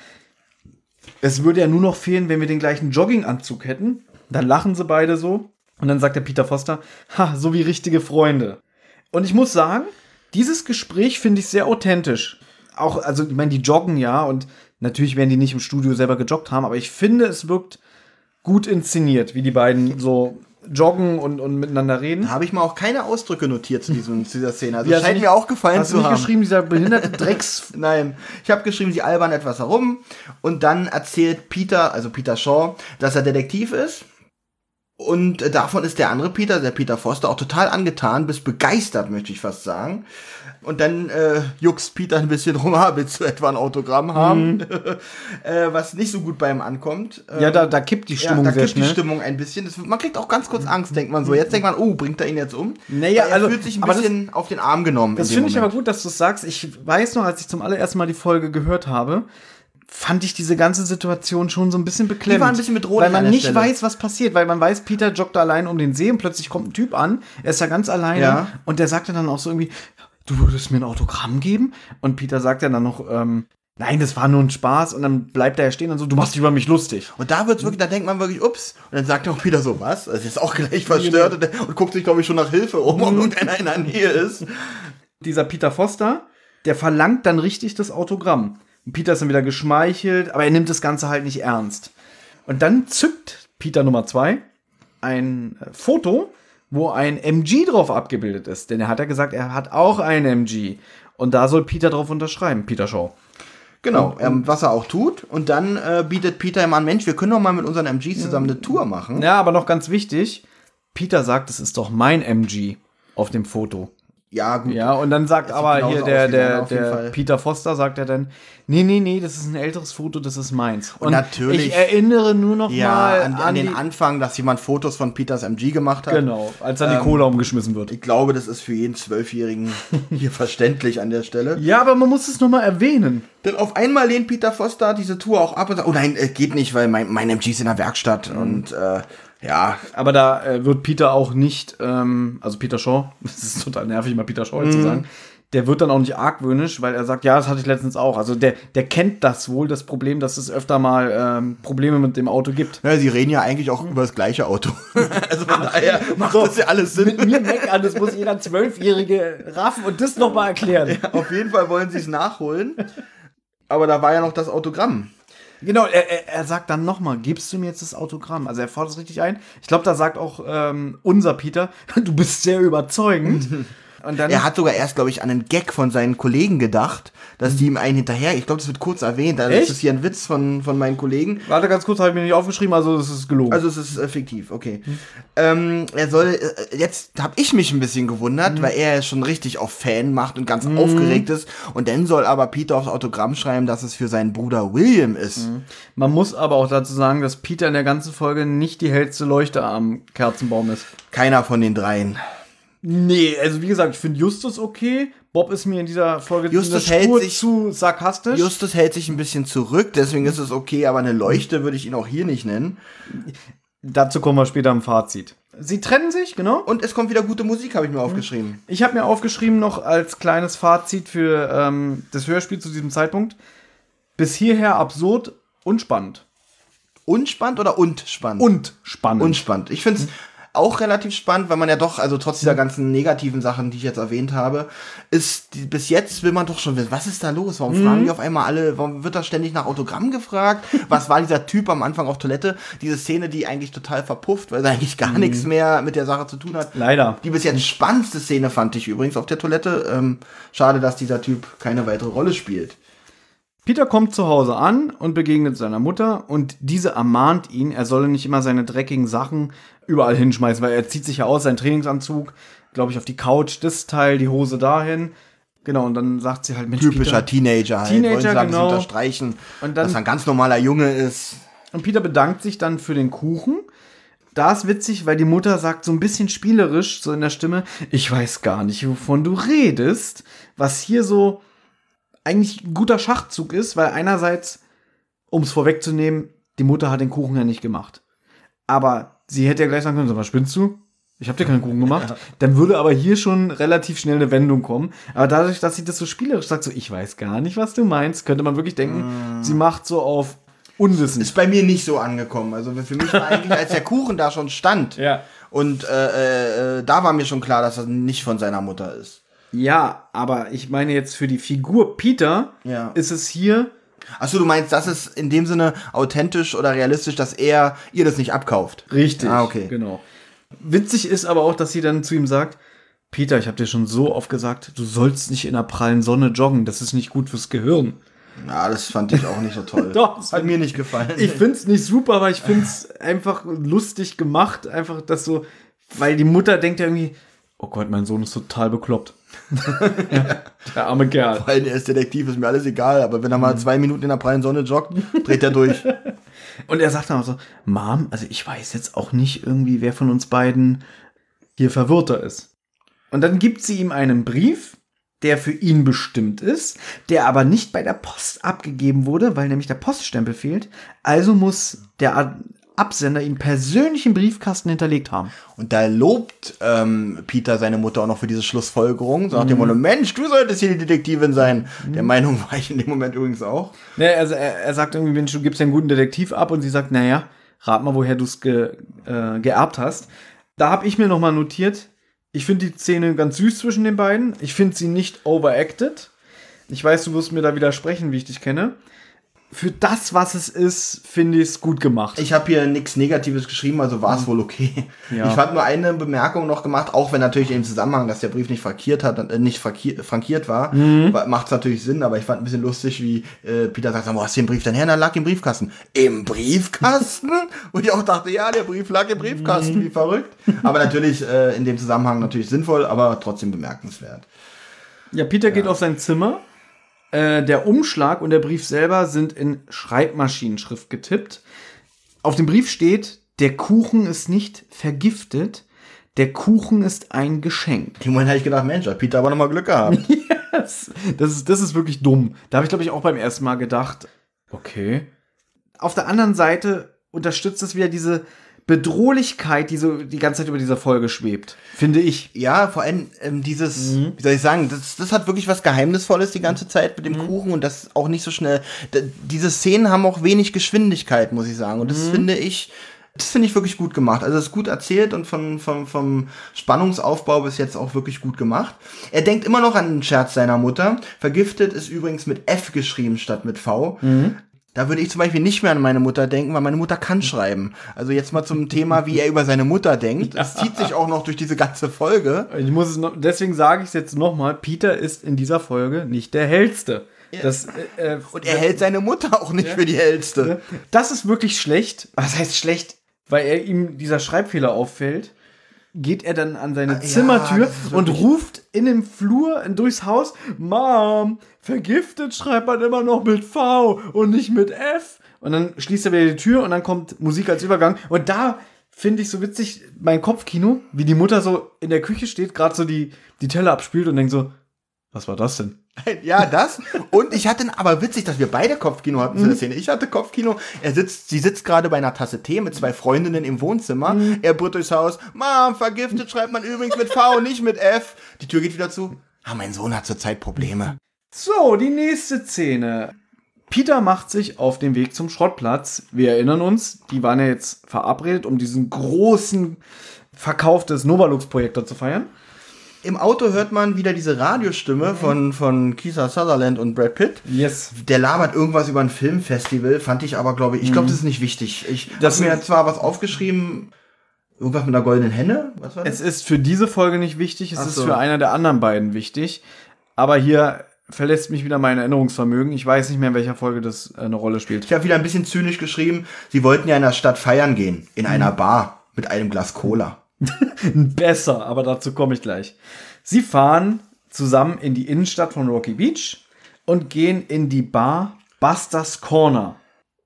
es würde ja nur noch fehlen, wenn wir den gleichen Jogginganzug hätten. Dann lachen sie beide so. Und dann sagt der Peter Foster, ha, so wie richtige Freunde. Und ich muss sagen, dieses Gespräch finde ich sehr authentisch. Auch, also, ich meine, die joggen ja und natürlich werden die nicht im Studio selber gejoggt haben, aber ich finde, es wirkt gut inszeniert, wie die beiden so joggen und, und miteinander reden. Da habe ich mal auch keine Ausdrücke notiert zu, diesem, zu dieser Szene. Also ja, scheint mir auch gefallen hast zu du nicht geschrieben, dieser behinderte Drecks... Nein, ich habe geschrieben, sie albern etwas herum und dann erzählt Peter, also Peter Shaw, dass er Detektiv ist. Und davon ist der andere Peter, der Peter Foster, auch total angetan, bis begeistert, möchte ich fast sagen. Und dann äh, juckst Peter ein bisschen rum, ah, willst du etwa ein Autogramm haben? Mhm. äh, was nicht so gut bei ihm ankommt. ja, da, da kippt die Stimmung ja, da kippt die Stimmung ein bisschen. Das, man kriegt auch ganz kurz Angst, denkt man so. Jetzt denkt man, oh, bringt er ihn jetzt um? Naja, er also, fühlt sich ein bisschen das, auf den Arm genommen. Das finde ich aber gut, dass du es sagst. Ich weiß noch, als ich zum allerersten Mal die Folge gehört habe, fand ich diese ganze Situation schon so ein bisschen beklemmt. Die war ein bisschen mit Weil man nicht Stelle. weiß, was passiert, weil man weiß, Peter joggt allein um den See und plötzlich kommt ein Typ an, er ist ja ganz alleine ja. und der sagt dann auch so irgendwie, du würdest mir ein Autogramm geben? Und Peter sagt ja dann noch, ähm, nein, das war nur ein Spaß. Und dann bleibt er stehen und so, du machst dich über mich lustig. Und da wird's wirklich, da denkt man wirklich, ups. Und dann sagt er auch Peter so, was? Das ist auch gleich verstört und, und guckt sich, glaube ich, schon nach Hilfe um, ob mhm. irgendeiner in der Nähe ist. Dieser Peter Foster, der verlangt dann richtig das Autogramm. Und Peter ist dann wieder geschmeichelt, aber er nimmt das Ganze halt nicht ernst. Und dann zückt Peter Nummer zwei ein äh, Foto wo ein MG drauf abgebildet ist. Denn er hat ja gesagt, er hat auch ein MG. Und da soll Peter drauf unterschreiben, Peter Shaw. Genau, ähm, was er auch tut. Und dann äh, bietet Peter ihm an, Mensch, wir können doch mal mit unseren MGs zusammen eine Tour machen. Ja, aber noch ganz wichtig, Peter sagt, es ist doch mein MG auf dem Foto. Ja, gut. Ja, und dann sagt aber hier der, der, der Peter Foster, sagt er dann, nee, nee, nee, das ist ein älteres Foto, das ist meins. Und, und natürlich. Ich erinnere nur noch ja, mal an, an, an den Anfang, dass jemand Fotos von Peters MG gemacht hat. Genau, als dann ähm, die Cola umgeschmissen wird. Ich glaube, das ist für jeden Zwölfjährigen hier verständlich an der Stelle. Ja, aber man muss es noch mal erwähnen. Denn auf einmal lehnt Peter Foster diese Tour auch ab und sagt, oh nein, äh, geht nicht, weil mein, mein MG ist in der Werkstatt mhm. und äh, ja. Aber da äh, wird Peter auch nicht, ähm, also Peter Shaw, das ist total nervig, mal Peter Shaw mhm. zu sagen, der wird dann auch nicht argwöhnisch, weil er sagt, ja, das hatte ich letztens auch. Also der, der kennt das wohl, das Problem, dass es öfter mal ähm, Probleme mit dem Auto gibt. Ja, sie reden ja eigentlich auch über das gleiche Auto. also von daher macht so, das ja alles Sinn. Mit mir meckern, das muss jeder Zwölfjährige raffen und das nochmal erklären. Ja, auf jeden Fall wollen sie es nachholen. Aber da war ja noch das Autogramm. Genau, er, er, sagt dann nochmal, gibst du mir jetzt das Autogramm? Also er fordert es richtig ein. Ich glaube, da sagt auch ähm, unser Peter, du bist sehr überzeugend. Und dann er hat sogar erst, glaube ich, an einen Gag von seinen Kollegen gedacht, dass die ihm einen hinterher, ich glaube, das wird kurz erwähnt, also das ist hier ein Witz von, von meinen Kollegen. Warte ganz kurz, habe ich mir nicht aufgeschrieben, also es ist gelogen. Also es ist äh, fiktiv, okay. Mhm. Ähm, er soll, äh, jetzt habe ich mich ein bisschen gewundert, mhm. weil er schon richtig auf Fan macht und ganz mhm. aufgeregt ist. Und dann soll aber Peter aufs Autogramm schreiben, dass es für seinen Bruder William ist. Mhm. Man muss aber auch dazu sagen, dass Peter in der ganzen Folge nicht die hellste Leuchte am Kerzenbaum ist. Keiner von den dreien. Nee, also wie gesagt, ich finde Justus okay. Bob ist mir in dieser Folge Justus hält sich, zu sarkastisch. Justus hält sich ein bisschen zurück, deswegen ist es okay, aber eine Leuchte würde ich ihn auch hier nicht nennen. Dazu kommen wir später im Fazit. Sie trennen sich, genau. Und es kommt wieder gute Musik, habe ich mir aufgeschrieben. Ich habe mir aufgeschrieben noch als kleines Fazit für ähm, das Hörspiel zu diesem Zeitpunkt. Bis hierher absurd und spannend. Unspannend oder und spannend? Und spannend. Und spannend. Ich finde es auch relativ spannend, weil man ja doch, also trotz dieser ganzen negativen Sachen, die ich jetzt erwähnt habe, ist die, bis jetzt will man doch schon wissen, was ist da los? Warum mhm. fragen die auf einmal alle, warum wird da ständig nach Autogramm gefragt? Was war dieser Typ am Anfang auf Toilette? Diese Szene, die eigentlich total verpufft, weil sie eigentlich gar mhm. nichts mehr mit der Sache zu tun hat. Leider. Die bis jetzt spannendste Szene fand ich übrigens auf der Toilette. Ähm, schade, dass dieser Typ keine weitere Rolle spielt. Peter kommt zu Hause an und begegnet seiner Mutter und diese ermahnt ihn, er solle nicht immer seine dreckigen Sachen überall hinschmeißen, weil er zieht sich ja aus, seinen Trainingsanzug, glaube ich, auf die Couch, das Teil, die Hose dahin. Genau, und dann sagt sie halt, Mensch, Typischer Peter, Teenager halt. Teenager, Wollen sagen, genau. unterstreichen, und dann, dass er ein ganz normaler Junge ist. Und Peter bedankt sich dann für den Kuchen. Da ist witzig, weil die Mutter sagt so ein bisschen spielerisch, so in der Stimme, ich weiß gar nicht, wovon du redest. Was hier so eigentlich ein guter Schachzug ist, weil einerseits, um es vorwegzunehmen, die Mutter hat den Kuchen ja nicht gemacht. Aber sie hätte ja gleich sagen können, so, was spinnst du? Ich habe dir keinen Kuchen gemacht. Ja. Dann würde aber hier schon relativ schnell eine Wendung kommen. Aber dadurch, dass sie das so spielerisch sagt, so, ich weiß gar nicht, was du meinst, könnte man wirklich denken, mm. sie macht so auf Unwissen. Ist bei mir nicht so angekommen. Also für mich war eigentlich, als der Kuchen da schon stand. Ja. Und äh, äh, da war mir schon klar, dass er nicht von seiner Mutter ist. Ja, aber ich meine jetzt für die Figur Peter ja. ist es hier. Achso, du meinst, das ist in dem Sinne authentisch oder realistisch, dass er ihr das nicht abkauft. Richtig. Ah, okay. Genau. Witzig ist aber auch, dass sie dann zu ihm sagt, Peter, ich habe dir schon so oft gesagt, du sollst nicht in der prallen Sonne joggen, das ist nicht gut fürs Gehirn. Ja, das fand ich auch nicht so toll. Doch, das hat mir nicht gefallen. Ich find's nicht super, aber ich find's einfach lustig gemacht, einfach das so, weil die Mutter denkt ja irgendwie, oh Gott, mein Sohn ist total bekloppt. der arme Kerl. Vor allem, er ist Detektiv, ist mir alles egal, aber wenn er mal zwei Minuten in der prallen Sonne joggt, dreht er durch. Und er sagt dann auch so, Mom, also ich weiß jetzt auch nicht irgendwie, wer von uns beiden hier verwirrter ist. Und dann gibt sie ihm einen Brief, der für ihn bestimmt ist, der aber nicht bei der Post abgegeben wurde, weil nämlich der Poststempel fehlt. Also muss der Absender ihm persönlich im Briefkasten hinterlegt haben. Und da lobt ähm, Peter seine Mutter auch noch für diese Schlussfolgerung. So nach dem mhm. Motto, Mensch, du solltest hier die Detektivin sein. Mhm. Der Meinung war ich in dem Moment übrigens auch. Ne, also er, er sagt irgendwie, Mensch, du gibst ja einen guten Detektiv ab. Und sie sagt, naja, rat mal, woher du es ge, äh, geerbt hast. Da habe ich mir noch mal notiert, ich finde die Szene ganz süß zwischen den beiden. Ich finde sie nicht overacted. Ich weiß, du wirst mir da widersprechen, wie ich dich kenne. Für das, was es ist, finde ich es gut gemacht. Ich habe hier nichts Negatives geschrieben, also war es mhm. wohl okay. Ja. Ich habe nur eine Bemerkung noch gemacht, auch wenn natürlich im Zusammenhang, dass der Brief nicht frankiert hat, äh, nicht frankiert war, mhm. macht es natürlich Sinn, aber ich fand ein bisschen lustig, wie äh, Peter sagt, wo hast du den Brief denn her? Na, lag im Briefkasten. Im Briefkasten? Und ich auch dachte, ja, der Brief lag im Briefkasten, mhm. wie verrückt. Aber natürlich äh, in dem Zusammenhang natürlich sinnvoll, aber trotzdem bemerkenswert. Ja, Peter ja. geht auf sein Zimmer äh, der Umschlag und der Brief selber sind in Schreibmaschinenschrift getippt. Auf dem Brief steht, der Kuchen ist nicht vergiftet, der Kuchen ist ein Geschenk. Im Moment habe ich gedacht, Mensch, hat Peter aber nochmal Glück gehabt. yes. das, ist, das ist wirklich dumm. Da habe ich, glaube ich, auch beim ersten Mal gedacht, okay. Auf der anderen Seite unterstützt es wieder diese Bedrohlichkeit, die so die ganze Zeit über dieser Folge schwebt, finde ich. Ja, vor allem ähm, dieses, mhm. wie soll ich sagen, das, das hat wirklich was Geheimnisvolles die ganze Zeit mit dem mhm. Kuchen und das auch nicht so schnell. diese Szenen haben auch wenig Geschwindigkeit, muss ich sagen. Und das mhm. finde ich, das finde ich wirklich gut gemacht. Also es ist gut erzählt und von, vom, vom Spannungsaufbau bis jetzt auch wirklich gut gemacht. Er denkt immer noch an den Scherz seiner Mutter. Vergiftet ist übrigens mit F geschrieben statt mit V. Mhm. Da würde ich zum Beispiel nicht mehr an meine Mutter denken, weil meine Mutter kann schreiben. Also jetzt mal zum Thema, wie er über seine Mutter denkt. Es zieht sich auch noch durch diese ganze Folge. Ich muss es noch, deswegen sage ich es jetzt nochmal. Peter ist in dieser Folge nicht der hellste. Das, äh, äh, Und er hält seine Mutter auch nicht ja. für die hellste. Das ist wirklich schlecht. Was heißt schlecht? Weil er ihm dieser Schreibfehler auffällt geht er dann an seine Zimmertür ja, und ruft in dem Flur durchs Haus, Mom, vergiftet schreibt man immer noch mit V und nicht mit F. Und dann schließt er wieder die Tür und dann kommt Musik als Übergang. Und da finde ich so witzig mein Kopfkino, wie die Mutter so in der Küche steht, gerade so die, die Teller abspielt und denkt so, was war das denn? Ja, das. Und ich hatte, aber witzig, dass wir beide Kopfkino hatten zu der mhm. Szene. Ich hatte Kopfkino. Er sitzt, sie sitzt gerade bei einer Tasse Tee mit zwei Freundinnen im Wohnzimmer. Mhm. Er brüllt durchs Haus. Mom, vergiftet schreibt man übrigens mit V, nicht mit F. Die Tür geht wieder zu. Ah, mein Sohn hat zurzeit Probleme. So, die nächste Szene. Peter macht sich auf den Weg zum Schrottplatz. Wir erinnern uns, die waren ja jetzt verabredet, um diesen großen Verkauf des Novalux-Projektor zu feiern. Im Auto hört man wieder diese Radiostimme von, von Keith Sutherland und Brad Pitt. Yes. Der labert irgendwas über ein Filmfestival, fand ich aber, glaube ich, ich glaube, das ist nicht wichtig. Ich habe mir zwar was aufgeschrieben, irgendwas mit einer goldenen Henne. Was war das? Es ist für diese Folge nicht wichtig, es Ach ist so. für einer der anderen beiden wichtig. Aber hier verlässt mich wieder mein Erinnerungsvermögen. Ich weiß nicht mehr, in welcher Folge das äh, eine Rolle spielt. Ich habe wieder ein bisschen zynisch geschrieben, sie wollten ja in der Stadt feiern gehen, in einer mhm. Bar mit einem Glas Cola. Besser, aber dazu komme ich gleich. Sie fahren zusammen in die Innenstadt von Rocky Beach und gehen in die Bar Busters Corner.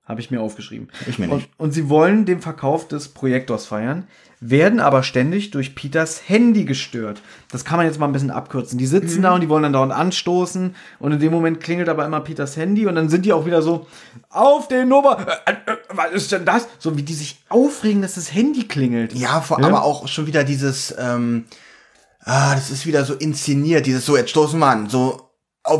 Habe ich mir aufgeschrieben. Ich mir nicht. Und, und sie wollen den Verkauf des Projektors feiern, werden aber ständig durch Peters Handy gestört. Das kann man jetzt mal ein bisschen abkürzen. Die sitzen mhm. da und die wollen dann dauernd anstoßen und in dem Moment klingelt aber immer Peters Handy und dann sind die auch wieder so auf den Nummer. Äh, äh, was ist denn das? So wie die sich aufregen, dass das Handy klingelt. Ja, vor, ja? aber auch schon wieder dieses, ähm, ah, das ist wieder so inszeniert, dieses so, jetzt stoßen wir an, so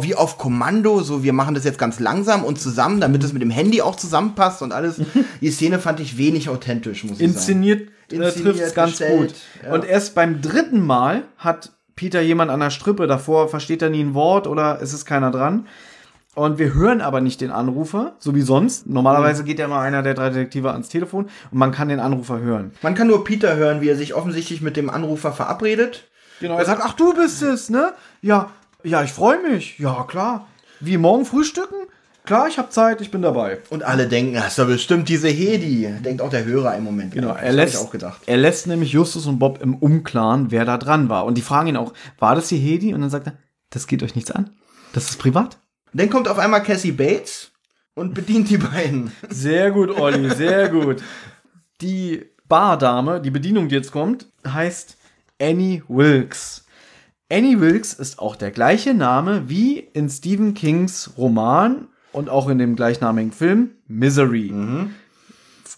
wie auf Kommando, so wir machen das jetzt ganz langsam und zusammen, damit es mit dem Handy auch zusammenpasst und alles. Die Szene fand ich wenig authentisch, muss ich Inszeniert, sagen. Inszeniert, äh, trifft es ganz gestellt, gut. Ja. Und erst beim dritten Mal hat Peter jemand an der Strippe, davor versteht er nie ein Wort oder es ist keiner dran. Und wir hören aber nicht den Anrufer, so wie sonst. Normalerweise geht ja mal einer der drei Detektive ans Telefon und man kann den Anrufer hören. Man kann nur Peter hören, wie er sich offensichtlich mit dem Anrufer verabredet. Genau, er sagt, ach du bist es, ne? Ja, ja, ich freue mich. Ja, klar. Wie morgen frühstücken? Klar, ich habe Zeit, ich bin dabei. Und alle denken, das ist doch bestimmt diese Hedi. Denkt auch der Hörer im Moment. Genau, er lässt, auch gedacht. er lässt nämlich Justus und Bob im Umklaren, wer da dran war. Und die fragen ihn auch, war das die Hedi? Und dann sagt er, das geht euch nichts an. Das ist privat. Dann kommt auf einmal Cassie Bates und bedient die beiden. Sehr gut, Olli, sehr gut. Die Bardame, die Bedienung, die jetzt kommt, heißt Annie Wilkes. Annie Wilkes ist auch der gleiche Name wie in Stephen Kings Roman und auch in dem gleichnamigen Film Misery. Mhm.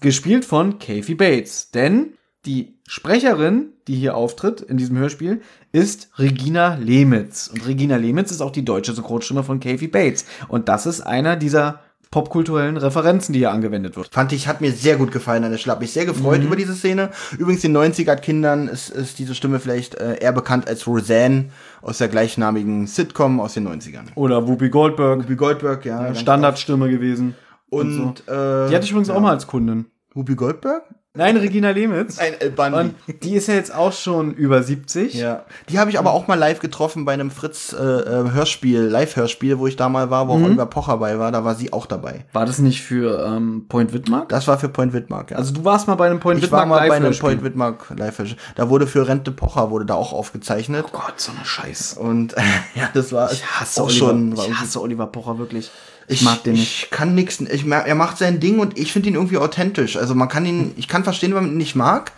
Gespielt von Kathy Bates. Denn die Sprecherin, die hier auftritt in diesem Hörspiel, ist Regina Lehmitz. Und Regina Lehmitz ist auch die deutsche Synchronstimme von Kathy Bates. Und das ist einer dieser popkulturellen Referenzen, die hier angewendet wird. Fand ich, hat mir sehr gut gefallen an der. Hab mich sehr gefreut mhm. über diese Szene. Übrigens, den 90er-Kindern ist, ist diese Stimme vielleicht äh, eher bekannt als Roseanne aus der gleichnamigen Sitcom aus den 90ern. Oder Whoopi Goldberg. Whoopi Goldberg, ja. Standardstimme gewesen. Und, und so. äh, die hatte ich übrigens ja. auch mal als Kundin. Ruby Goldberg? Nein, Regina Lemitz. Nein, El Bandi. Und die ist ja jetzt auch schon über 70. Ja. Die habe ich aber auch mal live getroffen bei einem Fritz äh, äh, Hörspiel, Live-Hörspiel, wo ich da mal war, wo mhm. Oliver Pocher bei war. Da war sie auch dabei. War das nicht für ähm, Point Widmark? Das war für Point Widmark, ja. Also du warst mal bei einem Point Widmark Ich war mal bei einem Point Widmark Live-Hörspiel. Da wurde für Rente Pocher wurde da auch aufgezeichnet. Oh Gott, so eine Scheiß. Und äh, ja, das war ich hasse auch Oliver, schon. Ich hasse Oliver Pocher wirklich. Ich mag den nicht. Ich kann nichts. Ich, er macht sein Ding und ich finde ihn irgendwie authentisch. Also man kann ihn, ich kann verstehen, wenn man ihn nicht mag.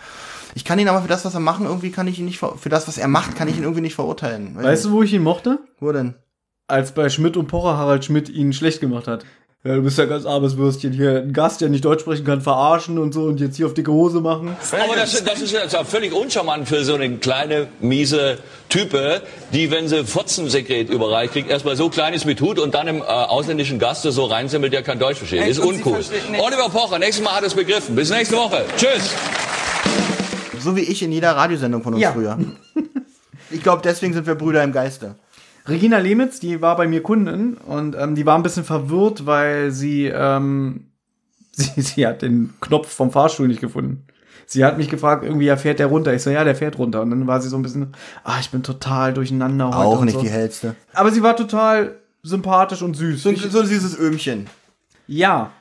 Ich kann ihn aber für das, was er macht, irgendwie kann ich ihn nicht, für das, was er macht, kann ich ihn irgendwie nicht verurteilen. Weißt du, wo ich ihn mochte? Wo denn? Als bei Schmidt und Pocher Harald Schmidt ihn schlecht gemacht hat. Ja, du bist ja ganz armes Würstchen hier. Ein Gast, der nicht Deutsch sprechen kann, verarschen und so und jetzt hier auf dicke Hose machen. Aber das, das ist ja völlig uncharmant für so eine kleine, miese Type, die, wenn sie Fotzensekret überreicht kriegt, erstmal so kleines mit Hut und dann im äh, ausländischen Gast so reinsimmelt, der kein Deutsch versteht. Ist uncool. Oliver Pocher, nächstes Mal hat es begriffen. Bis nächste Woche. Tschüss. So wie ich in jeder Radiosendung von uns ja. früher. Ich glaube, deswegen sind wir Brüder im Geiste. Regina Lemitz, die war bei mir Kundin und ähm, die war ein bisschen verwirrt, weil sie, ähm, sie, sie hat den Knopf vom Fahrstuhl nicht gefunden. Sie hat mich gefragt, irgendwie, ja, fährt der runter? Ich so, ja, der fährt runter. Und dann war sie so ein bisschen, ah, ich bin total durcheinander heute. Auch nicht so. die hellste. Aber sie war total sympathisch und süß. So, so ein süßes Öhmchen. Ja.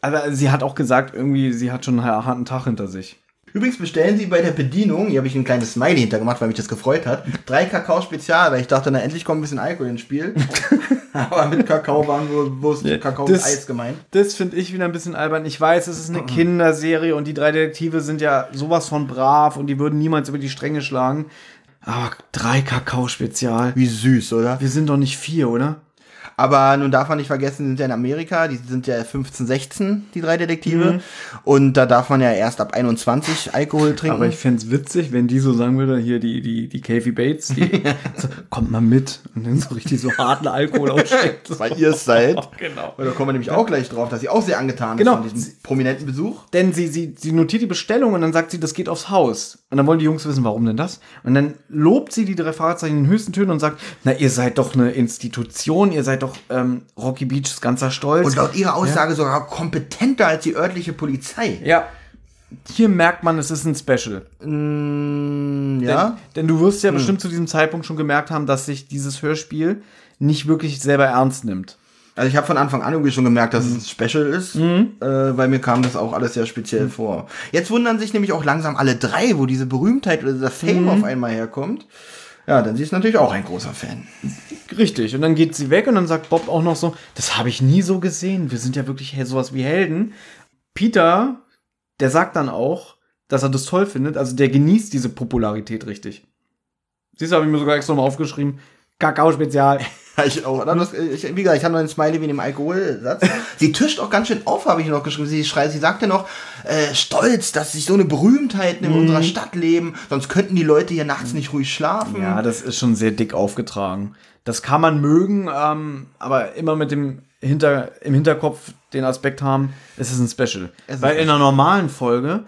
Aber sie hat auch gesagt, irgendwie, sie hat schon einen harten Tag hinter sich. Übrigens bestellen Sie bei der Bedienung, hier habe ich ein kleines Smiley hintergemacht, weil mich das gefreut hat, drei Kakao Spezial, weil ich dachte, na endlich kommt ein bisschen Alkohol ins Spiel. Aber mit Kakao waren wohl Wurst, ja, Kakao das, und Eis gemeint. Das finde ich wieder ein bisschen albern. Ich weiß, es ist eine Kinderserie und die drei Detektive sind ja sowas von brav und die würden niemals über die Stränge schlagen. Aber drei Kakao Spezial. Wie süß, oder? Wir sind doch nicht vier, oder? Aber nun darf man nicht vergessen, die sind ja in Amerika, die sind ja 15, 16, die drei Detektive. Mhm. Und da darf man ja erst ab 21 Alkohol trinken. Aber ich fände es witzig, wenn die so sagen würde, hier die, die, die Kathy Bates, die so, kommt mal mit und dann so richtig so harten Alkohol aussteckt. Weil ihr es seid. genau. Und da kommen wir nämlich auch gleich drauf, dass sie auch sehr angetan genau. ist von diesem prominenten Besuch. Denn sie, sie, sie notiert die Bestellung und dann sagt sie, das geht aufs Haus. Und dann wollen die Jungs wissen, warum denn das? Und dann lobt sie die drei Fahrzeichen in den höchsten Tönen und sagt, na, ihr seid doch eine Institution, ihr seid doch ähm, Rocky Beach ist ganzer Stolz. Und laut ihrer Aussage ja. sogar kompetenter als die örtliche Polizei. Ja. Hier merkt man, es ist ein Special. Mm, ja. Denn, denn, du wirst ja hm. bestimmt zu diesem Zeitpunkt schon gemerkt haben, dass sich dieses Hörspiel nicht wirklich selber ernst nimmt. Also ich habe von Anfang an irgendwie schon gemerkt, dass mhm. es ein Special ist, mhm. äh, weil mir kam das auch alles sehr speziell mhm. vor. Jetzt wundern sich nämlich auch langsam alle drei, wo diese Berühmtheit oder dieser Fame mhm. auf einmal herkommt. Ja, dann sie ist natürlich auch ein großer Fan. Richtig. Und dann geht sie weg und dann sagt Bob auch noch so, das habe ich nie so gesehen. Wir sind ja wirklich sowas wie Helden. Peter, der sagt dann auch, dass er das toll findet. Also der genießt diese Popularität richtig. Siehst du, habe ich mir sogar extra mal aufgeschrieben. Kakao-Spezial. ich auch. Das, ich, wie gesagt, ich habe noch einen Smiley wie dem Alkoholsatz. sie tischt auch ganz schön auf, habe ich noch geschrieben. Sie schreit, sie sagte noch, äh, stolz, dass sich so eine Berühmtheit in mhm. unserer Stadt leben, sonst könnten die Leute hier nachts nicht ruhig schlafen. Ja, das ist schon sehr dick aufgetragen. Das kann man mögen, ähm, aber immer mit dem Hinter, im Hinterkopf den Aspekt haben, es ist ein Special. Ist Weil in einer normalen Folge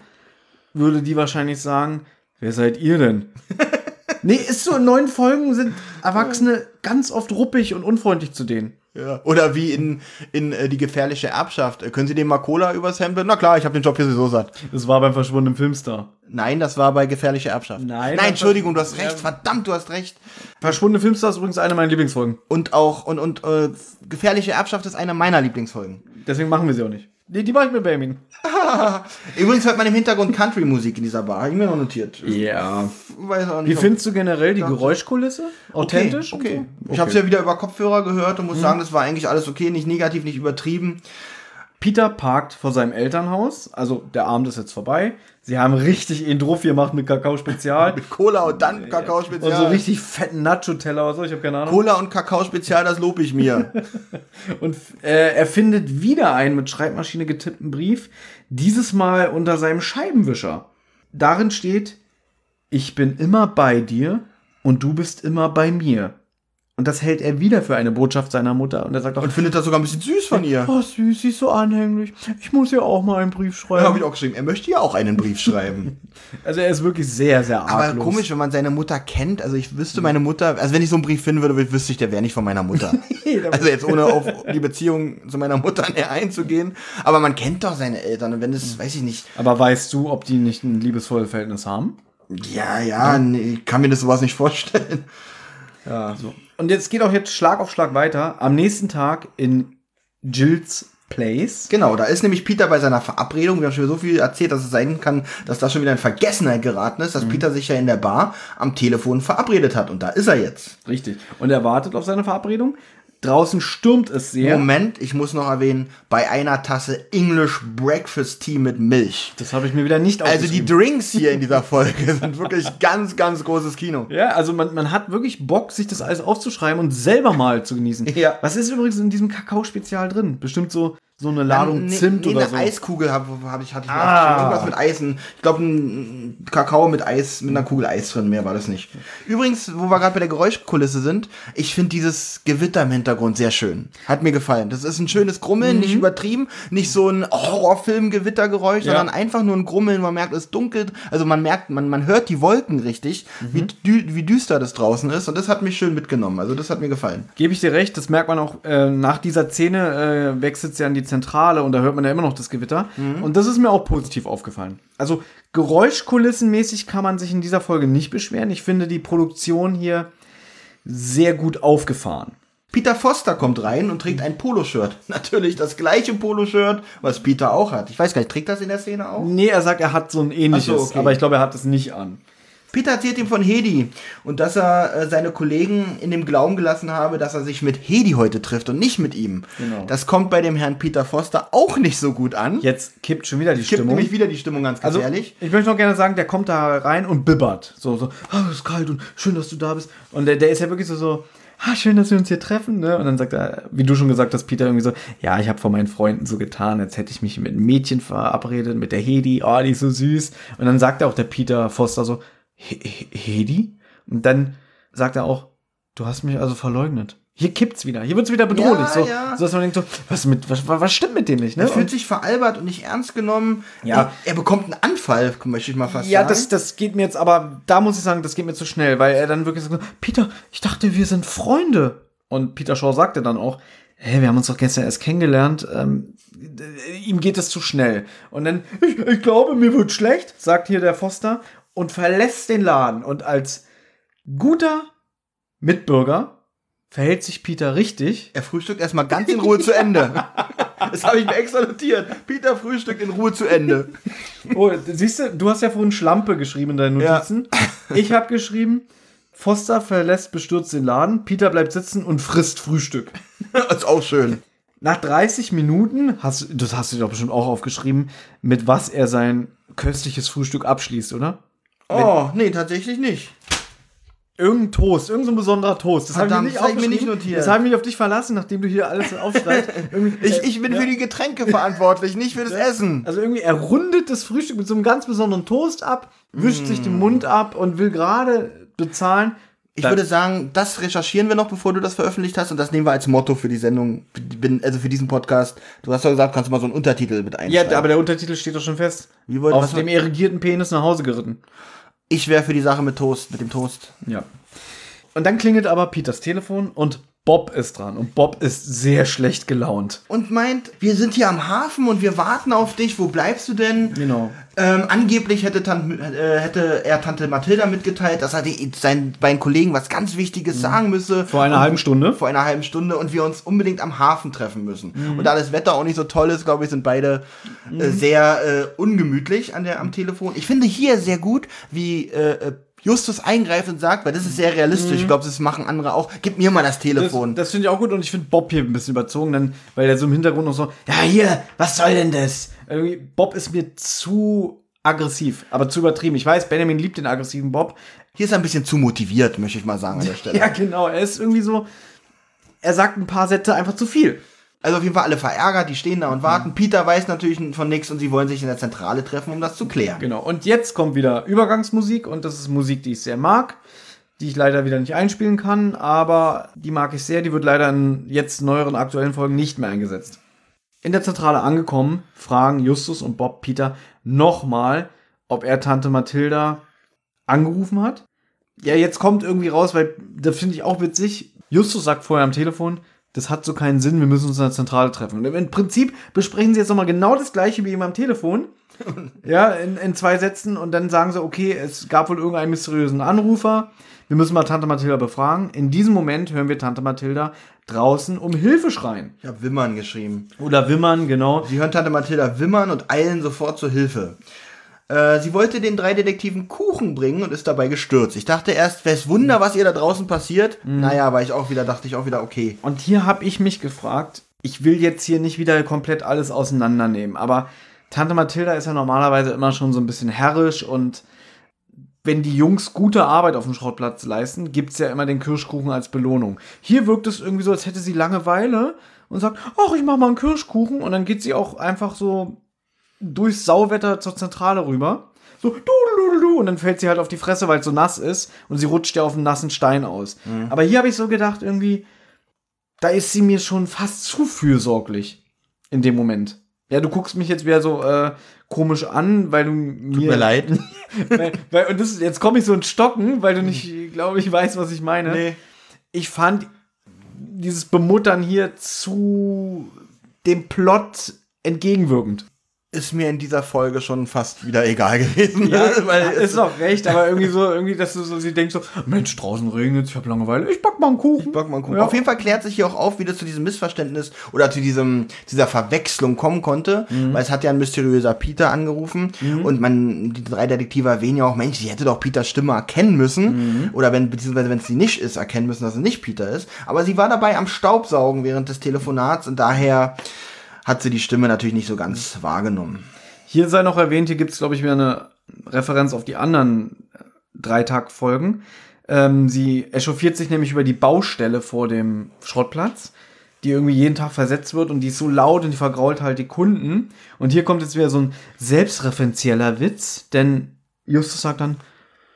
würde die wahrscheinlich sagen, wer seid ihr denn? Nee, ist so, in neun Folgen sind Erwachsene ganz oft ruppig und unfreundlich zu denen. Ja. Oder wie in, in äh, die gefährliche Erbschaft. Äh, können Sie dem mal Cola übers Hemd? Na klar, ich habe den Job hier sowieso satt. Das war beim verschwundenen Filmstar. Nein, das war bei gefährliche Erbschaft. Nein. Nein, Entschuldigung, du hast recht. Ja. Verdammt, du hast recht. Verschwundene Filmstar ist übrigens eine meiner Lieblingsfolgen. Und auch, und, und äh, gefährliche Erbschaft ist eine meiner Lieblingsfolgen. Deswegen machen wir sie auch nicht. Die, die mache ich mit Benjamin. Übrigens hört man im Hintergrund Country-Musik in dieser Bar. Habe ich mir noch notiert. Ja. Weiß auch nicht, Wie findest du generell die Geräuschkulisse? Authentisch? Okay. okay. So? Ich habe es ja wieder über Kopfhörer gehört und muss mhm. sagen, das war eigentlich alles okay. Nicht negativ, nicht übertrieben. Peter parkt vor seinem Elternhaus, also der Abend ist jetzt vorbei. Sie haben richtig ihn drauf gemacht mit Kakao Spezial. mit Cola und dann Kakao Spezial. Und so richtig fetten Nacho-Teller oder so, ich habe keine Ahnung. Cola und Kakao Spezial, das lobe ich mir. und äh, er findet wieder einen mit Schreibmaschine getippten Brief, dieses Mal unter seinem Scheibenwischer. Darin steht, ich bin immer bei dir und du bist immer bei mir. Und das hält er wieder für eine Botschaft seiner Mutter. Und er sagt auch. Und findet das sogar ein bisschen süß von ihr. Oh, süß, sie ist so anhänglich. Ich muss ihr auch mal einen Brief schreiben. Ja, habe ich auch geschrieben. Er möchte ja auch einen Brief schreiben. also er ist wirklich sehr, sehr arglos. Aber komisch, wenn man seine Mutter kennt. Also ich wüsste meine Mutter, also wenn ich so einen Brief finden würde, wüsste ich, der wäre nicht von meiner Mutter. also jetzt ohne auf die Beziehung zu meiner Mutter näher einzugehen. Aber man kennt doch seine Eltern. Und wenn es, weiß ich nicht. Aber weißt du, ob die nicht ein liebesvolles Verhältnis haben? Ja, ja, nee, ich kann mir das sowas nicht vorstellen. Ja. So. Und jetzt geht auch jetzt Schlag auf Schlag weiter. Am nächsten Tag in Jills Place. Genau, da ist nämlich Peter bei seiner Verabredung. Wir haben schon so viel erzählt, dass es sein kann, dass das schon wieder in Vergessenheit geraten ist, dass mhm. Peter sich ja in der Bar am Telefon verabredet hat. Und da ist er jetzt. Richtig. Und er wartet auf seine Verabredung. Draußen stürmt es sehr. Moment, ich muss noch erwähnen, bei einer Tasse English Breakfast Tea mit Milch. Das habe ich mir wieder nicht Also die Drinks hier in dieser Folge sind wirklich ganz, ganz großes Kino. Ja, also man, man hat wirklich Bock, sich das alles aufzuschreiben und selber mal zu genießen. Ja. Was ist übrigens in diesem Kakao-Spezial drin? Bestimmt so so eine Ladung ne, Zimt nee, oder eine so. Eiskugel habe hab ich, hatte ich ah. irgendwas mit Eisen. Ich glaube, ein Kakao mit Eis, mit einer Kugel Eis drin, mehr war das nicht. Übrigens, wo wir gerade bei der Geräuschkulisse sind, ich finde dieses Gewitter im Hintergrund sehr schön. Hat mir gefallen. Das ist ein schönes Grummeln, mhm. nicht übertrieben, nicht so ein Horrorfilm-Gewittergeräusch, ja. sondern einfach nur ein Grummeln. Man merkt, es dunkelt, also man merkt, man, man hört die Wolken richtig, mhm. wie, dü wie düster das draußen ist. Und das hat mich schön mitgenommen. Also das hat mir gefallen. Gebe ich dir recht, das merkt man auch äh, nach dieser Szene, äh, wechselt sie an die Zentrale und da hört man ja immer noch das Gewitter. Mhm. Und das ist mir auch positiv aufgefallen. Also Geräuschkulissenmäßig kann man sich in dieser Folge nicht beschweren. Ich finde die Produktion hier sehr gut aufgefahren. Peter Foster kommt rein und trägt ein Poloshirt. Natürlich das gleiche Poloshirt, was Peter auch hat. Ich weiß gar nicht, trägt das in der Szene auch? Nee, er sagt, er hat so ein ähnliches, so, okay. aber ich glaube, er hat es nicht an. Peter erzählt ihm von Hedi und dass er äh, seine Kollegen in dem Glauben gelassen habe, dass er sich mit Hedi heute trifft und nicht mit ihm. Genau. Das kommt bei dem Herrn Peter Foster auch nicht so gut an. Jetzt kippt schon wieder die kippt Stimmung. nämlich wieder die Stimmung ganz also, gefährlich. Also, ich möchte noch gerne sagen, der kommt da rein und bibbert. So, so, oh, es ist kalt und schön, dass du da bist. Und der, der ist ja wirklich so, so, ah, schön, dass wir uns hier treffen, ne? Und dann sagt er, wie du schon gesagt hast, Peter irgendwie so, ja, ich habe von meinen Freunden so getan, als hätte ich mich mit einem Mädchen verabredet, mit der Hedi, oh, die ist so süß. Und dann sagt er auch der Peter Foster so, Hedi? Und dann sagt er auch, du hast mich also verleugnet. Hier kippt's wieder. Hier wird's wieder bedrohlich. Ja, so, ja. so, dass man denkt so, was, mit, was, was stimmt mit dem nicht? Ne? Er fühlt sich veralbert und nicht ernst genommen. Ja. Er, er bekommt einen Anfall, möchte ich mal fast ja, sagen. Ja, das, das geht mir jetzt, aber da muss ich sagen, das geht mir zu schnell, weil er dann wirklich sagt, Peter, ich dachte, wir sind Freunde. Und Peter Shaw sagte dann auch, hey, wir haben uns doch gestern erst kennengelernt, ähm, ihm geht es zu schnell. Und dann, ich, ich glaube, mir wird schlecht, sagt hier der Foster und verlässt den Laden. Und als guter Mitbürger verhält sich Peter richtig. Er frühstückt erstmal ganz in Ruhe zu Ende. Das habe ich mir extra notiert. Peter frühstückt in Ruhe zu Ende. Oh, siehst du, du hast ja vorhin Schlampe geschrieben in deinen Notizen. Ja. Ich habe geschrieben, Foster verlässt bestürzt den Laden, Peter bleibt sitzen und frisst Frühstück. Das ist auch schön. Nach 30 Minuten, hast, das hast du doch bestimmt auch aufgeschrieben, mit was er sein köstliches Frühstück abschließt, oder? Oh, nee, tatsächlich nicht. Irgendein Toast, irgendein so besonderer Toast. Das habe ich, nicht ich mir nicht notiert. Das habe ich mich auf dich verlassen, nachdem du hier alles aufschreibst. ich, ich bin ja. für die Getränke verantwortlich, nicht für das Essen. Also irgendwie, er rundet das Frühstück mit so einem ganz besonderen Toast ab, wischt mm. sich den Mund ab und will gerade bezahlen. Ich würde sagen, das recherchieren wir noch, bevor du das veröffentlicht hast und das nehmen wir als Motto für die Sendung, also für diesen Podcast. Du hast doch gesagt, kannst du mal so einen Untertitel mit einschreiben. Ja, aber der Untertitel steht doch schon fest. Wie wollt, Auf dem irrigierten Penis nach Hause geritten. Ich wäre für die Sache mit Toast, mit dem Toast. Ja. Und dann klingelt aber Peters Telefon und Bob ist dran und Bob ist sehr schlecht gelaunt. Und meint, wir sind hier am Hafen und wir warten auf dich, wo bleibst du denn? Genau. Ähm, angeblich hätte, Tante, äh, hätte er Tante Mathilda mitgeteilt, dass er die, seinen beiden Kollegen was ganz Wichtiges mhm. sagen müsse. Vor einer und, halben Stunde. Vor einer halben Stunde und wir uns unbedingt am Hafen treffen müssen. Mhm. Und da das Wetter auch nicht so toll ist, glaube ich, sind beide äh, mhm. sehr äh, ungemütlich an der, am Telefon. Ich finde hier sehr gut, wie äh, äh Justus eingreift und sagt, weil das ist sehr realistisch, mhm. ich glaube, das machen andere auch, gib mir mal das Telefon. Das, das finde ich auch gut und ich finde Bob hier ein bisschen überzogen, dann, weil er so im Hintergrund noch so, ja hier, was soll denn das? Irgendwie, Bob ist mir zu aggressiv, aber zu übertrieben. Ich weiß, Benjamin liebt den aggressiven Bob. Hier ist er ein bisschen zu motiviert, möchte ich mal sagen an der Stelle. ja, genau, er ist irgendwie so, er sagt ein paar Sätze einfach zu viel. Also auf jeden Fall alle verärgert, die stehen da und warten. Mhm. Peter weiß natürlich von nichts und sie wollen sich in der Zentrale treffen, um das zu klären. Genau. Und jetzt kommt wieder Übergangsmusik und das ist Musik, die ich sehr mag. die ich leider wieder nicht einspielen kann, aber die mag ich sehr. Die wird leider in jetzt neueren aktuellen Folgen nicht mehr eingesetzt. In der Zentrale angekommen, fragen Justus und Bob Peter nochmal, ob er Tante Mathilda angerufen hat. Ja, jetzt kommt irgendwie raus, weil das finde ich auch witzig. Justus sagt vorher am Telefon, das hat so keinen Sinn, wir müssen uns in der Zentrale treffen. Und im Prinzip besprechen sie jetzt nochmal genau das gleiche wie eben am Telefon. ja, in, in zwei Sätzen und dann sagen sie, okay, es gab wohl irgendeinen mysteriösen Anrufer. Wir müssen mal Tante Mathilda befragen. In diesem Moment hören wir Tante Mathilda draußen um Hilfe schreien. Ich habe Wimmern geschrieben. Oder Wimmern, genau. Sie hören Tante Mathilda wimmern und eilen sofort zur Hilfe. Äh, sie wollte den drei Detektiven Kuchen bringen und ist dabei gestürzt. Ich dachte erst, wär's Wunder, was ihr da draußen passiert. Mhm. Naja, war ich auch wieder, dachte ich auch wieder, okay. Und hier habe ich mich gefragt, ich will jetzt hier nicht wieder komplett alles auseinandernehmen, aber Tante Mathilda ist ja normalerweise immer schon so ein bisschen herrisch und wenn die Jungs gute Arbeit auf dem Schrottplatz leisten, gibt es ja immer den Kirschkuchen als Belohnung. Hier wirkt es irgendwie so, als hätte sie Langeweile und sagt, ach, ich mach mal einen Kirschkuchen und dann geht sie auch einfach so durchs Sauwetter zur Zentrale rüber. So, du, du, du, du, und dann fällt sie halt auf die Fresse, weil es so nass ist und sie rutscht ja auf einen nassen Stein aus. Mhm. Aber hier habe ich so gedacht, irgendwie, da ist sie mir schon fast zu fürsorglich in dem Moment. Ja, du guckst mich jetzt wieder so äh, komisch an, weil du mir. Tut mir leid. weil, weil, und das, jetzt komme ich so ins Stocken, weil du nicht, glaube ich, weißt, was ich meine. Nee. Ich fand dieses Bemuttern hier zu dem Plot entgegenwirkend ist mir in dieser Folge schon fast wieder egal gewesen. Ja, weil ist doch recht, aber irgendwie so, irgendwie, dass du so, sie denkt so, Mensch, draußen regnet, ich habe Langeweile, ich back mal einen Kuchen. Ich back mal einen Kuchen. Ja. Auf jeden Fall klärt sich hier auch auf, wie das zu diesem Missverständnis oder zu diesem, dieser Verwechslung kommen konnte, mhm. weil es hat ja ein mysteriöser Peter angerufen mhm. und man, die drei Detektive erwähnen ja auch, Mensch, sie hätte doch Peters Stimme erkennen müssen mhm. oder wenn, beziehungsweise wenn es sie nicht ist, erkennen müssen, dass es nicht Peter ist. Aber sie war dabei am Staubsaugen während des Telefonats und daher hat sie die Stimme natürlich nicht so ganz wahrgenommen. Hier sei noch erwähnt, hier gibt es, glaube ich, wieder eine Referenz auf die anderen äh, Dreitag-Folgen. Ähm, sie echauffiert sich nämlich über die Baustelle vor dem Schrottplatz, die irgendwie jeden Tag versetzt wird und die ist so laut und die vergrault halt die Kunden. Und hier kommt jetzt wieder so ein selbstreferenzieller Witz, denn Justus sagt dann,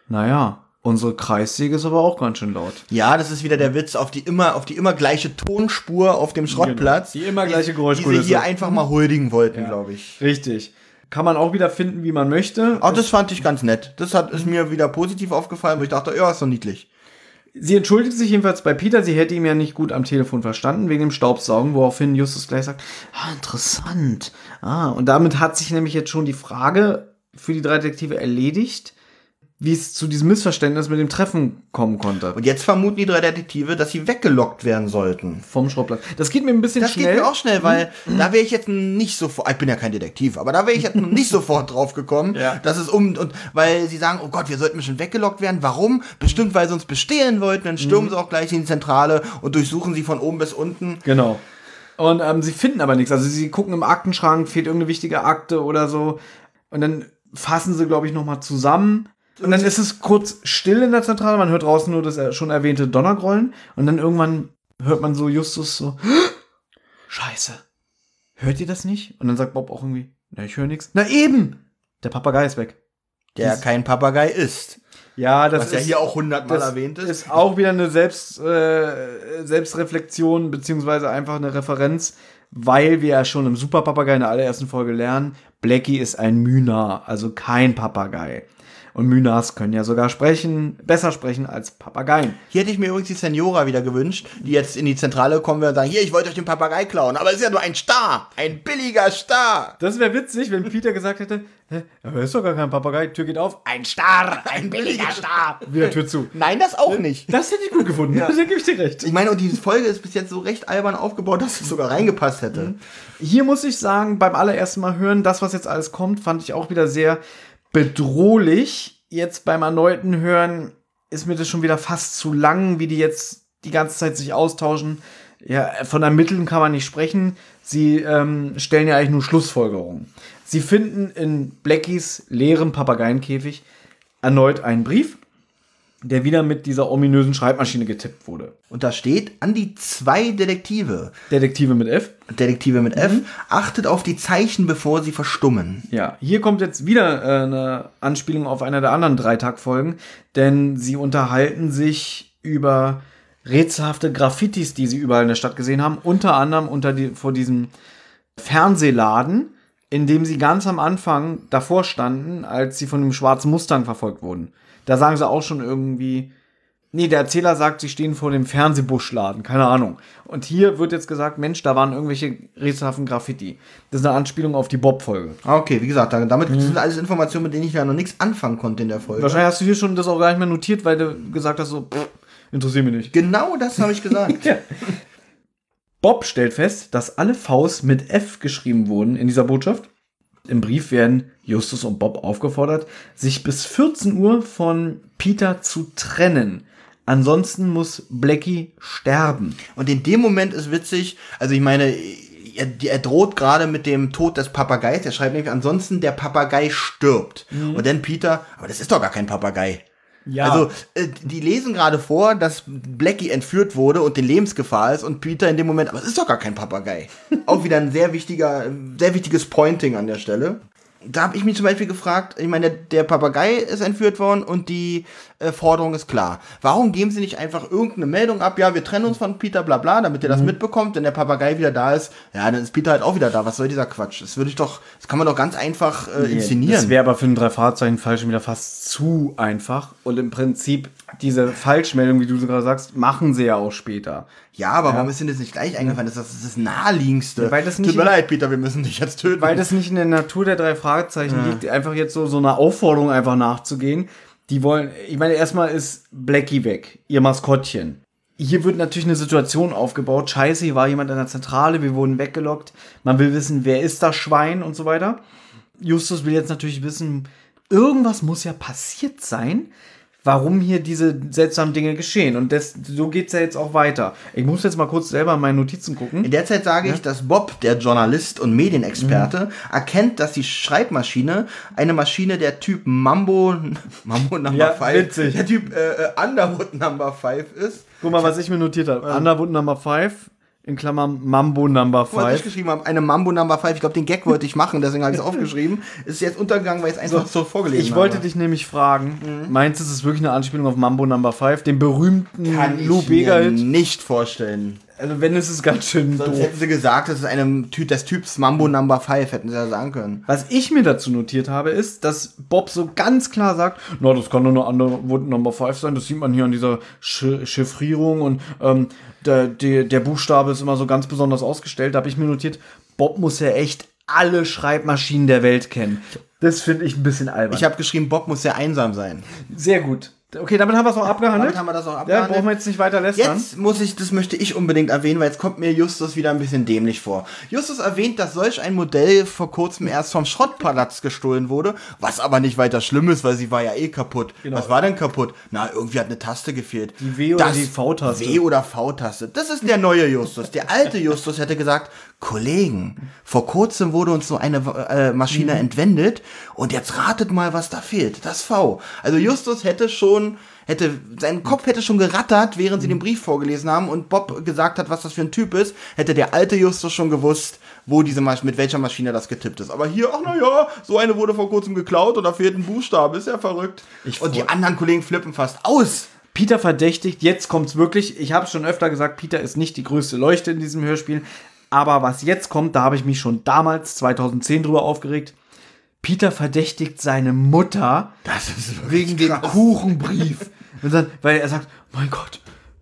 naja, Unsere Kreissäge ist aber auch ganz schön laut. Ja, das ist wieder der Witz auf die immer, auf die immer gleiche Tonspur auf dem Schrottplatz. Genau. Die immer gleiche Geräuschkulisse. Die sie hier einfach mal huldigen wollten, ja. glaube ich. Richtig. Kann man auch wieder finden, wie man möchte. Auch das fand ich ganz nett. Das hat, ist mir wieder positiv aufgefallen, wo ich dachte, ja, ist doch niedlich. Sie entschuldigt sich jedenfalls bei Peter, sie hätte ihn ja nicht gut am Telefon verstanden, wegen dem Staubsaugen, woraufhin Justus gleich sagt, ah, interessant. Ah, und damit hat sich nämlich jetzt schon die Frage für die drei Detektive erledigt wie es zu diesem Missverständnis mit dem Treffen kommen konnte. Und jetzt vermuten die drei Detektive, dass sie weggelockt werden sollten. Vom Schrottplatz. Das geht mir ein bisschen das schnell. Das geht mir auch schnell, weil mhm. da wäre ich jetzt nicht sofort, ich bin ja kein Detektiv, aber da wäre ich jetzt nicht sofort drauf gekommen, ja. dass es um, und weil sie sagen, oh Gott, wir sollten schon weggelockt werden. Warum? Bestimmt, weil sie uns bestehlen wollten, dann stürmen mhm. sie auch gleich in die Zentrale und durchsuchen sie von oben bis unten. Genau. Und ähm, sie finden aber nichts. Also sie gucken im Aktenschrank, fehlt irgendeine wichtige Akte oder so. Und dann fassen sie, glaube ich, nochmal zusammen und dann ist es kurz still in der Zentrale. Man hört draußen nur das schon erwähnte Donnergrollen. Und dann irgendwann hört man so Justus so: Scheiße. Hört ihr das nicht? Und dann sagt Bob auch irgendwie: Na, ich höre nichts. Na eben! Der Papagei ist weg. Der Dies kein Papagei ist. Ja, das Was ist, ja hier auch hundertmal erwähnt ist. Ist auch wieder eine Selbst, äh, Selbstreflexion, beziehungsweise einfach eine Referenz, weil wir ja schon im Super Papagei in der allerersten Folge lernen, Blackie ist ein Mühner, also kein Papagei. Und Mynas können ja sogar sprechen, besser sprechen als Papageien. Hier hätte ich mir übrigens die Senora wieder gewünscht, die jetzt in die Zentrale kommen und sagen, hier, ich wollte euch den Papagei klauen, aber es ist ja nur ein Star, ein billiger Star. Das wäre witzig, wenn Peter gesagt hätte, Hä? aber ist doch gar kein Papagei, Tür geht auf, ein Star, ein billiger Star. Wieder Tür zu. Nein, das auch nicht. Das hätte ich gut gefunden, ja. da gebe ich dir recht. Ich meine, und diese Folge ist bis jetzt so recht albern aufgebaut, dass es sogar reingepasst hätte. Mhm. Hier muss ich sagen, beim allerersten Mal hören, das, was jetzt alles kommt, fand ich auch wieder sehr bedrohlich. Jetzt beim erneuten Hören ist mir das schon wieder fast zu lang, wie die jetzt die ganze Zeit sich austauschen. Ja, von Ermitteln kann man nicht sprechen. Sie ähm, stellen ja eigentlich nur Schlussfolgerungen. Sie finden in Blackies leerem Papageienkäfig erneut einen Brief. Der wieder mit dieser ominösen Schreibmaschine getippt wurde. Und da steht, an die zwei Detektive. Detektive mit F. Detektive mit F. Mhm. Achtet auf die Zeichen, bevor sie verstummen. Ja, hier kommt jetzt wieder äh, eine Anspielung auf einer der anderen Dreitagfolgen, denn sie unterhalten sich über rätselhafte Graffitis, die sie überall in der Stadt gesehen haben, unter anderem unter die, vor diesem Fernsehladen, in dem sie ganz am Anfang davor standen, als sie von dem schwarzen Mustang verfolgt wurden. Da sagen sie auch schon irgendwie, nee, der Erzähler sagt, sie stehen vor dem Fernsehbuschladen, keine Ahnung. Und hier wird jetzt gesagt, Mensch, da waren irgendwelche rätselhaften Graffiti. Das ist eine Anspielung auf die Bob-Folge. Ah, okay, wie gesagt, damit mhm. sind alles Informationen, mit denen ich ja noch nichts anfangen konnte in der Folge. Wahrscheinlich hast du hier schon das auch gar nicht mehr notiert, weil du gesagt hast, so, pff, interessiert mich nicht. Genau das habe ich gesagt. ja. Bob stellt fest, dass alle Vs mit F geschrieben wurden in dieser Botschaft. Im Brief werden Justus und Bob aufgefordert, sich bis 14 Uhr von Peter zu trennen. Ansonsten muss Blackie sterben. Und in dem Moment ist witzig, also ich meine, er, er droht gerade mit dem Tod des Papageis. Er schreibt nämlich, ansonsten der Papagei stirbt. Mhm. Und dann Peter, aber das ist doch gar kein Papagei. Ja. Also, äh, die lesen gerade vor, dass Blackie entführt wurde und in Lebensgefahr ist und Peter in dem Moment, aber es ist doch gar kein Papagei. Auch wieder ein sehr wichtiger, sehr wichtiges Pointing an der Stelle da habe ich mich zum Beispiel gefragt, ich meine, der, der Papagei ist entführt worden und die äh, Forderung ist klar. Warum geben sie nicht einfach irgendeine Meldung ab, ja, wir trennen uns von Peter, bla bla, damit er das mhm. mitbekommt, wenn der Papagei wieder da ist, ja, dann ist Peter halt auch wieder da. Was soll dieser Quatsch? Das würde ich doch, das kann man doch ganz einfach äh, inszenieren. Das wäre aber für ein drei Fahrzeichen fall schon wieder fast zu einfach. Und im Prinzip, diese Falschmeldung, wie du so gerade sagst, machen sie ja auch später. Ja, aber ja. warum ist denn das nicht gleich eingefallen? Das ist das naheliegendste. Weil das nicht Tut mir leid, Peter, wir müssen dich jetzt töten. Weil das nicht in der Natur der drei Fragezeichen ja. liegt, einfach jetzt so, so eine Aufforderung einfach nachzugehen. Die wollen, ich meine, erstmal ist Blackie weg, ihr Maskottchen. Hier wird natürlich eine Situation aufgebaut. Scheiße, hier war jemand in der Zentrale, wir wurden weggelockt. Man will wissen, wer ist das Schwein und so weiter. Justus will jetzt natürlich wissen, irgendwas muss ja passiert sein, warum hier diese seltsamen Dinge geschehen. Und das, so geht's ja jetzt auch weiter. Ich muss jetzt mal kurz selber in meine Notizen gucken. In der Zeit sage ja? ich, dass Bob, der Journalist und Medienexperte, mhm. erkennt, dass die Schreibmaschine eine Maschine der Typ Mambo, Mambo Number 5, witzig. der Typ äh, äh Underwood Number 5 ist. Guck mal, was ich mir notiert habe. Ähm. Underwood Number 5 in Klammern Mambo Number 5. Was ich geschrieben habe, eine Mambo Number 5. Ich glaube, den Gag wollte ich machen, deswegen habe ich es aufgeschrieben. Ist jetzt untergegangen, weil ich es einfach so, so vorgelesen habe. Ich wollte dich nämlich fragen, mhm. meinst du, es ist wirklich eine Anspielung auf Mambo Number 5, den berühmten Kann Lou Bega Hit? nicht vorstellen. Also wenn es ist ganz schön Sonst doof. hätten sie gesagt, das ist einem Typ des Typs Mambo Number 5, hätten sie ja sagen können. Was ich mir dazu notiert habe, ist, dass Bob so ganz klar sagt, na, das kann nur eine andere Number 5 sein, das sieht man hier an dieser Sch Chiffrierung und ähm, der, der, der Buchstabe ist immer so ganz besonders ausgestellt. Da habe ich mir notiert, Bob muss ja echt alle Schreibmaschinen der Welt kennen. Das finde ich ein bisschen albern. Ich habe geschrieben, Bob muss sehr einsam sein. Sehr gut. Okay, damit haben wir es auch abgehandelt. Damit haben wir das auch abgehandelt. Ja, brauchen wir jetzt nicht weiter lästern. Jetzt muss ich, das möchte ich unbedingt erwähnen, weil jetzt kommt mir Justus wieder ein bisschen dämlich vor. Justus erwähnt, dass solch ein Modell vor kurzem erst vom Schrottpalast gestohlen wurde, was aber nicht weiter schlimm ist, weil sie war ja eh kaputt. Genau. Was war denn kaputt? Na, irgendwie hat eine Taste gefehlt. Die W oder das die V-Taste. W oder V-Taste. Das ist der neue Justus. Der alte Justus hätte gesagt, Kollegen, vor kurzem wurde uns so eine äh, Maschine mhm. entwendet und jetzt ratet mal, was da fehlt. Das V. Also Justus hätte schon hätte, sein Kopf hätte schon gerattert, während sie den Brief vorgelesen haben und Bob gesagt hat, was das für ein Typ ist, hätte der alte Justus schon gewusst, wo diese Masch mit welcher Maschine das getippt ist. Aber hier, ach naja, so eine wurde vor kurzem geklaut und da fehlt ein Buchstabe, ist ja verrückt. Ich und die anderen Kollegen flippen fast aus. Peter verdächtigt, jetzt kommt's wirklich. Ich habe schon öfter gesagt, Peter ist nicht die größte Leuchte in diesem Hörspiel. Aber was jetzt kommt, da habe ich mich schon damals, 2010, drüber aufgeregt. Peter verdächtigt seine Mutter wegen krass. dem Kuchenbrief. Und dann, weil er sagt, mein Gott,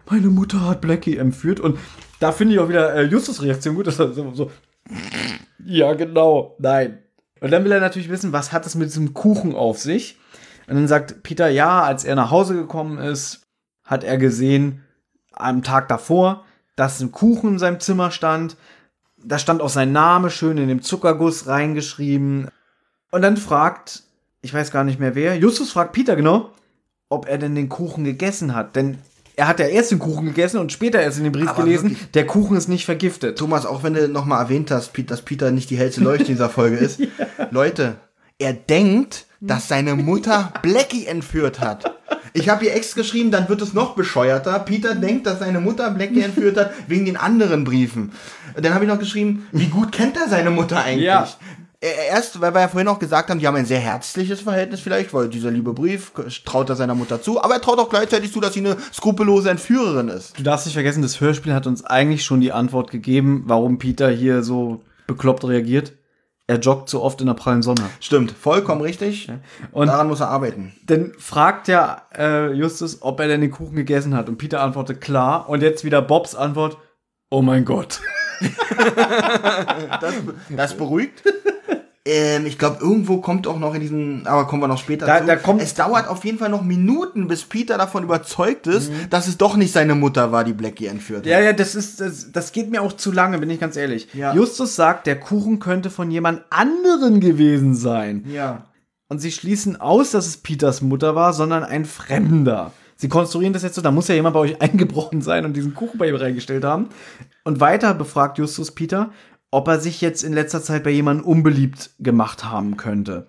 meine Mutter hat Blackie entführt. Und da finde ich auch wieder äh, Justus Reaktion gut, dass er so, so, ja genau, nein. Und dann will er natürlich wissen, was hat es mit diesem Kuchen auf sich? Und dann sagt Peter, ja, als er nach Hause gekommen ist, hat er gesehen, am Tag davor, dass ein Kuchen in seinem Zimmer stand. Da stand auch sein Name schön in dem Zuckerguss reingeschrieben. Und dann fragt, ich weiß gar nicht mehr wer, Justus fragt Peter genau, ob er denn den Kuchen gegessen hat. Denn er hat ja erst den Kuchen gegessen und später erst in den Brief Aber gelesen, wirklich, der Kuchen ist nicht vergiftet. Thomas, auch wenn du nochmal erwähnt hast, dass Peter nicht die hellste Leuchte in dieser Folge ist. ja. Leute, er denkt, dass seine Mutter Blackie entführt hat. Ich habe hier extra geschrieben, dann wird es noch bescheuerter. Peter denkt, dass seine Mutter Blackie entführt hat, wegen den anderen Briefen. Dann habe ich noch geschrieben, wie gut kennt er seine Mutter eigentlich? Ja. Erst, weil wir ja vorhin auch gesagt haben, die haben ein sehr herzliches Verhältnis vielleicht, weil dieser liebe Brief traut er seiner Mutter zu, aber er traut auch gleichzeitig zu, dass sie eine skrupellose Entführerin ist. Du darfst nicht vergessen, das Hörspiel hat uns eigentlich schon die Antwort gegeben, warum Peter hier so bekloppt reagiert er joggt so oft in der prallen Sonne. Stimmt, vollkommen richtig. Und daran muss er arbeiten. Dann fragt ja äh, Justus, ob er denn den Kuchen gegessen hat. Und Peter antwortet klar. Und jetzt wieder Bobs Antwort: Oh mein Gott. das, das beruhigt. Ähm, ich glaube, irgendwo kommt auch noch in diesen, aber kommen wir noch später da, zu. Da kommt es dauert auf jeden Fall noch Minuten, bis Peter davon überzeugt ist, mhm. dass es doch nicht seine Mutter war, die Blackie entführt hat. Ja, ja, das ist, das, das geht mir auch zu lange, bin ich ganz ehrlich. Ja. Justus sagt, der Kuchen könnte von jemand anderen gewesen sein. Ja. Und sie schließen aus, dass es Peters Mutter war, sondern ein Fremder. Sie konstruieren das jetzt so, da muss ja jemand bei euch eingebrochen sein und diesen Kuchen bei ihm reingestellt haben. Und weiter befragt Justus Peter, ob er sich jetzt in letzter Zeit bei jemandem unbeliebt gemacht haben könnte.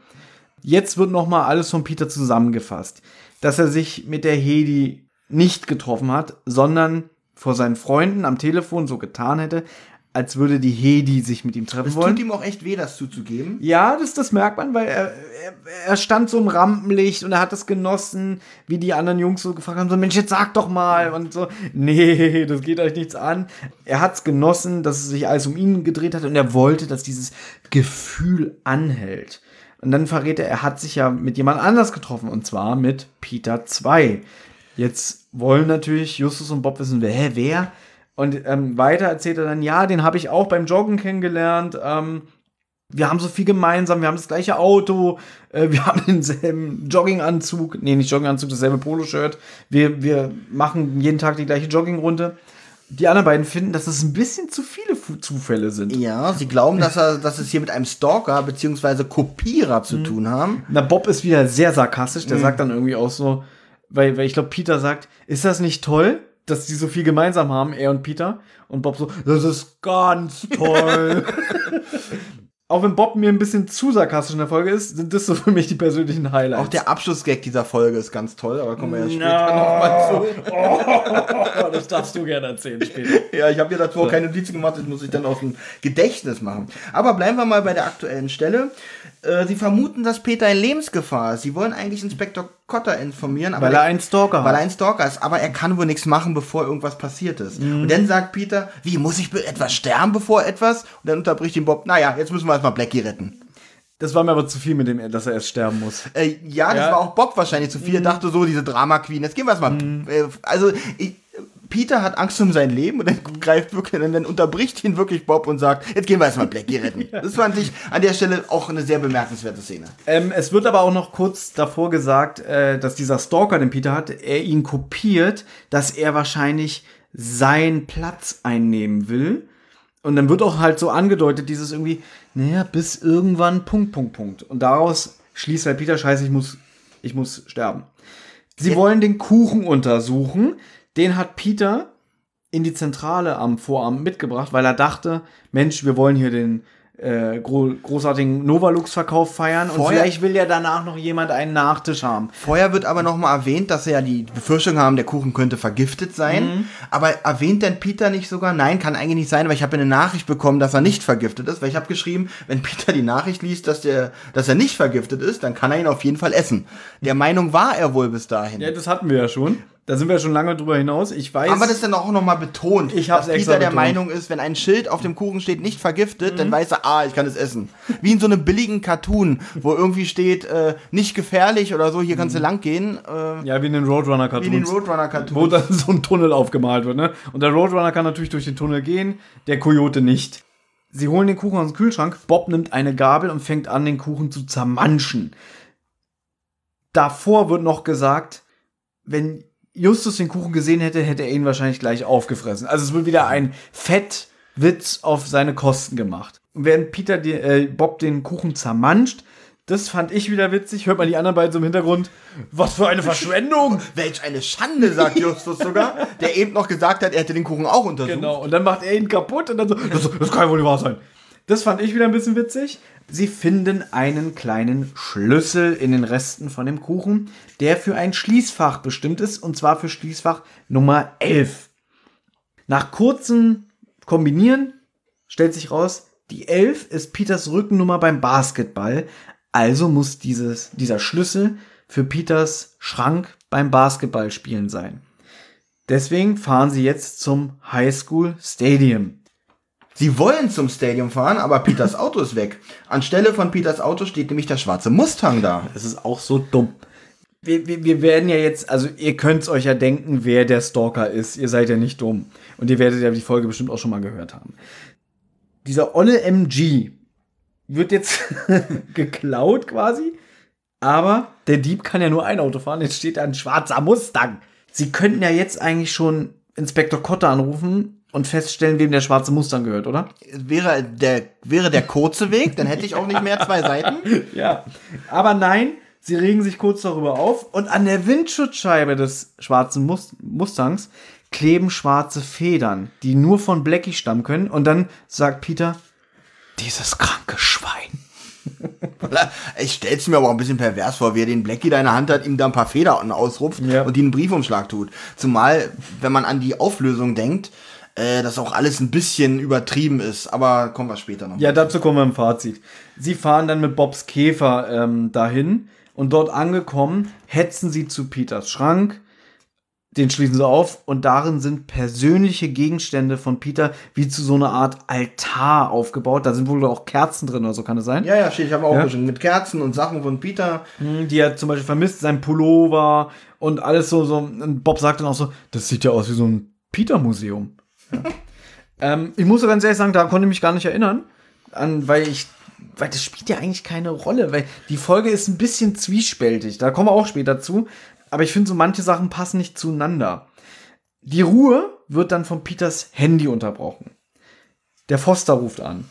Jetzt wird nochmal alles von Peter zusammengefasst, dass er sich mit der Hedi nicht getroffen hat, sondern vor seinen Freunden am Telefon so getan hätte, als würde die Hedi sich mit ihm treffen das wollen. Es tut ihm auch echt weh, das zuzugeben. Ja, das, das merkt man, weil er, er, er stand so im Rampenlicht und er hat es genossen, wie die anderen Jungs so gefragt haben, so Mensch, jetzt sag doch mal und so, nee, das geht euch nichts an. Er hat es genossen, dass es sich alles um ihn gedreht hat und er wollte, dass dieses Gefühl anhält. Und dann verrät er, er hat sich ja mit jemand anders getroffen und zwar mit Peter 2. Jetzt wollen natürlich Justus und Bob wissen, wer, wer? Und ähm, weiter erzählt er dann, ja, den habe ich auch beim Joggen kennengelernt. Ähm, wir haben so viel gemeinsam, wir haben das gleiche Auto, äh, wir haben denselben Jogginganzug, nee, nicht Jogginganzug, dasselbe Poloshirt. Wir, wir machen jeden Tag die gleiche Joggingrunde. Die anderen beiden finden, dass es ein bisschen zu viele Zufälle sind. Ja, sie glauben, dass, er, dass es hier mit einem Stalker bzw. Kopierer zu mhm. tun haben. Na, Bob ist wieder sehr sarkastisch, der mhm. sagt dann irgendwie auch so, weil, weil ich glaube, Peter sagt, ist das nicht toll? Dass die so viel gemeinsam haben, er und Peter. Und Bob so, das ist ganz toll. Auch wenn Bob mir ein bisschen zu sarkastisch in der Folge ist, sind das so für mich die persönlichen Highlights. Auch der Abschlussgag dieser Folge ist ganz toll, aber kommen wir ja später no. nochmal zu. Oh, das darfst du gerne erzählen später. ja, ich habe mir dazu auch keine Notizen gemacht, das muss ich dann aus dem Gedächtnis machen. Aber bleiben wir mal bei der aktuellen Stelle. Äh, sie vermuten, dass Peter in Lebensgefahr ist. Sie wollen eigentlich Inspektor Cotter informieren. weil er einen Stalker hat. Weil er ein Stalker ist. Aber er kann wohl nichts machen, bevor irgendwas passiert ist. Mhm. Und dann sagt Peter, wie, muss ich etwas sterben, bevor etwas? Und dann unterbricht ihn Bob, naja, jetzt müssen wir erstmal Blackie retten. Das war mir aber zu viel mit dem, dass er erst sterben muss. Äh, ja, das ja. war auch Bob wahrscheinlich zu viel. Er mhm. dachte so, diese Drama Queen, jetzt gehen wir erstmal. Mhm. Äh, also, ich, Peter hat Angst um sein Leben und dann greift wirklich, und dann unterbricht ihn wirklich Bob und sagt, jetzt gehen wir erstmal Blackie retten. Das fand ich an der Stelle auch eine sehr bemerkenswerte Szene. Ähm, es wird aber auch noch kurz davor gesagt, äh, dass dieser Stalker, den Peter hat, er ihn kopiert, dass er wahrscheinlich seinen Platz einnehmen will. Und dann wird auch halt so angedeutet, dieses irgendwie, naja, bis irgendwann Punkt, Punkt, Punkt. Und daraus schließt halt Peter, scheiße, ich muss, ich muss sterben. Sie wollen den Kuchen untersuchen. Den hat Peter in die Zentrale am Vorabend mitgebracht, weil er dachte, Mensch, wir wollen hier den äh, gro großartigen Novalux-Verkauf feiern Vorher, und vielleicht will ja danach noch jemand einen Nachtisch haben. Vorher wird aber noch mal erwähnt, dass sie ja die Befürchtung haben, der Kuchen könnte vergiftet sein. Mhm. Aber erwähnt denn Peter nicht sogar? Nein, kann eigentlich nicht sein, weil ich habe eine Nachricht bekommen, dass er nicht vergiftet ist. Weil ich habe geschrieben, wenn Peter die Nachricht liest, dass, der, dass er nicht vergiftet ist, dann kann er ihn auf jeden Fall essen. Der Meinung war er wohl bis dahin. Ja, das hatten wir ja schon. Da sind wir schon lange drüber hinaus. Ich weiß. Aber das dann auch nochmal betont, ich dass Peter der Meinung ist, wenn ein Schild auf dem Kuchen steht, nicht vergiftet, mhm. dann weiß er, ah, ich kann es essen. Wie in so einem billigen Cartoon, wo irgendwie steht, äh, nicht gefährlich oder so, hier kannst du mhm. lang gehen. Äh, ja, wie in den Roadrunner-Cartoons. Wie in den Roadrunner-Cartoons. Wo dann so ein Tunnel aufgemalt wird, ne? Und der Roadrunner kann natürlich durch den Tunnel gehen, der Coyote nicht. Sie holen den Kuchen aus dem Kühlschrank. Bob nimmt eine Gabel und fängt an, den Kuchen zu zermanschen. Davor wird noch gesagt, wenn Justus den Kuchen gesehen hätte, hätte er ihn wahrscheinlich gleich aufgefressen. Also es wird wieder ein Fettwitz auf seine Kosten gemacht. Und während Peter die, äh, Bob den Kuchen zermanscht, das fand ich wieder witzig. Hört man die anderen beiden so im Hintergrund. Was für eine Verschwendung! Welch eine Schande, sagt Justus sogar, der eben noch gesagt hat, er hätte den Kuchen auch untersucht. Genau, und dann macht er ihn kaputt und dann so, das, das kann wohl nicht wahr sein. Das fand ich wieder ein bisschen witzig. Sie finden einen kleinen Schlüssel in den Resten von dem Kuchen, der für ein Schließfach bestimmt ist, und zwar für Schließfach Nummer 11. Nach kurzem Kombinieren stellt sich raus, die 11 ist Peters Rückennummer beim Basketball, also muss dieses, dieser Schlüssel für Peters Schrank beim Basketballspielen sein. Deswegen fahren sie jetzt zum High School Stadium. Sie wollen zum Stadium fahren, aber Peters Auto ist weg. Anstelle von Peters Auto steht nämlich der schwarze Mustang da. Es ist auch so dumm. Wir, wir, wir werden ja jetzt, also ihr könnt euch ja denken, wer der Stalker ist. Ihr seid ja nicht dumm. Und ihr werdet ja die Folge bestimmt auch schon mal gehört haben. Dieser olle MG wird jetzt geklaut quasi. Aber der Dieb kann ja nur ein Auto fahren. Jetzt steht da ein schwarzer Mustang. Sie könnten ja jetzt eigentlich schon Inspektor Kotter anrufen und feststellen, wem der schwarze Mustang gehört, oder? Wäre der, wäre der kurze Weg, dann hätte ich auch nicht mehr zwei Seiten. ja. Aber nein, sie regen sich kurz darüber auf und an der Windschutzscheibe des schwarzen Mus Mustangs kleben schwarze Federn, die nur von Blackie stammen können. Und dann sagt Peter, dieses kranke Schwein. ich stell's mir aber auch ein bisschen pervers vor, wie er den Blackie da in der Hand hat, ihm da ein paar Federn ausrupft ja. und die einen Briefumschlag tut. Zumal, wenn man an die Auflösung denkt, äh, das auch alles ein bisschen übertrieben ist. Aber kommen wir später noch. Ja, dazu kommen wir im Fazit. Sie fahren dann mit Bobs Käfer ähm, dahin und dort angekommen, hetzen sie zu Peters Schrank. Den schließen sie auf und darin sind persönliche Gegenstände von Peter wie zu so einer Art Altar aufgebaut. Da sind wohl auch Kerzen drin oder so, kann es sein? Ja, ja, steht. Ich habe auch ja. schon mit Kerzen und Sachen von Peter. Hm, die er zum Beispiel vermisst, sein Pullover und alles so. so. Und Bob sagt dann auch so: Das sieht ja aus wie so ein Peter-Museum. Ähm, ich muss ganz ehrlich sagen, da konnte ich mich gar nicht erinnern, an, weil ich weil das spielt ja eigentlich keine Rolle, weil die Folge ist ein bisschen zwiespältig. Da kommen wir auch später zu. Aber ich finde, so manche Sachen passen nicht zueinander. Die Ruhe wird dann von Peters Handy unterbrochen. Der Foster ruft an.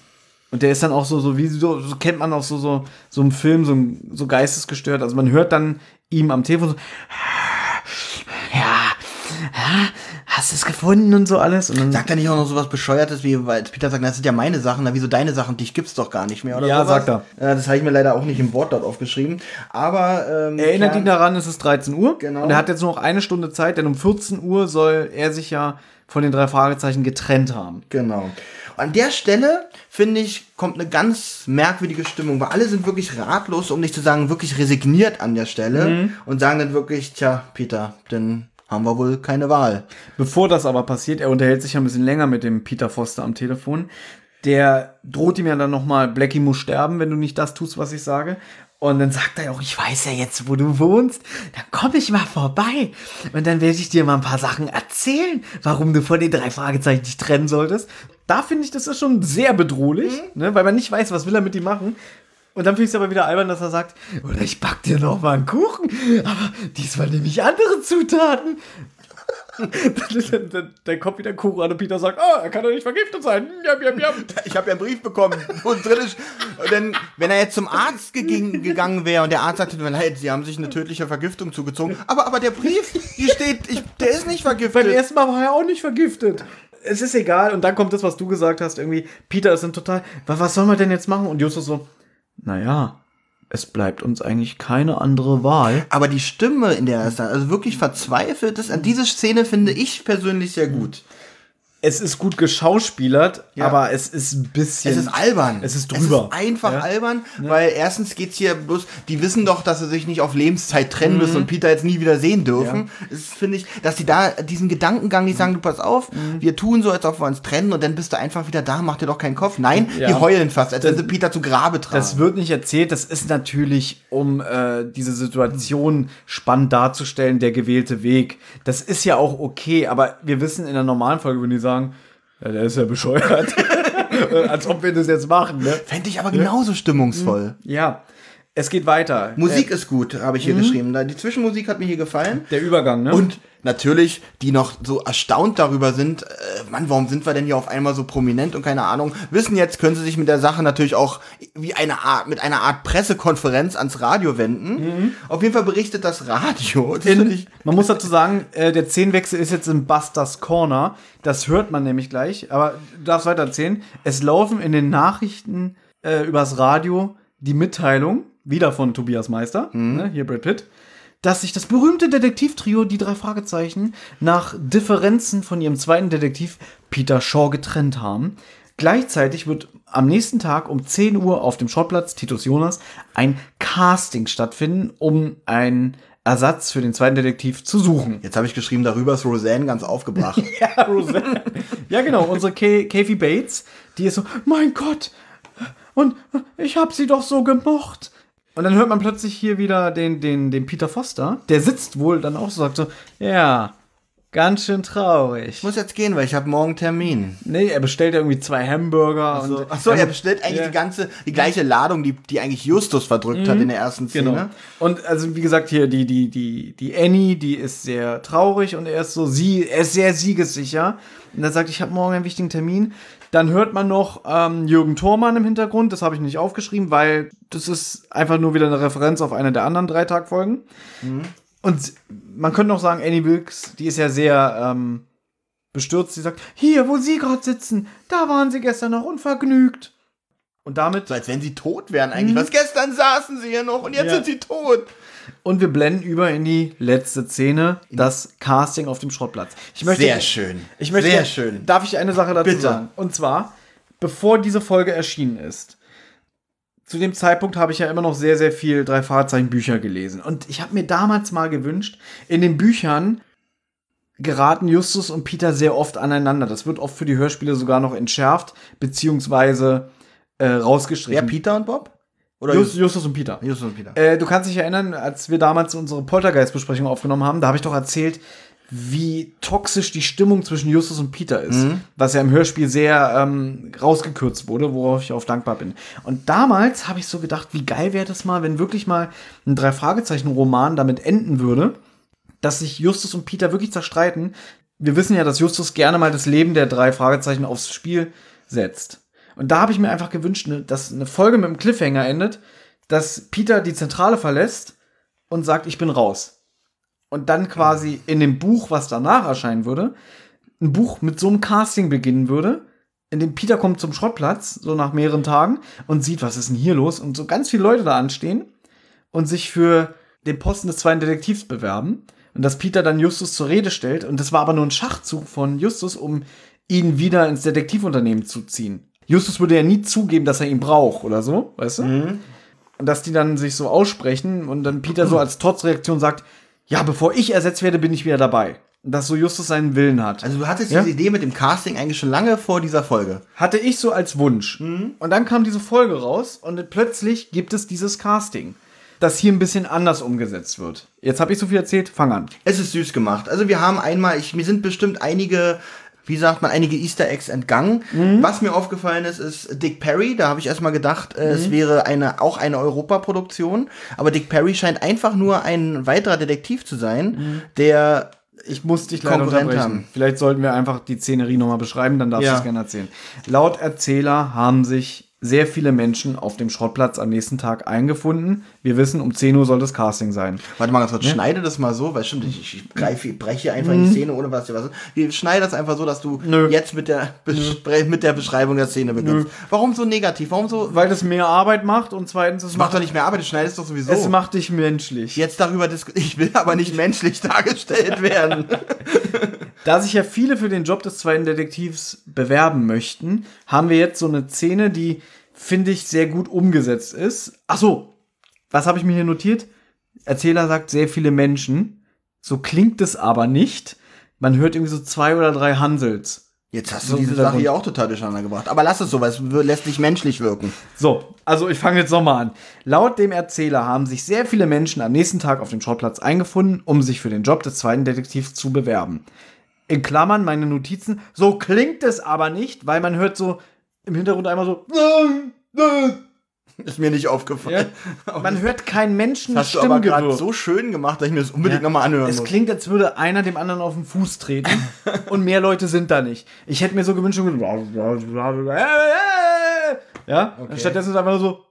Und der ist dann auch so, so wie so, so kennt man auch so, so, so im Film, so, so geistesgestört. Also man hört dann ihm am Telefon so, ja, hast du es gefunden und so alles? Und dann sagt er nicht auch noch so was Bescheuertes, wie, weil Peter sagt, das sind ja meine Sachen, na, wieso deine Sachen, dich gibt's doch gar nicht mehr, oder Ja, sowas? sagt er. Ja, das habe ich mir leider auch nicht im Wort dort aufgeschrieben. Aber, ähm, Erinnert ihn daran, es ist 13 Uhr. Genau. Und er hat jetzt nur noch eine Stunde Zeit, denn um 14 Uhr soll er sich ja von den drei Fragezeichen getrennt haben. Genau. An der Stelle, finde ich, kommt eine ganz merkwürdige Stimmung, weil alle sind wirklich ratlos, um nicht zu sagen, wirklich resigniert an der Stelle mhm. und sagen dann wirklich, tja, Peter, denn haben wir wohl keine Wahl. Bevor das aber passiert, er unterhält sich ja ein bisschen länger mit dem Peter Foster am Telefon. Der droht ihm ja dann nochmal, Blackie muss sterben, wenn du nicht das tust, was ich sage. Und dann sagt er auch, ich weiß ja jetzt, wo du wohnst. Dann komme ich mal vorbei. Und dann werde ich dir mal ein paar Sachen erzählen, warum du von den drei Fragezeichen dich trennen solltest. Da finde ich, das ist schon sehr bedrohlich, mhm. ne, weil man nicht weiß, was will er mit ihm machen. Und dann finde ich es aber wieder albern, dass er sagt, oder ich back dir noch mal einen Kuchen, aber diesmal nehme ich andere Zutaten. dann, dann, dann, kommt wieder Kuchen an und Peter sagt, oh, er kann doch nicht vergiftet sein. Jam, jam, jam. Ich habe ja einen Brief bekommen, wo drin ist. Denn, wenn er jetzt zum Arzt gegangen wäre und der Arzt sagte, leid, sie haben sich eine tödliche Vergiftung zugezogen. Aber, aber der Brief, hier steht, ich, der ist nicht vergiftet. Beim ersten Mal war er auch nicht vergiftet es ist egal. Und dann kommt das, was du gesagt hast, irgendwie, Peter ist dann total, was soll man denn jetzt machen? Und Justus so, naja, es bleibt uns eigentlich keine andere Wahl. Aber die Stimme, in der er ist, also wirklich verzweifelt ist, an diese Szene finde ich persönlich sehr gut es ist gut geschauspielert, ja. aber es ist ein bisschen. Es ist albern. Es ist drüber. Es ist einfach ja. albern, ja. weil erstens geht's hier bloß, die wissen doch, dass sie sich nicht auf Lebenszeit trennen mhm. müssen und Peter jetzt nie wieder sehen dürfen. Es finde ich, dass sie da diesen Gedankengang, die sagen, du pass auf, mhm. wir tun so, als ob wir uns trennen und dann bist du einfach wieder da, mach dir doch keinen Kopf. Nein, die heulen fast, als wenn sie Peter zu Grabe tragen. Das wird nicht erzählt, das ist natürlich, um äh, diese Situation spannend darzustellen, der gewählte Weg. Das ist ja auch okay, aber wir wissen in der normalen Folge, wenn die sagen, sagen, ja, der ist ja bescheuert. Als ob wir das jetzt machen. Ne? Fände ich aber genauso stimmungsvoll. Ja. Es geht weiter. Musik äh, ist gut, habe ich hier mhm. geschrieben. Die Zwischenmusik hat mir hier gefallen. Der Übergang, ne? Und natürlich, die noch so erstaunt darüber sind, äh, Mann, warum sind wir denn hier auf einmal so prominent und keine Ahnung, wissen jetzt, können sie sich mit der Sache natürlich auch wie eine Art, mit einer Art Pressekonferenz ans Radio wenden. Mhm. Auf jeden Fall berichtet das Radio. Das in, man muss dazu sagen, äh, der Zehnwechsel ist jetzt in Busters Corner. Das hört man nämlich gleich, aber du darfst weiter erzählen. Es laufen in den Nachrichten äh, übers Radio die Mitteilung, wieder von Tobias Meister, mhm. ne, hier Brad Pitt, dass sich das berühmte Detektivtrio, die drei Fragezeichen, nach Differenzen von ihrem zweiten Detektiv Peter Shaw getrennt haben. Gleichzeitig wird am nächsten Tag um 10 Uhr auf dem Schrottplatz Titus Jonas ein Casting stattfinden, um einen Ersatz für den zweiten Detektiv zu suchen. Jetzt habe ich geschrieben, darüber ist Roseanne ganz aufgebracht. ja, Roseanne. ja, genau, unsere Kathy Bates, die ist so, mein Gott, und ich habe sie doch so gemocht. Und dann hört man plötzlich hier wieder den, den, den Peter Foster. Der sitzt wohl dann auch so, sagt so, ja, ganz schön traurig. Ich muss jetzt gehen, weil ich habe morgen Termin. Nee, er bestellt irgendwie zwei Hamburger. Achso, und, Ach so, er bestellt eigentlich ja. die ganze, die gleiche Ladung, die, die eigentlich Justus verdrückt mhm. hat in der ersten Szene. Genau. Und also, wie gesagt, hier die, die, die, die Annie, die ist sehr traurig und er ist so, sie, er ist sehr siegessicher. Und er sagt, ich habe morgen einen wichtigen Termin. Dann hört man noch ähm, Jürgen Thormann im Hintergrund. Das habe ich nicht aufgeschrieben, weil das ist einfach nur wieder eine Referenz auf eine der anderen drei Tagfolgen. Mhm. Und man könnte noch sagen, Annie Wilkes, die ist ja sehr ähm, bestürzt. Sie sagt, hier, wo Sie gerade sitzen, da waren Sie gestern noch unvergnügt. Und damit. So als wenn sie tot wären eigentlich. Mhm. Was gestern saßen sie hier noch und jetzt ja. sind sie tot. Und wir blenden über in die letzte Szene, das Casting auf dem Schrottplatz. Ich möchte, Sehr schön. Ich möchte, Sehr schön. Darf ich eine Sache dazu Bitte. sagen? Und zwar, bevor diese Folge erschienen ist, zu dem Zeitpunkt habe ich ja immer noch sehr, sehr viel drei Fahrzeichen Bücher gelesen. Und ich habe mir damals mal gewünscht, in den Büchern geraten Justus und Peter sehr oft aneinander. Das wird oft für die Hörspiele sogar noch entschärft, beziehungsweise äh, rausgestrichen. Wer, Peter und Bob? Oder Just, Justus und Peter. Justus und Peter. Äh, du kannst dich erinnern, als wir damals unsere Poltergeist-Besprechung aufgenommen haben, da habe ich doch erzählt, wie toxisch die Stimmung zwischen Justus und Peter ist. Mhm. Was ja im Hörspiel sehr ähm, rausgekürzt wurde, worauf ich auch dankbar bin. Und damals habe ich so gedacht, wie geil wäre das mal, wenn wirklich mal ein Drei-Fragezeichen-Roman damit enden würde, dass sich Justus und Peter wirklich zerstreiten. Wir wissen ja, dass Justus gerne mal das Leben der drei Fragezeichen aufs Spiel setzt. Und da habe ich mir einfach gewünscht, ne, dass eine Folge mit einem Cliffhanger endet, dass Peter die Zentrale verlässt und sagt, ich bin raus. Und dann quasi in dem Buch, was danach erscheinen würde, ein Buch mit so einem Casting beginnen würde, in dem Peter kommt zum Schrottplatz, so nach mehreren Tagen, und sieht, was ist denn hier los? Und so ganz viele Leute da anstehen und sich für den Posten des zweiten Detektivs bewerben. Und dass Peter dann Justus zur Rede stellt. Und das war aber nur ein Schachzug von Justus, um ihn wieder ins Detektivunternehmen zu ziehen. Justus würde ja nie zugeben, dass er ihn braucht oder so, weißt du? Mhm. Und dass die dann sich so aussprechen und dann Peter so als Trotzreaktion sagt, ja, bevor ich ersetzt werde, bin ich wieder dabei. Und dass so Justus seinen Willen hat. Also du hattest ja? diese Idee mit dem Casting eigentlich schon lange vor dieser Folge. Hatte ich so als Wunsch. Mhm. Und dann kam diese Folge raus und plötzlich gibt es dieses Casting das hier ein bisschen anders umgesetzt wird. Jetzt habe ich so viel erzählt, fang an. Es ist süß gemacht. Also wir haben einmal, ich, mir sind bestimmt einige wie sagt man, einige Easter Eggs entgangen. Mhm. Was mir aufgefallen ist, ist Dick Perry. Da habe ich erstmal gedacht, äh, mhm. es wäre eine, auch eine Europaproduktion. Aber Dick Perry scheint einfach nur ein weiterer Detektiv zu sein, mhm. der ich muss dich leider unterbrechen. Haben. Vielleicht sollten wir einfach die Szenerie nochmal beschreiben, dann darfst ja. du es gerne erzählen. Laut Erzähler haben sich sehr viele Menschen auf dem Schrottplatz am nächsten Tag eingefunden. Wir wissen, um 10 Uhr soll das Casting sein. Warte mal ganz kurz, ja? schneide das mal so, weil stimmt, ich, ich greife, breche einfach mhm. die Szene, ohne was dir was. Wir schneiden das einfach so, dass du Nö. jetzt mit der, mit der Beschreibung der Szene beginnst. Nö. Warum so negativ? Warum so? Weil das mehr Arbeit macht und zweitens es macht doch nicht mehr Arbeit, du schneidest doch sowieso. Es macht dich menschlich. Jetzt darüber diskutieren. Ich will aber nicht menschlich dargestellt werden. da sich ja viele für den Job des zweiten Detektivs bewerben möchten, haben wir jetzt so eine Szene, die finde ich sehr gut umgesetzt ist. Ach so, was habe ich mir hier notiert? Erzähler sagt sehr viele Menschen. So klingt es aber nicht. Man hört irgendwie so zwei oder drei Hansels. Jetzt hast du so diese Sache hier auch total durcheinander gebracht. Aber lass es so, weil es lässt nicht menschlich wirken. So, also ich fange jetzt nochmal an. Laut dem Erzähler haben sich sehr viele Menschen am nächsten Tag auf dem Schrottplatz eingefunden, um sich für den Job des zweiten Detektivs zu bewerben. In Klammern meine Notizen. So klingt es aber nicht, weil man hört so im Hintergrund einmal so. Ist mir nicht aufgefallen. Ja. Man hört keinen Menschen das hast du aber gerade so schön gemacht, dass ich mir das unbedingt ja. nochmal anhören es muss. Es klingt, als würde einer dem anderen auf den Fuß treten und mehr Leute sind da nicht. Ich hätte mir so gewünscht, ja, okay. stattdessen ist einfach nur so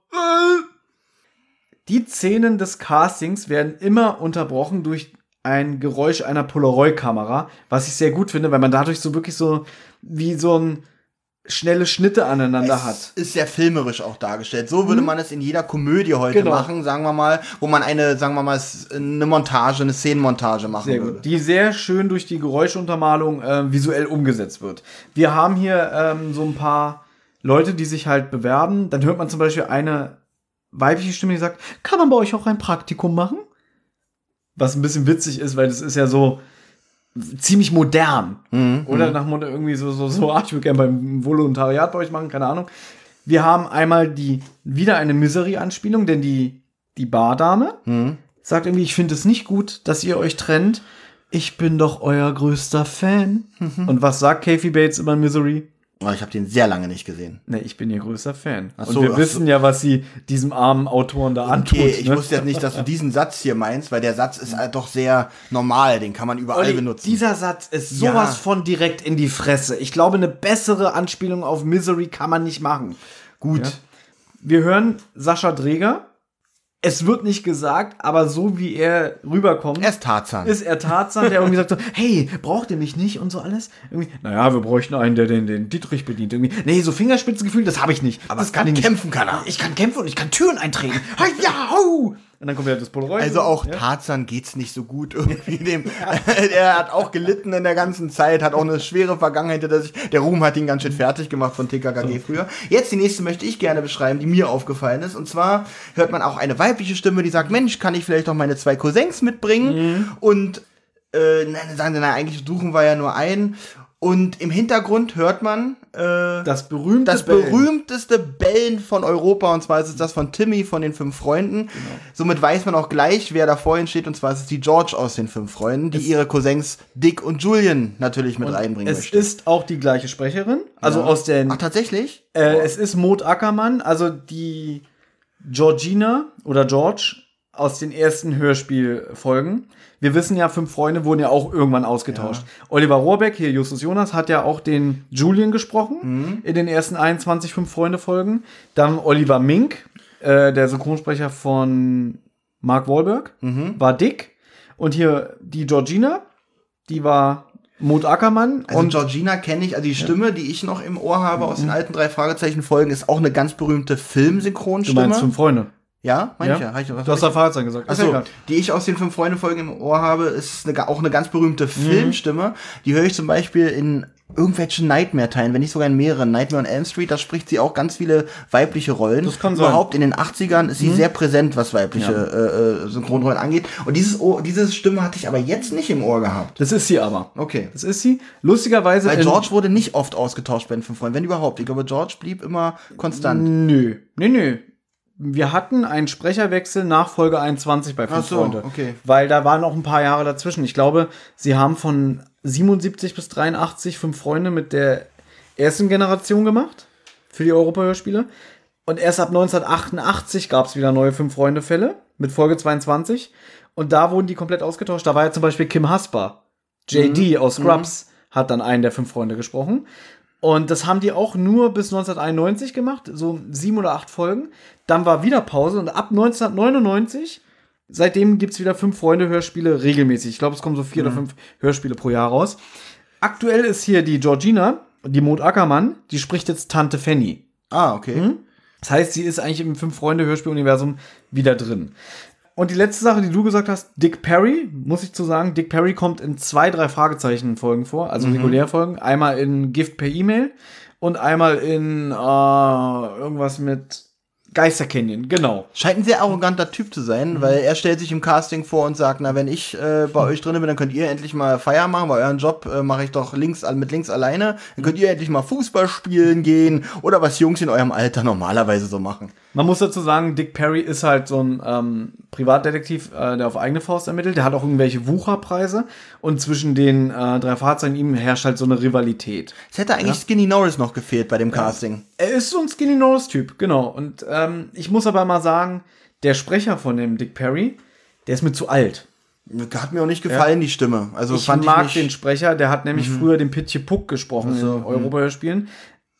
die Szenen des Castings werden immer unterbrochen durch ein Geräusch einer Polaroid-Kamera, was ich sehr gut finde, weil man dadurch so wirklich so wie so ein schnelle Schnitte aneinander es hat. Ist sehr filmerisch auch dargestellt. So würde mhm. man es in jeder Komödie heute genau. machen, sagen wir mal, wo man eine, sagen wir mal, eine Montage, eine Szenenmontage machen sehr würde. Gut. Die sehr schön durch die Geräuschuntermalung äh, visuell umgesetzt wird. Wir haben hier ähm, so ein paar Leute, die sich halt bewerben. Dann hört man zum Beispiel eine weibliche Stimme, die sagt, kann man bei euch auch ein Praktikum machen? Was ein bisschen witzig ist, weil das ist ja so, ziemlich modern. Mhm. Oder mhm. nach Motto irgendwie so, so, so, ach, ich würde gerne beim Volontariat bei euch machen, keine Ahnung. Wir haben einmal die, wieder eine Misery-Anspielung, denn die, die Bardame mhm. sagt irgendwie, ich finde es nicht gut, dass ihr euch trennt. Ich bin doch euer größter Fan. Mhm. Und was sagt Kathy Bates über Misery? Oh, ich habe den sehr lange nicht gesehen. Nee, ich bin ihr größter Fan. Ach so, und wir wissen so. ja, was sie diesem armen Autoren da antut. Okay, ich ne? wusste jetzt nicht, dass du diesen Satz hier meinst, weil der Satz ist halt doch sehr normal, den kann man überall Olli, benutzen. Dieser Satz ist sowas ja. von direkt in die Fresse. Ich glaube, eine bessere Anspielung auf Misery kann man nicht machen. Gut. Ja. Wir hören Sascha Dreger es wird nicht gesagt, aber so wie er rüberkommt. Er ist Tarzan. Ist er Tarzan, der irgendwie sagt so, hey, braucht ihr mich nicht und so alles? Irgendwie, naja, wir bräuchten einen, der den, den Dietrich bedient. Irgendwie, nee, so Fingerspitzengefühl, das habe ich nicht. Aber das kann, kann kämpfen kann er. Ich kann kämpfen und ich kann Türen eintreten. ja, hau! Und dann kommt wieder das Polaroid. Also auch ja? Tarzan geht's nicht so gut irgendwie dem. er hat auch gelitten in der ganzen Zeit, hat auch eine schwere Vergangenheit hinter sich. Der Ruhm hat ihn ganz schön fertig gemacht von TKKG so. früher. Jetzt die nächste möchte ich gerne beschreiben, die mir aufgefallen ist. Und zwar hört man auch eine weibliche Stimme, die sagt, Mensch, kann ich vielleicht auch meine zwei Cousins mitbringen? Mhm. Und äh, nein, sagen sie, na, eigentlich suchen wir ja nur einen. Und im Hintergrund hört man äh, das, berühmte das Bellen. berühmteste Bellen von Europa. Und zwar ist es das von Timmy von den fünf Freunden. Genau. Somit weiß man auch gleich, wer da vorhin steht. Und zwar ist es die George aus den fünf Freunden, die es ihre Cousins Dick und Julian natürlich mit und reinbringen es möchte. Es ist auch die gleiche Sprecherin. Also ja. aus den. Ach, tatsächlich? Äh, oh. Es ist Maud Ackermann, also die Georgina oder George aus den ersten Hörspielfolgen wir wissen ja, fünf Freunde wurden ja auch irgendwann ausgetauscht. Ja. Oliver Rohrbeck, hier Justus Jonas, hat ja auch den Julian gesprochen mhm. in den ersten 21 Fünf Freunde Folgen. Dann Oliver Mink, äh, der Synchronsprecher von Mark Wahlberg, mhm. war Dick. Und hier die Georgina, die war Mut Ackermann. Also und Georgina kenne ich, also die Stimme, ja. die ich noch im Ohr habe aus mhm. den alten drei Fragezeichen Folgen, ist auch eine ganz berühmte Filmsynchronstimme. Du meinst Fünf Freunde? Ja, manche. Ja? Ich, du hast da Fahrzeuge gesagt. Achso, die ich aus den fünf Freunde Folgen im Ohr habe, ist eine, auch eine ganz berühmte mhm. Filmstimme. Die höre ich zum Beispiel in irgendwelchen Nightmare-Teilen, wenn nicht sogar in mehreren. Nightmare on Elm Street, da spricht sie auch ganz viele weibliche Rollen. Das kann sein. Überhaupt in den 80ern ist sie mhm. sehr präsent, was weibliche ja. äh, äh, Synchronrollen angeht. Und dieses Ohr, diese Stimme hatte ich aber jetzt nicht im Ohr gehabt. Das ist sie aber. Okay. Das ist sie. Lustigerweise. Weil George wurde nicht oft ausgetauscht bei den fünf Freunden, wenn überhaupt. Ich glaube, George blieb immer konstant. Nö. Nö, nö wir hatten einen Sprecherwechsel nach Folge 21 bei Fünf so, Freunde. Okay. Weil da waren noch ein paar Jahre dazwischen. Ich glaube, sie haben von 77 bis 83 Fünf Freunde mit der ersten Generation gemacht für die Europahörspiele. Und erst ab 1988 gab es wieder neue Fünf-Freunde-Fälle mit Folge 22. Und da wurden die komplett ausgetauscht. Da war ja zum Beispiel Kim Hasper. JD mhm. aus Scrubs mhm. hat dann einen der fünf Freunde gesprochen. Und das haben die auch nur bis 1991 gemacht, so sieben oder acht Folgen. Dann war wieder Pause und ab 1999, seitdem gibt es wieder fünf Freunde-Hörspiele regelmäßig. Ich glaube, es kommen so vier mhm. oder fünf Hörspiele pro Jahr raus. Aktuell ist hier die Georgina, die Maud Ackermann, die spricht jetzt Tante Fanny. Ah, okay. Mhm. Das heißt, sie ist eigentlich im Fünf-Freunde-Hörspiel-Universum wieder drin. Und die letzte Sache, die du gesagt hast, Dick Perry, muss ich zu sagen, Dick Perry kommt in zwei, drei Fragezeichen-Folgen vor, also mhm. Regulärfolgen. Einmal in Gift per E-Mail und einmal in äh, irgendwas mit Geister Canyon, genau. Scheint ein sehr arroganter Typ zu sein, mhm. weil er stellt sich im Casting vor und sagt, na, wenn ich äh, bei euch drin bin, dann könnt ihr endlich mal Feier machen, weil euren Job äh, mache ich doch links mit links alleine. Dann könnt ihr endlich mal Fußball spielen gehen oder was Jungs in eurem Alter normalerweise so machen. Man muss dazu sagen, Dick Perry ist halt so ein ähm, Privatdetektiv, äh, der auf eigene Faust ermittelt. Der hat auch irgendwelche Wucherpreise. Und zwischen den äh, drei Fahrzeugen ihm herrscht halt so eine Rivalität. Es hätte eigentlich ja? Skinny Norris noch gefehlt bei dem Casting. Er ist so ein Skinny Norris-Typ, genau. Und ähm, ich muss aber mal sagen, der Sprecher von dem Dick Perry, der ist mir zu alt. Hat mir auch nicht gefallen, ja. die Stimme. Also ich mag ich den Sprecher, der hat nämlich mhm. früher den Pitje Puck gesprochen also, in Europa-Hörspielen.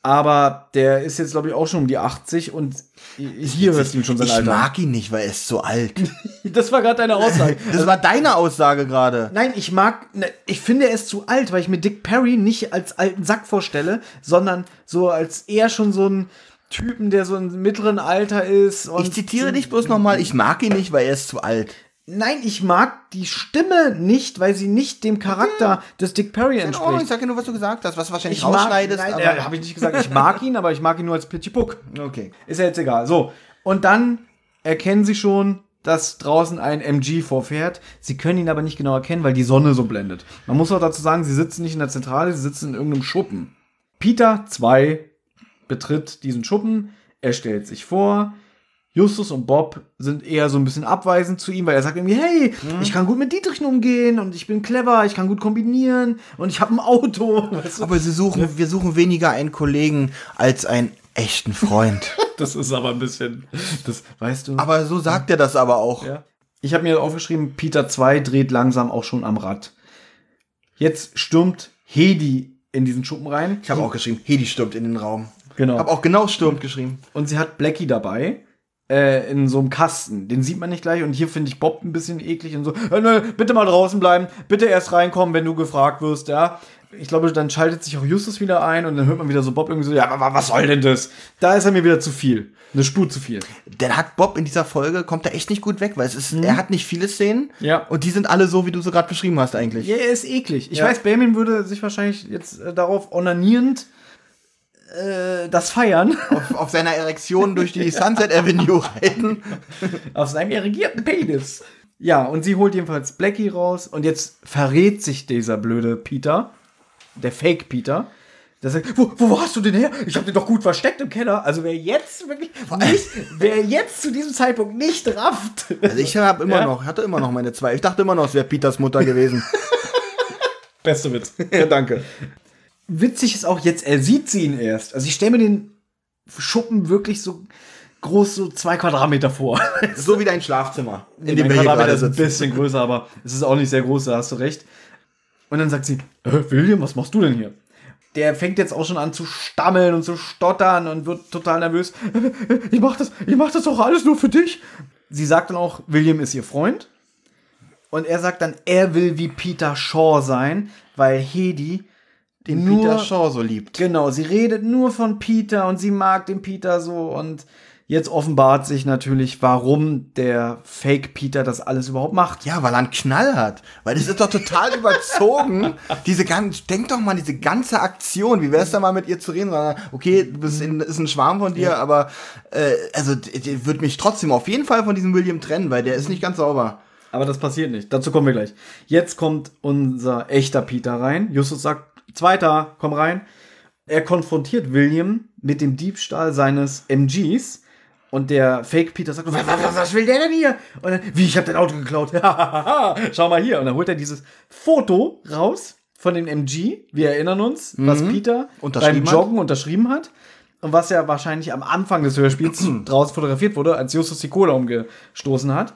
Aber der ist jetzt, glaube ich, auch schon um die 80 und hier hörst du ihn schon sein ich Alter. Ich mag ihn nicht, weil er ist so alt. das war gerade deine Aussage. das war deine Aussage gerade. Nein, ich mag, ne, ich finde er ist zu alt, weil ich mir Dick Perry nicht als alten Sack vorstelle, sondern so als eher schon so ein Typen, der so im mittleren Alter ist. ich zitiere dich bloß nochmal, ich mag ihn nicht, weil er ist zu alt. Nein, ich mag die Stimme nicht, weil sie nicht dem Charakter hm. des Dick Perry entspricht. Oh, ich sag ja nur, was du gesagt hast, was du wahrscheinlich ich rausschneidest. Mag, nein, äh, habe ich nicht gesagt. Ich mag ihn, aber ich mag ihn nur als Pitchy Puck. Okay. Ist ja jetzt egal. So. Und dann erkennen sie schon, dass draußen ein MG vorfährt. Sie können ihn aber nicht genau erkennen, weil die Sonne so blendet. Man muss auch dazu sagen, sie sitzen nicht in der Zentrale, sie sitzen in irgendeinem Schuppen. Peter 2 betritt diesen Schuppen. Er stellt sich vor. Justus und Bob sind eher so ein bisschen abweisend zu ihm, weil er sagt irgendwie, hey, mhm. ich kann gut mit Dietrichen umgehen und ich bin clever, ich kann gut kombinieren und ich habe ein Auto. Weißt du? Aber sie suchen, wir suchen weniger einen Kollegen als einen echten Freund. das ist aber ein bisschen, das weißt du. Aber so sagt er das aber auch. Ja. Ich habe mir aufgeschrieben, Peter 2 dreht langsam auch schon am Rad. Jetzt stürmt Hedi in diesen Schuppen rein. Ich habe auch geschrieben, Hedi stürmt in den Raum. Genau. Hab auch genau stürmt geschrieben. Und sie hat Blackie dabei äh, in so einem Kasten. Den sieht man nicht gleich. Und hier finde ich Bob ein bisschen eklig und so. Äh, ne, bitte mal draußen bleiben. Bitte erst reinkommen, wenn du gefragt wirst, ja. Ich glaube, dann schaltet sich auch Justus wieder ein und dann hört man wieder so Bob irgendwie so, ja, aber was soll denn das? Da ist er mir wieder zu viel. Eine Spur zu viel. Der hat Bob in dieser Folge, kommt er echt nicht gut weg, weil es ist, mhm. er hat nicht viele Szenen. Ja. Und die sind alle so, wie du so gerade beschrieben hast, eigentlich. Ja, er ist eklig. Ich ja. weiß, Benjamin würde sich wahrscheinlich jetzt äh, darauf onanierend äh, das feiern. Auf, auf, seiner Erektion durch die Sunset Avenue reiten. Auf seinem erregierten Penis. Ja, und sie holt jedenfalls Blackie raus und jetzt verrät sich dieser blöde Peter, der Fake Peter. Der sagt, wo, wo hast du den her? Ich habe den doch gut versteckt im Keller. Also wer jetzt wirklich nicht, wer jetzt zu diesem Zeitpunkt nicht rafft. Also ich habe immer ja? noch, hatte immer noch meine zwei. Ich dachte immer noch, es wäre Peters Mutter gewesen. Beste Witz. Ja, danke witzig ist auch jetzt, er sieht sie ihn erst. Also ich stelle mir den Schuppen wirklich so groß, so zwei Quadratmeter vor. so wie dein Schlafzimmer. In dem Quadratmeter ist ein bisschen größer, aber es ist auch nicht sehr groß, da hast du recht. Und dann sagt sie, äh, William, was machst du denn hier? Der fängt jetzt auch schon an zu stammeln und zu stottern und wird total nervös. Ich mach das, ich mach das doch alles nur für dich. Sie sagt dann auch, William ist ihr Freund. Und er sagt dann, er will wie Peter Shaw sein, weil Hedy den nur, Peter Shaw so liebt. Genau, sie redet nur von Peter und sie mag den Peter so und jetzt offenbart sich natürlich, warum der Fake Peter das alles überhaupt macht. Ja, weil er einen Knall hat. Weil das ist doch total überzogen. Diese ganze, denk doch mal, diese ganze Aktion, wie wär's da mal mit ihr zu reden? Okay, du bist in, ist ein Schwarm von dir, ja. aber äh, also wird mich trotzdem auf jeden Fall von diesem William trennen, weil der ist nicht ganz sauber. Aber das passiert nicht. Dazu kommen wir gleich. Jetzt kommt unser echter Peter rein. Justus sagt, Zweiter, komm rein. Er konfrontiert William mit dem Diebstahl seines MGs. Und der Fake Peter sagt, was, was, was will der denn hier? Und dann, wie, ich habe dein Auto geklaut. Schau mal hier. Und dann holt er dieses Foto raus von dem MG. Wir erinnern uns, mhm. was Peter beim Joggen hat. unterschrieben hat. Und was ja wahrscheinlich am Anfang des Hörspiels draußen fotografiert wurde, als Justus die Kohle umgestoßen hat.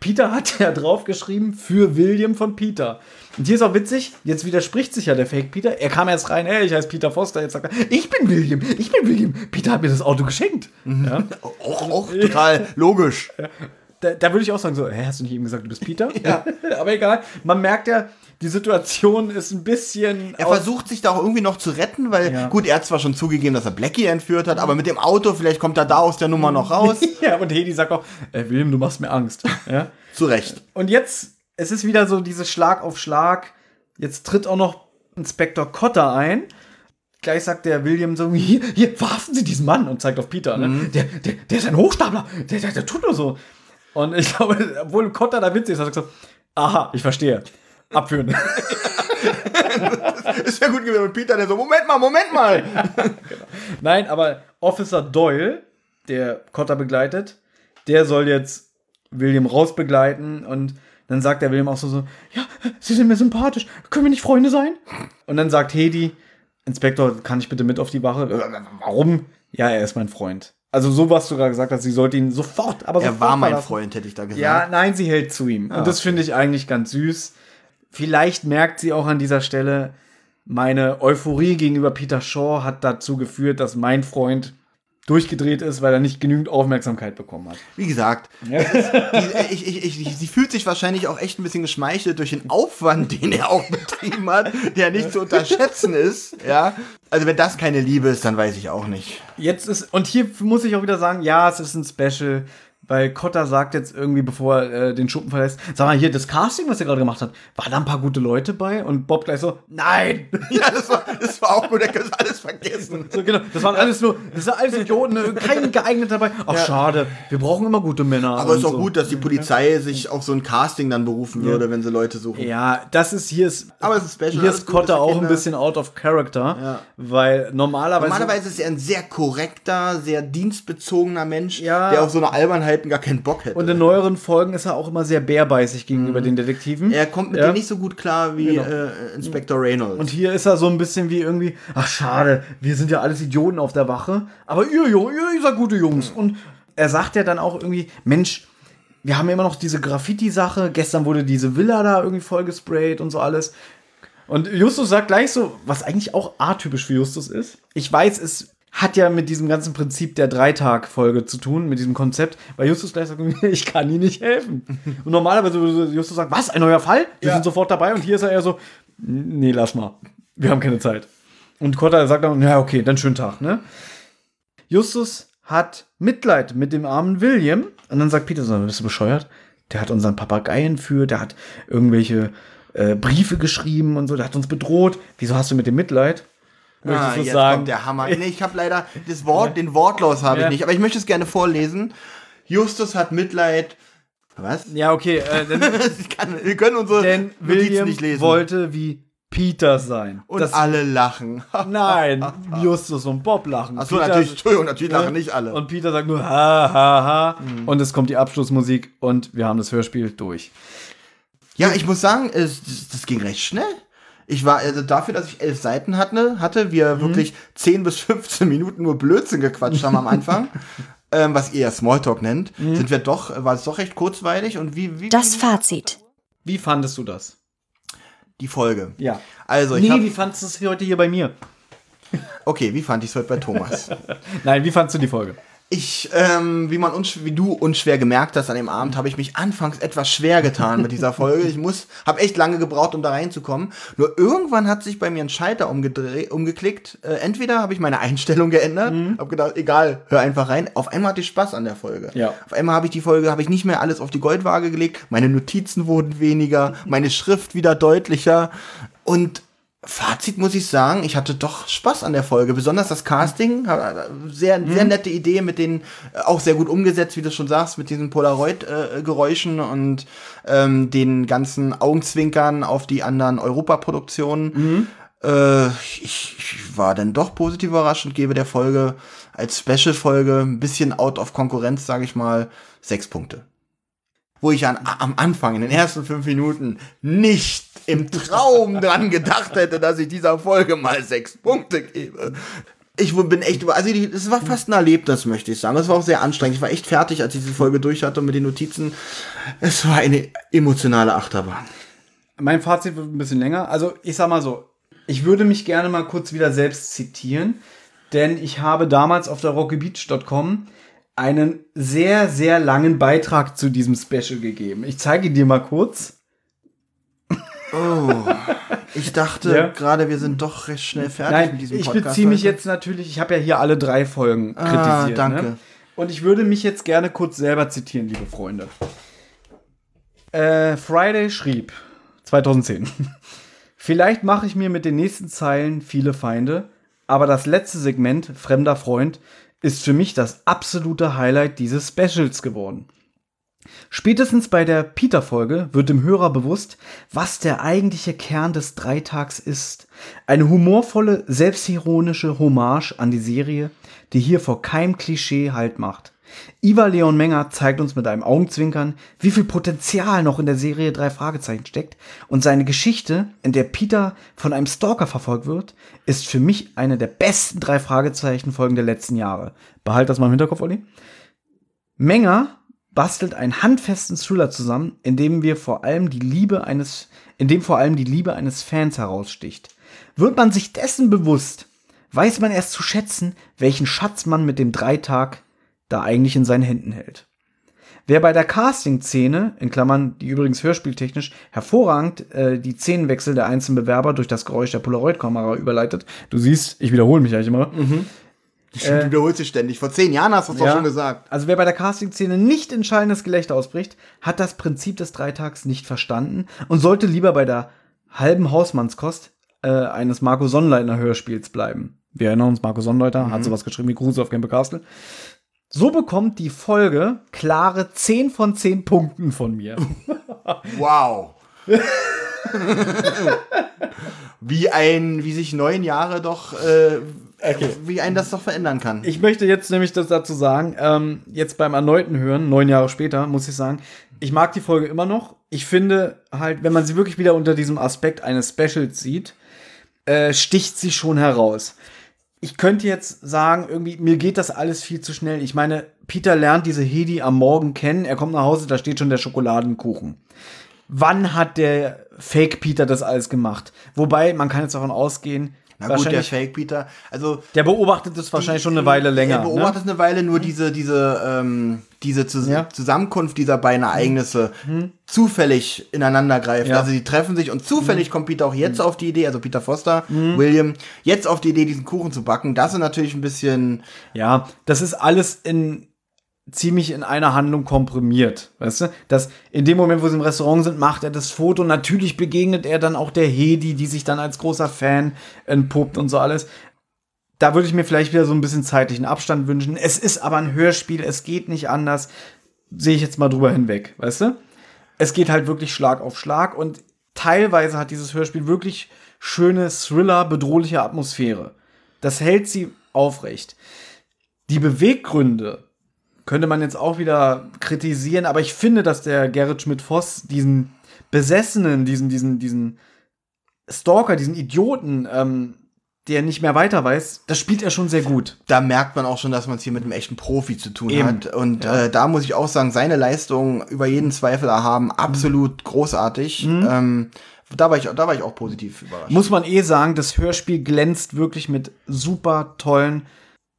Peter hat ja draufgeschrieben für William von Peter. Und hier ist auch witzig, jetzt widerspricht sich ja der Fake Peter. Er kam erst rein, hey, ich heiße Peter Foster. Jetzt sagt er, ich bin William, ich bin William. Peter hat mir das Auto geschenkt. Mhm. Ja? Auch, auch total logisch. Ja. Da, da, würde ich auch sagen, so, hä, hast du nicht eben gesagt, du bist Peter? ja. Aber egal. Man merkt ja, die Situation ist ein bisschen. Er versucht sich da auch irgendwie noch zu retten, weil, ja. gut, er hat zwar schon zugegeben, dass er Blackie entführt hat, aber mit dem Auto, vielleicht kommt er da aus der Nummer noch raus. ja, und Hedi sagt auch, äh, William, du machst mir Angst. Ja? zu Recht. Und jetzt, es ist wieder so dieses Schlag auf Schlag. Jetzt tritt auch noch Inspektor Cotter ein. Gleich sagt der William so, hier, hier, verhaften Sie diesen Mann und zeigt auf Peter. Ne? Mhm. Der, der, der ist ein Hochstapler, der, der, der tut nur so. Und ich glaube, obwohl Cotter da witzig ist, hat er gesagt, aha, ich verstehe abführen. ist ja gut gewesen. Und Peter, der so, Moment mal, Moment mal. genau. Nein, aber Officer Doyle der Cotter begleitet, der soll jetzt William rausbegleiten und dann sagt der William auch so, so, ja, Sie sind mir sympathisch, können wir nicht Freunde sein? Und dann sagt Hedi, Inspektor, kann ich bitte mit auf die Wache? Warum? Ja, er ist mein Freund. Also so was du gerade gesagt hast, sie sollte ihn sofort, aber Er sofort war mein verlassen. Freund, hätte ich da gesagt. Ja, nein, sie hält zu ihm. Und das finde ich eigentlich ganz süß. Vielleicht merkt sie auch an dieser Stelle, meine Euphorie gegenüber Peter Shaw hat dazu geführt, dass mein Freund durchgedreht ist, weil er nicht genügend Aufmerksamkeit bekommen hat. Wie gesagt, die, ich, ich, ich, sie fühlt sich wahrscheinlich auch echt ein bisschen geschmeichelt durch den Aufwand, den er auch betrieben hat, der nicht zu unterschätzen ist. Ja, also wenn das keine Liebe ist, dann weiß ich auch nicht. Jetzt ist, und hier muss ich auch wieder sagen, ja, es ist ein Special, weil Cotter sagt jetzt irgendwie, bevor er äh, den Schuppen verlässt, sag mal hier, das Casting, was er gerade gemacht hat, war da ein paar gute Leute bei? Und Bob gleich so, nein! Ja, das war, das war auch gut, er kann alles vergessen. So, genau, das waren alles nur, das waren alles Idioten, äh, kein geeignet dabei. Ach, schade, wir brauchen immer gute Männer. Aber es ist auch so. gut, dass die Polizei sich auf so ein Casting dann berufen würde, wenn sie Leute suchen. Ja, das ist hier ist. Aber es ist Special, Hier ist für auch ein bisschen out of character, Ja. weil normalerweise. Normalerweise ist er ein sehr korrekter, sehr dienstbezogener Mensch, Ja. der auf so eine Albernheiten gar keinen Bock hätte. und in neueren Folgen ist er auch immer sehr bärbeißig gegenüber den Detektiven. Mhm. er kommt mit Ja. denen nicht so gut klar wie äh, Inspector Reynolds. Und hier ist er so ein bisschen wie irgendwie, ach schade, wir sind ja alles Idioten auf der Wache, aber ihr, Junge, ihr seid gute Jungs. Und er sagt ja dann auch irgendwie, Mensch, wir haben ja immer noch diese Graffiti-Sache, gestern wurde diese Villa da irgendwie vollgesprayt und so alles. Und Justus sagt gleich so, was eigentlich auch atypisch für Justus ist. Ich weiß, es hat ja mit diesem ganzen Prinzip der Dreitag-Folge zu tun, mit diesem Konzept, weil Justus gleich sagt, ich kann Ihnen nicht helfen. Und normalerweise würde Justus sagen, was, ein neuer Fall? Wir sind sofort dabei. Und hier ist er eher so, nee, lass mal. Wir haben keine Zeit. Und Cotter sagt dann, ja, okay, dann schönen Tag, ne? Justus hat Mitleid mit dem armen William. Und dann sagt Peter so, bist du bescheuert? Der hat unseren Papagei entführt, der hat irgendwelche äh, Briefe geschrieben und so, der hat uns bedroht. Wieso hast du mit dem Mitleid? Möchtest Ah, du jetzt sagen? kommt der Hammer. Nee, ich habe leider das Wort, den Wortlaut habe ich nicht, aber ich möchte es gerne vorlesen. Justus hat Mitleid. Was? Ja, okay, äh, denn, kann, wir können unsere denn Notizen William nicht lesen. wollte wie Peter sein. und Das- alle lachen. Nein, Justus und Bob lachen. Achso, natürlich, Entschuldigung, natürlich lachen nicht alle. Und Peter sagt nur ha, ha, ha. Mhm. Und es kommt die Abschlussmusik und wir haben das Hörspiel durch. ja, ich muss sagen, es, das, das ging recht schnell. Ich war, also dafür, dass ich elf Seiten hatte, hatte wir wirklich 10 bis 15 Minuten nur Blödsinn gequatscht haben am Anfang, ähm, was ihr ja Smalltalk nennt, sind wir doch, war es doch recht kurzweilig und wie, wie Das Fazit. Wie fandest du das? die Folge. Ja. Also, ich nee, hab, wie fandest du es heute hier bei mir? okay, wie fand ich es heute bei Thomas? Nein, wie fandest du die Folge? Ich, ähm, wie man unsch wie du unschwer gemerkt hast an dem Abend, habe ich mich anfangs etwas schwer getan mit dieser Folge. Ich muss, habe echt lange gebraucht, um da reinzukommen. Nur irgendwann hat sich bei mir ein Schalter umgedreht, umgeklickt. Äh, entweder habe ich meine Einstellung geändert, habe gedacht, egal, hör einfach rein. Auf einmal hatte ich Spaß an der Folge. Ja. Auf einmal habe ich die Folge, habe ich nicht mehr alles auf die Goldwaage gelegt. Meine Notizen wurden weniger, meine Schrift wieder deutlicher und Fazit muss ich sagen, ich hatte doch Spaß an der Folge. Besonders das Casting, ha- sehr, sehr nette Idee mit den, äh, auch sehr gut umgesetzt, wie du schon sagst, mit diesen Polaroid-Geräuschen und ähm, den ganzen Augenzwinkern auf die anderen Europaproduktionen. Äh, ich, ich war dann doch positiv überrascht und gebe der Folge als Special-Folge ein bisschen out of Konkurrenz, sage ich mal, sechs Punkte wo ich an, am Anfang, in den ersten fünf Minuten, nicht im Traum dran gedacht hätte, dass ich dieser Folge mal sechs Punkte gebe. Ich bin echt über, also es war fast ein Erlebnis, möchte ich sagen. Es war auch sehr anstrengend. Ich war echt fertig, als ich diese Folge durch hatte mit den Notizen. Es war eine emotionale Achterbahn. Mein Fazit wird ein bisschen länger. Also, ich sag mal so, ich würde mich gerne mal kurz wieder selbst zitieren, denn ich habe damals auf der rockybeach.com einen sehr, sehr langen Beitrag zu diesem Special gegeben. Ich zeige dir mal kurz. Ich dachte Ja. gerade, wir sind doch recht schnell fertig Nein, mit diesem ich Podcast. beziehe mich heute. jetzt natürlich, ich habe ja hier alle drei Folgen Ah, kritisiert. danke. Ne? Und ich würde mich jetzt gerne kurz selber zitieren, liebe Freunde. Äh, Friday schrieb 2010. Vielleicht mache ich mir mit den nächsten Zeilen viele Feinde, aber das letzte Segment, Fremder Freund, ist für mich das absolute Highlight dieses Specials geworden. Spätestens bei der Peter-Folge wird dem Hörer bewusst, was der eigentliche Kern des Dreitags ist. Eine humorvolle, selbstironische Hommage an die Serie, die hier vor keinem Klischee Halt macht. Iva Leon Menger zeigt uns mit einem Augenzwinkern, wie viel Potenzial noch in der Serie drei Fragezeichen steckt und seine Geschichte, in der Peter von einem Stalker verfolgt wird, ist für mich eine der besten drei Fragezeichen Folgen der letzten Jahre. Behalt das mal im Hinterkopf, Olli. Menger bastelt einen handfesten Thriller zusammen, in dem wir vor allem die Liebe eines, in dem vor allem die Liebe eines Fans heraussticht. Wird man sich dessen bewusst, weiß man erst zu schätzen, welchen Schatz man mit dem Dreitag da eigentlich in seinen Händen hält. Wer bei der Casting-Szene, in Klammern, die übrigens hörspieltechnisch hervorragend äh, die Szenenwechsel der einzelnen Bewerber durch das Geräusch der Polaroid-Kamera überleitet, du siehst, ich wiederhole mich eigentlich immer, mhm. Stimmt, du wiederholst dich ständig. Vor zehn Jahren hast du es ja, doch schon gesagt. Also wer bei der Casting-Szene nicht in schallendes Gelächter ausbricht, hat das Prinzip des Dreitags nicht verstanden und sollte lieber bei der halben Hausmannskost äh, eines Marco Sonnleitner Hörspiels bleiben. Wir erinnern uns, Marco Sonnleitner mhm. hat sowas geschrieben wie Gruß auf Camp Castle. So bekommt die Folge klare 10 von 10 Punkten von mir. wow. wie ein, wie sich neun Jahre doch äh, okay. wie einen das doch verändern kann. Ich möchte jetzt nämlich das dazu sagen, ähm, jetzt beim erneuten Hören, neun Jahre später, muss ich sagen, ich mag die Folge immer noch. Ich finde halt, wenn man sie wirklich wieder unter diesem Aspekt eines Specials sieht, äh, sticht sie schon heraus. Ich könnte jetzt sagen, irgendwie, mir geht das alles viel zu schnell. Ich meine, Peter lernt diese Hedi am Morgen kennen, er kommt nach Hause, da steht schon der Schokoladenkuchen. Wann hat der Fake Peter das alles gemacht? Wobei, man kann jetzt davon ausgehen, na gut, der Fake Peter, also der beobachtet es wahrscheinlich schon eine Weile länger. Der beobachtet ne? eine Weile nur diese diese ähm, diese Zus ja. Zusammenkunft dieser beiden Ereignisse mhm. zufällig ineinander greifen. Ja. Also die treffen sich und zufällig mhm. kommt Peter auch jetzt mhm. auf die Idee, also Peter Foster, mhm. William, jetzt auf die Idee, diesen Kuchen zu backen. Das ist natürlich ein bisschen. Ja, das ist alles in ziemlich in einer Handlung komprimiert, weißt du? Dass in dem Moment, wo sie im Restaurant sind, macht er das Foto. Natürlich begegnet er dann auch der Hedi, die sich dann als großer Fan entpuppt und so alles. Da würde ich mir vielleicht wieder so ein bisschen zeitlichen Abstand wünschen. Es ist aber ein Hörspiel, es geht nicht anders. Sehe ich jetzt mal drüber hinweg, weißt du? Es geht halt wirklich Schlag auf Schlag und teilweise hat dieses Hörspiel wirklich schöne Thriller, bedrohliche Atmosphäre. Das hält sie aufrecht. Die Beweggründe, könnte man jetzt auch wieder kritisieren, aber ich finde, dass der Gerrit Schmidt-Voss diesen Besessenen, diesen, diesen, diesen Stalker, diesen Idioten, ähm, der nicht mehr weiter weiß, das spielt er schon sehr gut. Da merkt man auch schon, dass man es hier mit einem echten Profi zu tun Eben. hat. Und ja. äh, da muss ich auch sagen, seine Leistung über jeden Zweifel erhaben, absolut mhm. großartig. Mhm. Ähm, da war, ich, da war ich auch positiv überrascht. Muss man eh sagen, das Hörspiel glänzt wirklich mit super tollen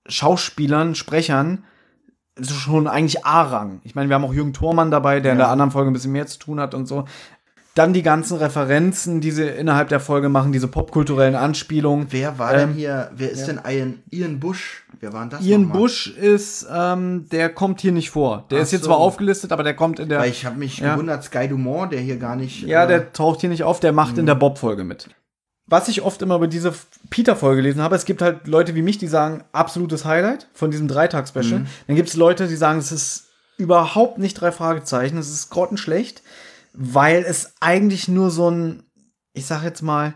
Schauspielern, Sprechern schon eigentlich A-Rang. Ich meine, wir haben auch Jürgen Thormann dabei, der ja. in der anderen Folge ein bisschen mehr zu tun hat und so. Dann die ganzen Referenzen, die sie innerhalb der Folge machen, diese popkulturellen Anspielungen. Wer war ähm, denn hier, wer ist ja. denn Ian, Ian Bush? Wer war denn das? Ian Bush ist, ähm, der kommt hier nicht vor. Der Ach ist jetzt so. zwar aufgelistet, aber der kommt in der. Weil ich habe mich ja. gewundert, Sky Dumont, der hier gar nicht. Ja, äh, der taucht hier nicht auf, der macht in der Bob-Folge mit was ich oft immer über diese Peter-Folge gelesen habe, es gibt halt Leute wie mich, die sagen, absolutes Highlight von diesem Dreitag-Special. Mhm. Dann gibt es Leute, die sagen, es ist überhaupt nicht drei Fragezeichen, es ist grottenschlecht, weil es eigentlich nur so ein, ich sag jetzt mal,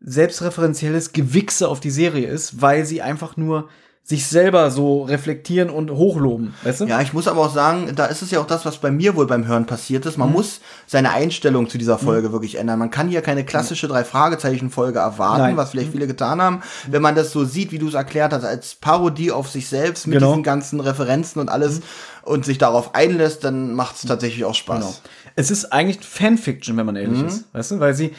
selbstreferenzielles Gewichse auf die Serie ist, weil sie einfach nur sich selber so reflektieren und hochloben, weißt du? Ja, ich muss aber auch sagen, da ist es ja auch das, was bei mir wohl beim Hören passiert ist. Man mhm. muss seine Einstellung zu dieser Folge mhm. wirklich ändern. Man kann hier keine klassische drei Fragezeichen Folge erwarten, Nein. was vielleicht mhm. viele getan haben. Wenn man das so sieht, wie du es erklärt hast, als Parodie auf sich selbst mit genau. diesen ganzen Referenzen und alles mhm. und sich darauf einlässt, dann macht es tatsächlich auch Spaß. Genau. Es ist eigentlich Fanfiction, wenn man ehrlich mhm. ist, weißt du, weil sie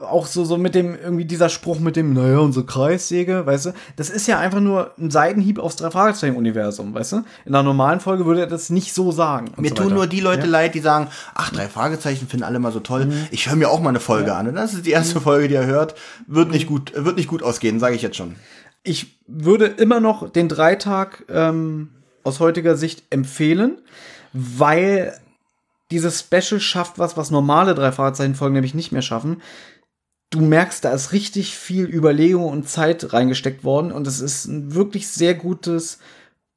auch so, so mit dem, irgendwie dieser Spruch mit dem, naja, unsere Kreissäge, weißt du, das ist ja einfach nur ein Seitenhieb aufs Drei-Fragezeichen-Universum, weißt du? In einer normalen Folge würde er das nicht so sagen. Mir so tun nur die Leute ja? leid, die sagen, ach, drei Fragezeichen finden alle mal so toll. Mhm. Ich höre mir auch mal eine Folge ja. an. Und das ist die erste mhm. Folge, die er hört. Wird nicht gut, wird nicht gut ausgehen, sage ich jetzt schon. Ich würde immer noch den Dreitag ähm, aus heutiger Sicht empfehlen, weil dieses Special schafft was, was normale drei Fragezeichen-Folgen nämlich nicht mehr schaffen du merkst, da ist richtig viel Überlegung und Zeit reingesteckt worden und es ist ein wirklich sehr gutes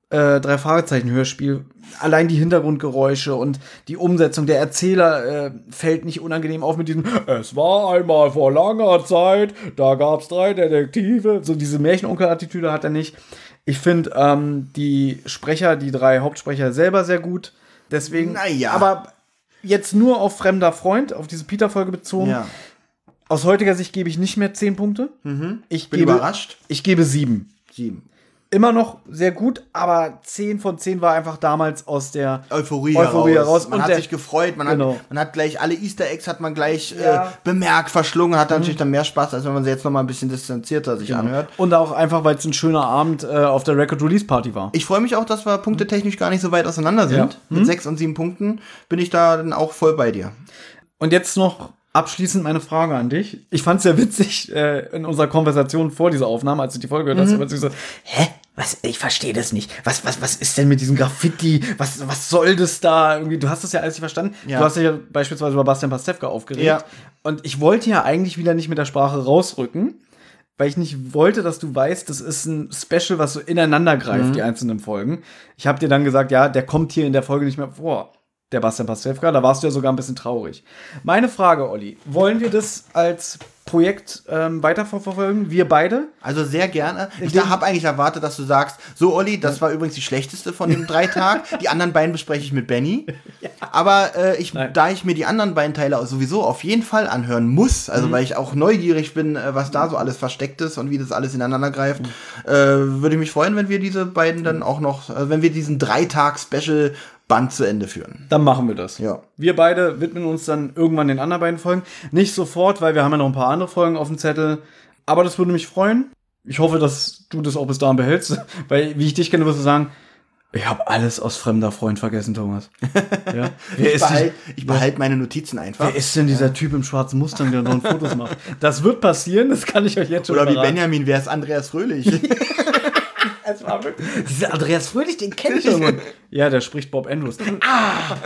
äh, drei Fragezeichen Hörspiel allein die Hintergrundgeräusche und die Umsetzung der Erzähler äh, fällt nicht unangenehm auf mit diesem Es war einmal vor langer Zeit, da gab es drei Detektive. So diese Märchenonkel-Attitüde hat er nicht. Ich finde ähm, die Sprecher, die drei Hauptsprecher selber sehr gut. Deswegen, naja. aber jetzt nur auf Fremder Freund, auf diese Peter-Folge bezogen. Ja. Aus heutiger Sicht gebe ich nicht mehr zehn Punkte. Mhm. Ich bin gebe, überrascht. Ich gebe sieben. Sieben immer noch sehr gut, aber 10 von 10 war einfach damals aus der Euphorie, Euphorie heraus. heraus. Man und hat der, sich gefreut, man, genau. hat, man hat gleich alle Easter Eggs hat man gleich ja. äh, bemerkt, verschlungen, hat mhm. natürlich dann mehr Spaß, als wenn man sie jetzt noch mal ein bisschen distanzierter sich genau. anhört. Und auch einfach, weil es ein schöner Abend äh, auf der Record Release Party war. Ich freue mich auch, dass wir punktetechnisch gar nicht so weit auseinander sind. Ja. Mit mhm. sechs und sieben Punkten bin ich da dann auch voll bei dir. Und jetzt noch abschließend meine Frage an dich. Ich fand es sehr witzig äh, in unserer Konversation vor dieser Aufnahme, als du die Folge gehört hast, mhm. so, hä? Was, ich verstehe das nicht. Was, was, was ist denn mit diesem Graffiti? Was, was soll das da? Irgendwie, du hast das ja alles nicht verstanden. Ja. Du hast dich ja beispielsweise über Bastian Pastewka aufgeregt. Ja. Und ich wollte ja eigentlich wieder nicht mit der Sprache rausrücken, weil ich nicht wollte, dass du weißt, das ist ein Special, was so ineinander greift, mhm. die einzelnen Folgen. Ich habe dir dann gesagt, ja, der kommt hier in der Folge nicht mehr vor der Bastian Pastewka. Da warst du ja sogar ein bisschen traurig. Meine Frage, Olli, wollen wir das als Projekt ähm, weiterverfolgen? Wir beide? Also sehr gerne. Ich habe eigentlich erwartet, dass du sagst, so Olli, das war übrigens die schlechteste von den drei Tagen. Die anderen beiden bespreche ich mit Benny. ja. Aber äh, ich, da ich mir die anderen beiden Teile sowieso auf jeden Fall anhören muss, also mhm. weil ich auch neugierig bin, äh, was da so alles versteckt ist und wie das alles ineinander greift, mhm. äh, würde ich mich freuen, wenn wir diese beiden dann auch noch, äh, wenn wir diesen Dreitag-Special Band zu Ende führen. Dann machen wir das. Ja. Wir beide widmen uns dann irgendwann den anderen beiden Folgen. Nicht sofort, weil wir haben ja noch ein paar andere Folgen auf dem Zettel. Aber das würde mich freuen. Ich hoffe, dass du das auch bis dahin behältst. Weil, wie ich dich kenne, wirst du sagen, ich habe alles aus fremder Freund vergessen, Thomas. Ja? Ich behalte behalt meine Notizen einfach. Wer ist denn dieser ja. Typ im schwarzen Mustang, der noch Fotos macht? Das wird passieren, das kann ich euch jetzt schon Oder verraten. wie Benjamin, wer ist Andreas Fröhlich? Es war wirklich. Dieser Andreas Fröhlich, den kenne ich schon. Ja, der spricht Bob Andrews. Ah!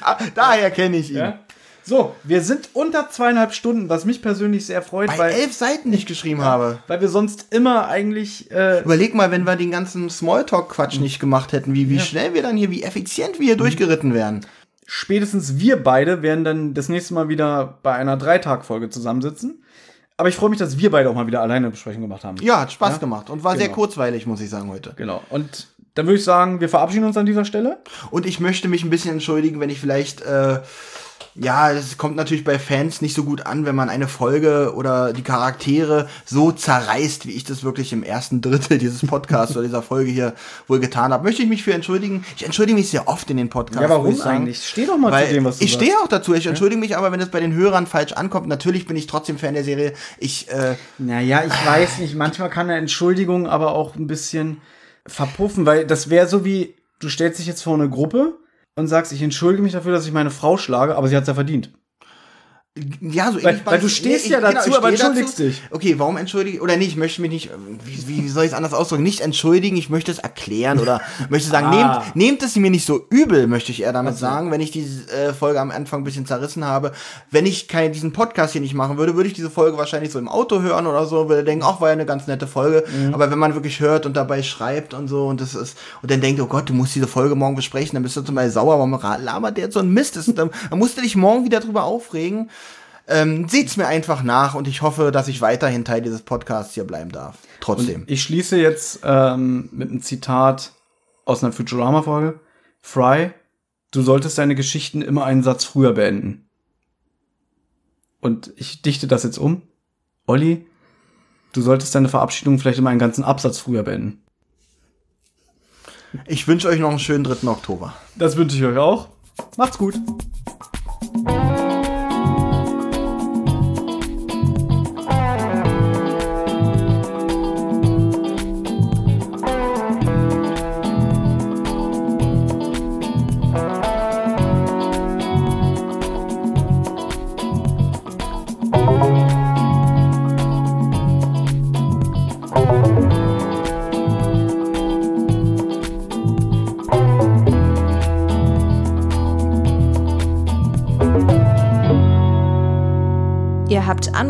Da, daher kenne ich ihn. Ja? So, wir sind unter zweieinhalb Stunden, was mich persönlich sehr freut. Bei weil elf Seiten nicht geschrieben ja, habe. Weil wir sonst immer eigentlich. Äh, Überleg mal, wenn wir den ganzen Smalltalk-Quatsch nicht gemacht hätten, wie, wie ja. schnell wir dann hier, wie effizient wir hier mhm. durchgeritten wären. Spätestens wir beide werden dann das nächste Mal wieder bei einer Dreitag-Folge zusammensitzen. Aber ich freue mich, dass wir beide auch mal wieder alleine eine Besprechung gemacht haben. Ja, hat Spaß ja? gemacht und war genau. sehr kurzweilig, muss ich sagen, heute. Genau. Und dann würde ich sagen, wir verabschieden uns an dieser Stelle. Und ich möchte mich ein bisschen entschuldigen, wenn ich vielleicht äh, ja, es kommt natürlich bei Fans nicht so gut an, wenn man eine Folge oder die Charaktere so zerreißt, wie ich das wirklich im ersten Drittel dieses Podcasts oder dieser Folge hier wohl getan habe. Möchte ich mich für entschuldigen. Ich entschuldige mich sehr oft in den Podcasts. Ja, warum eigentlich? Steh doch mal zu dem, was du Ich stehe auch dazu. Ich entschuldige mich aber, wenn es bei den Hörern falsch ankommt. Natürlich bin ich trotzdem Fan der Serie. Ich, äh, Naja, ich weiß nicht. Manchmal kann eine Entschuldigung aber auch ein bisschen verpuffen, weil das wäre so wie, du stellst dich jetzt vor eine Gruppe und sagst, ich entschuldige mich dafür, dass ich meine Frau schlage, aber sie hat es ja verdient. Ja, so weil, weil du stehst ja, ja dazu, genau, aber entschuldigst dazu. dich. Okay, warum entschuldige Oder nee, ich möchte mich nicht, wie, wie soll ich es anders ausdrücken? Nicht entschuldigen, ich möchte es erklären oder möchte sagen, ah. nehmt, nehmt es mir nicht so übel, möchte ich eher damit okay. sagen, wenn ich diese äh, Folge am Anfang ein bisschen zerrissen habe. Wenn ich kein, diesen Podcast hier nicht machen würde, würde ich diese Folge wahrscheinlich so im Auto hören oder so, würde denken, ach, war ja eine ganz nette Folge. Mhm. Aber wenn man wirklich hört und dabei schreibt und so und das ist, und dann denkt, oh Gott, du musst diese Folge morgen besprechen, dann bist du zum Beispiel sauer, warum labert der jetzt so ein Mist? Das, dann, dann musst du dich morgen wieder drüber aufregen. Ähm, seht's mir einfach nach und ich hoffe, dass ich weiterhin Teil dieses Podcasts hier bleiben darf. Trotzdem. Und ich schließe jetzt ähm, mit einem Zitat aus einer Futurama-Folge. Fry, du solltest deine Geschichten immer einen Satz früher beenden. Und ich dichte das jetzt um. Olli, du solltest deine Verabschiedung vielleicht immer einen ganzen Absatz früher beenden. Ich wünsche euch noch einen schönen 3. Oktober. Das wünsche ich euch auch. Macht's gut.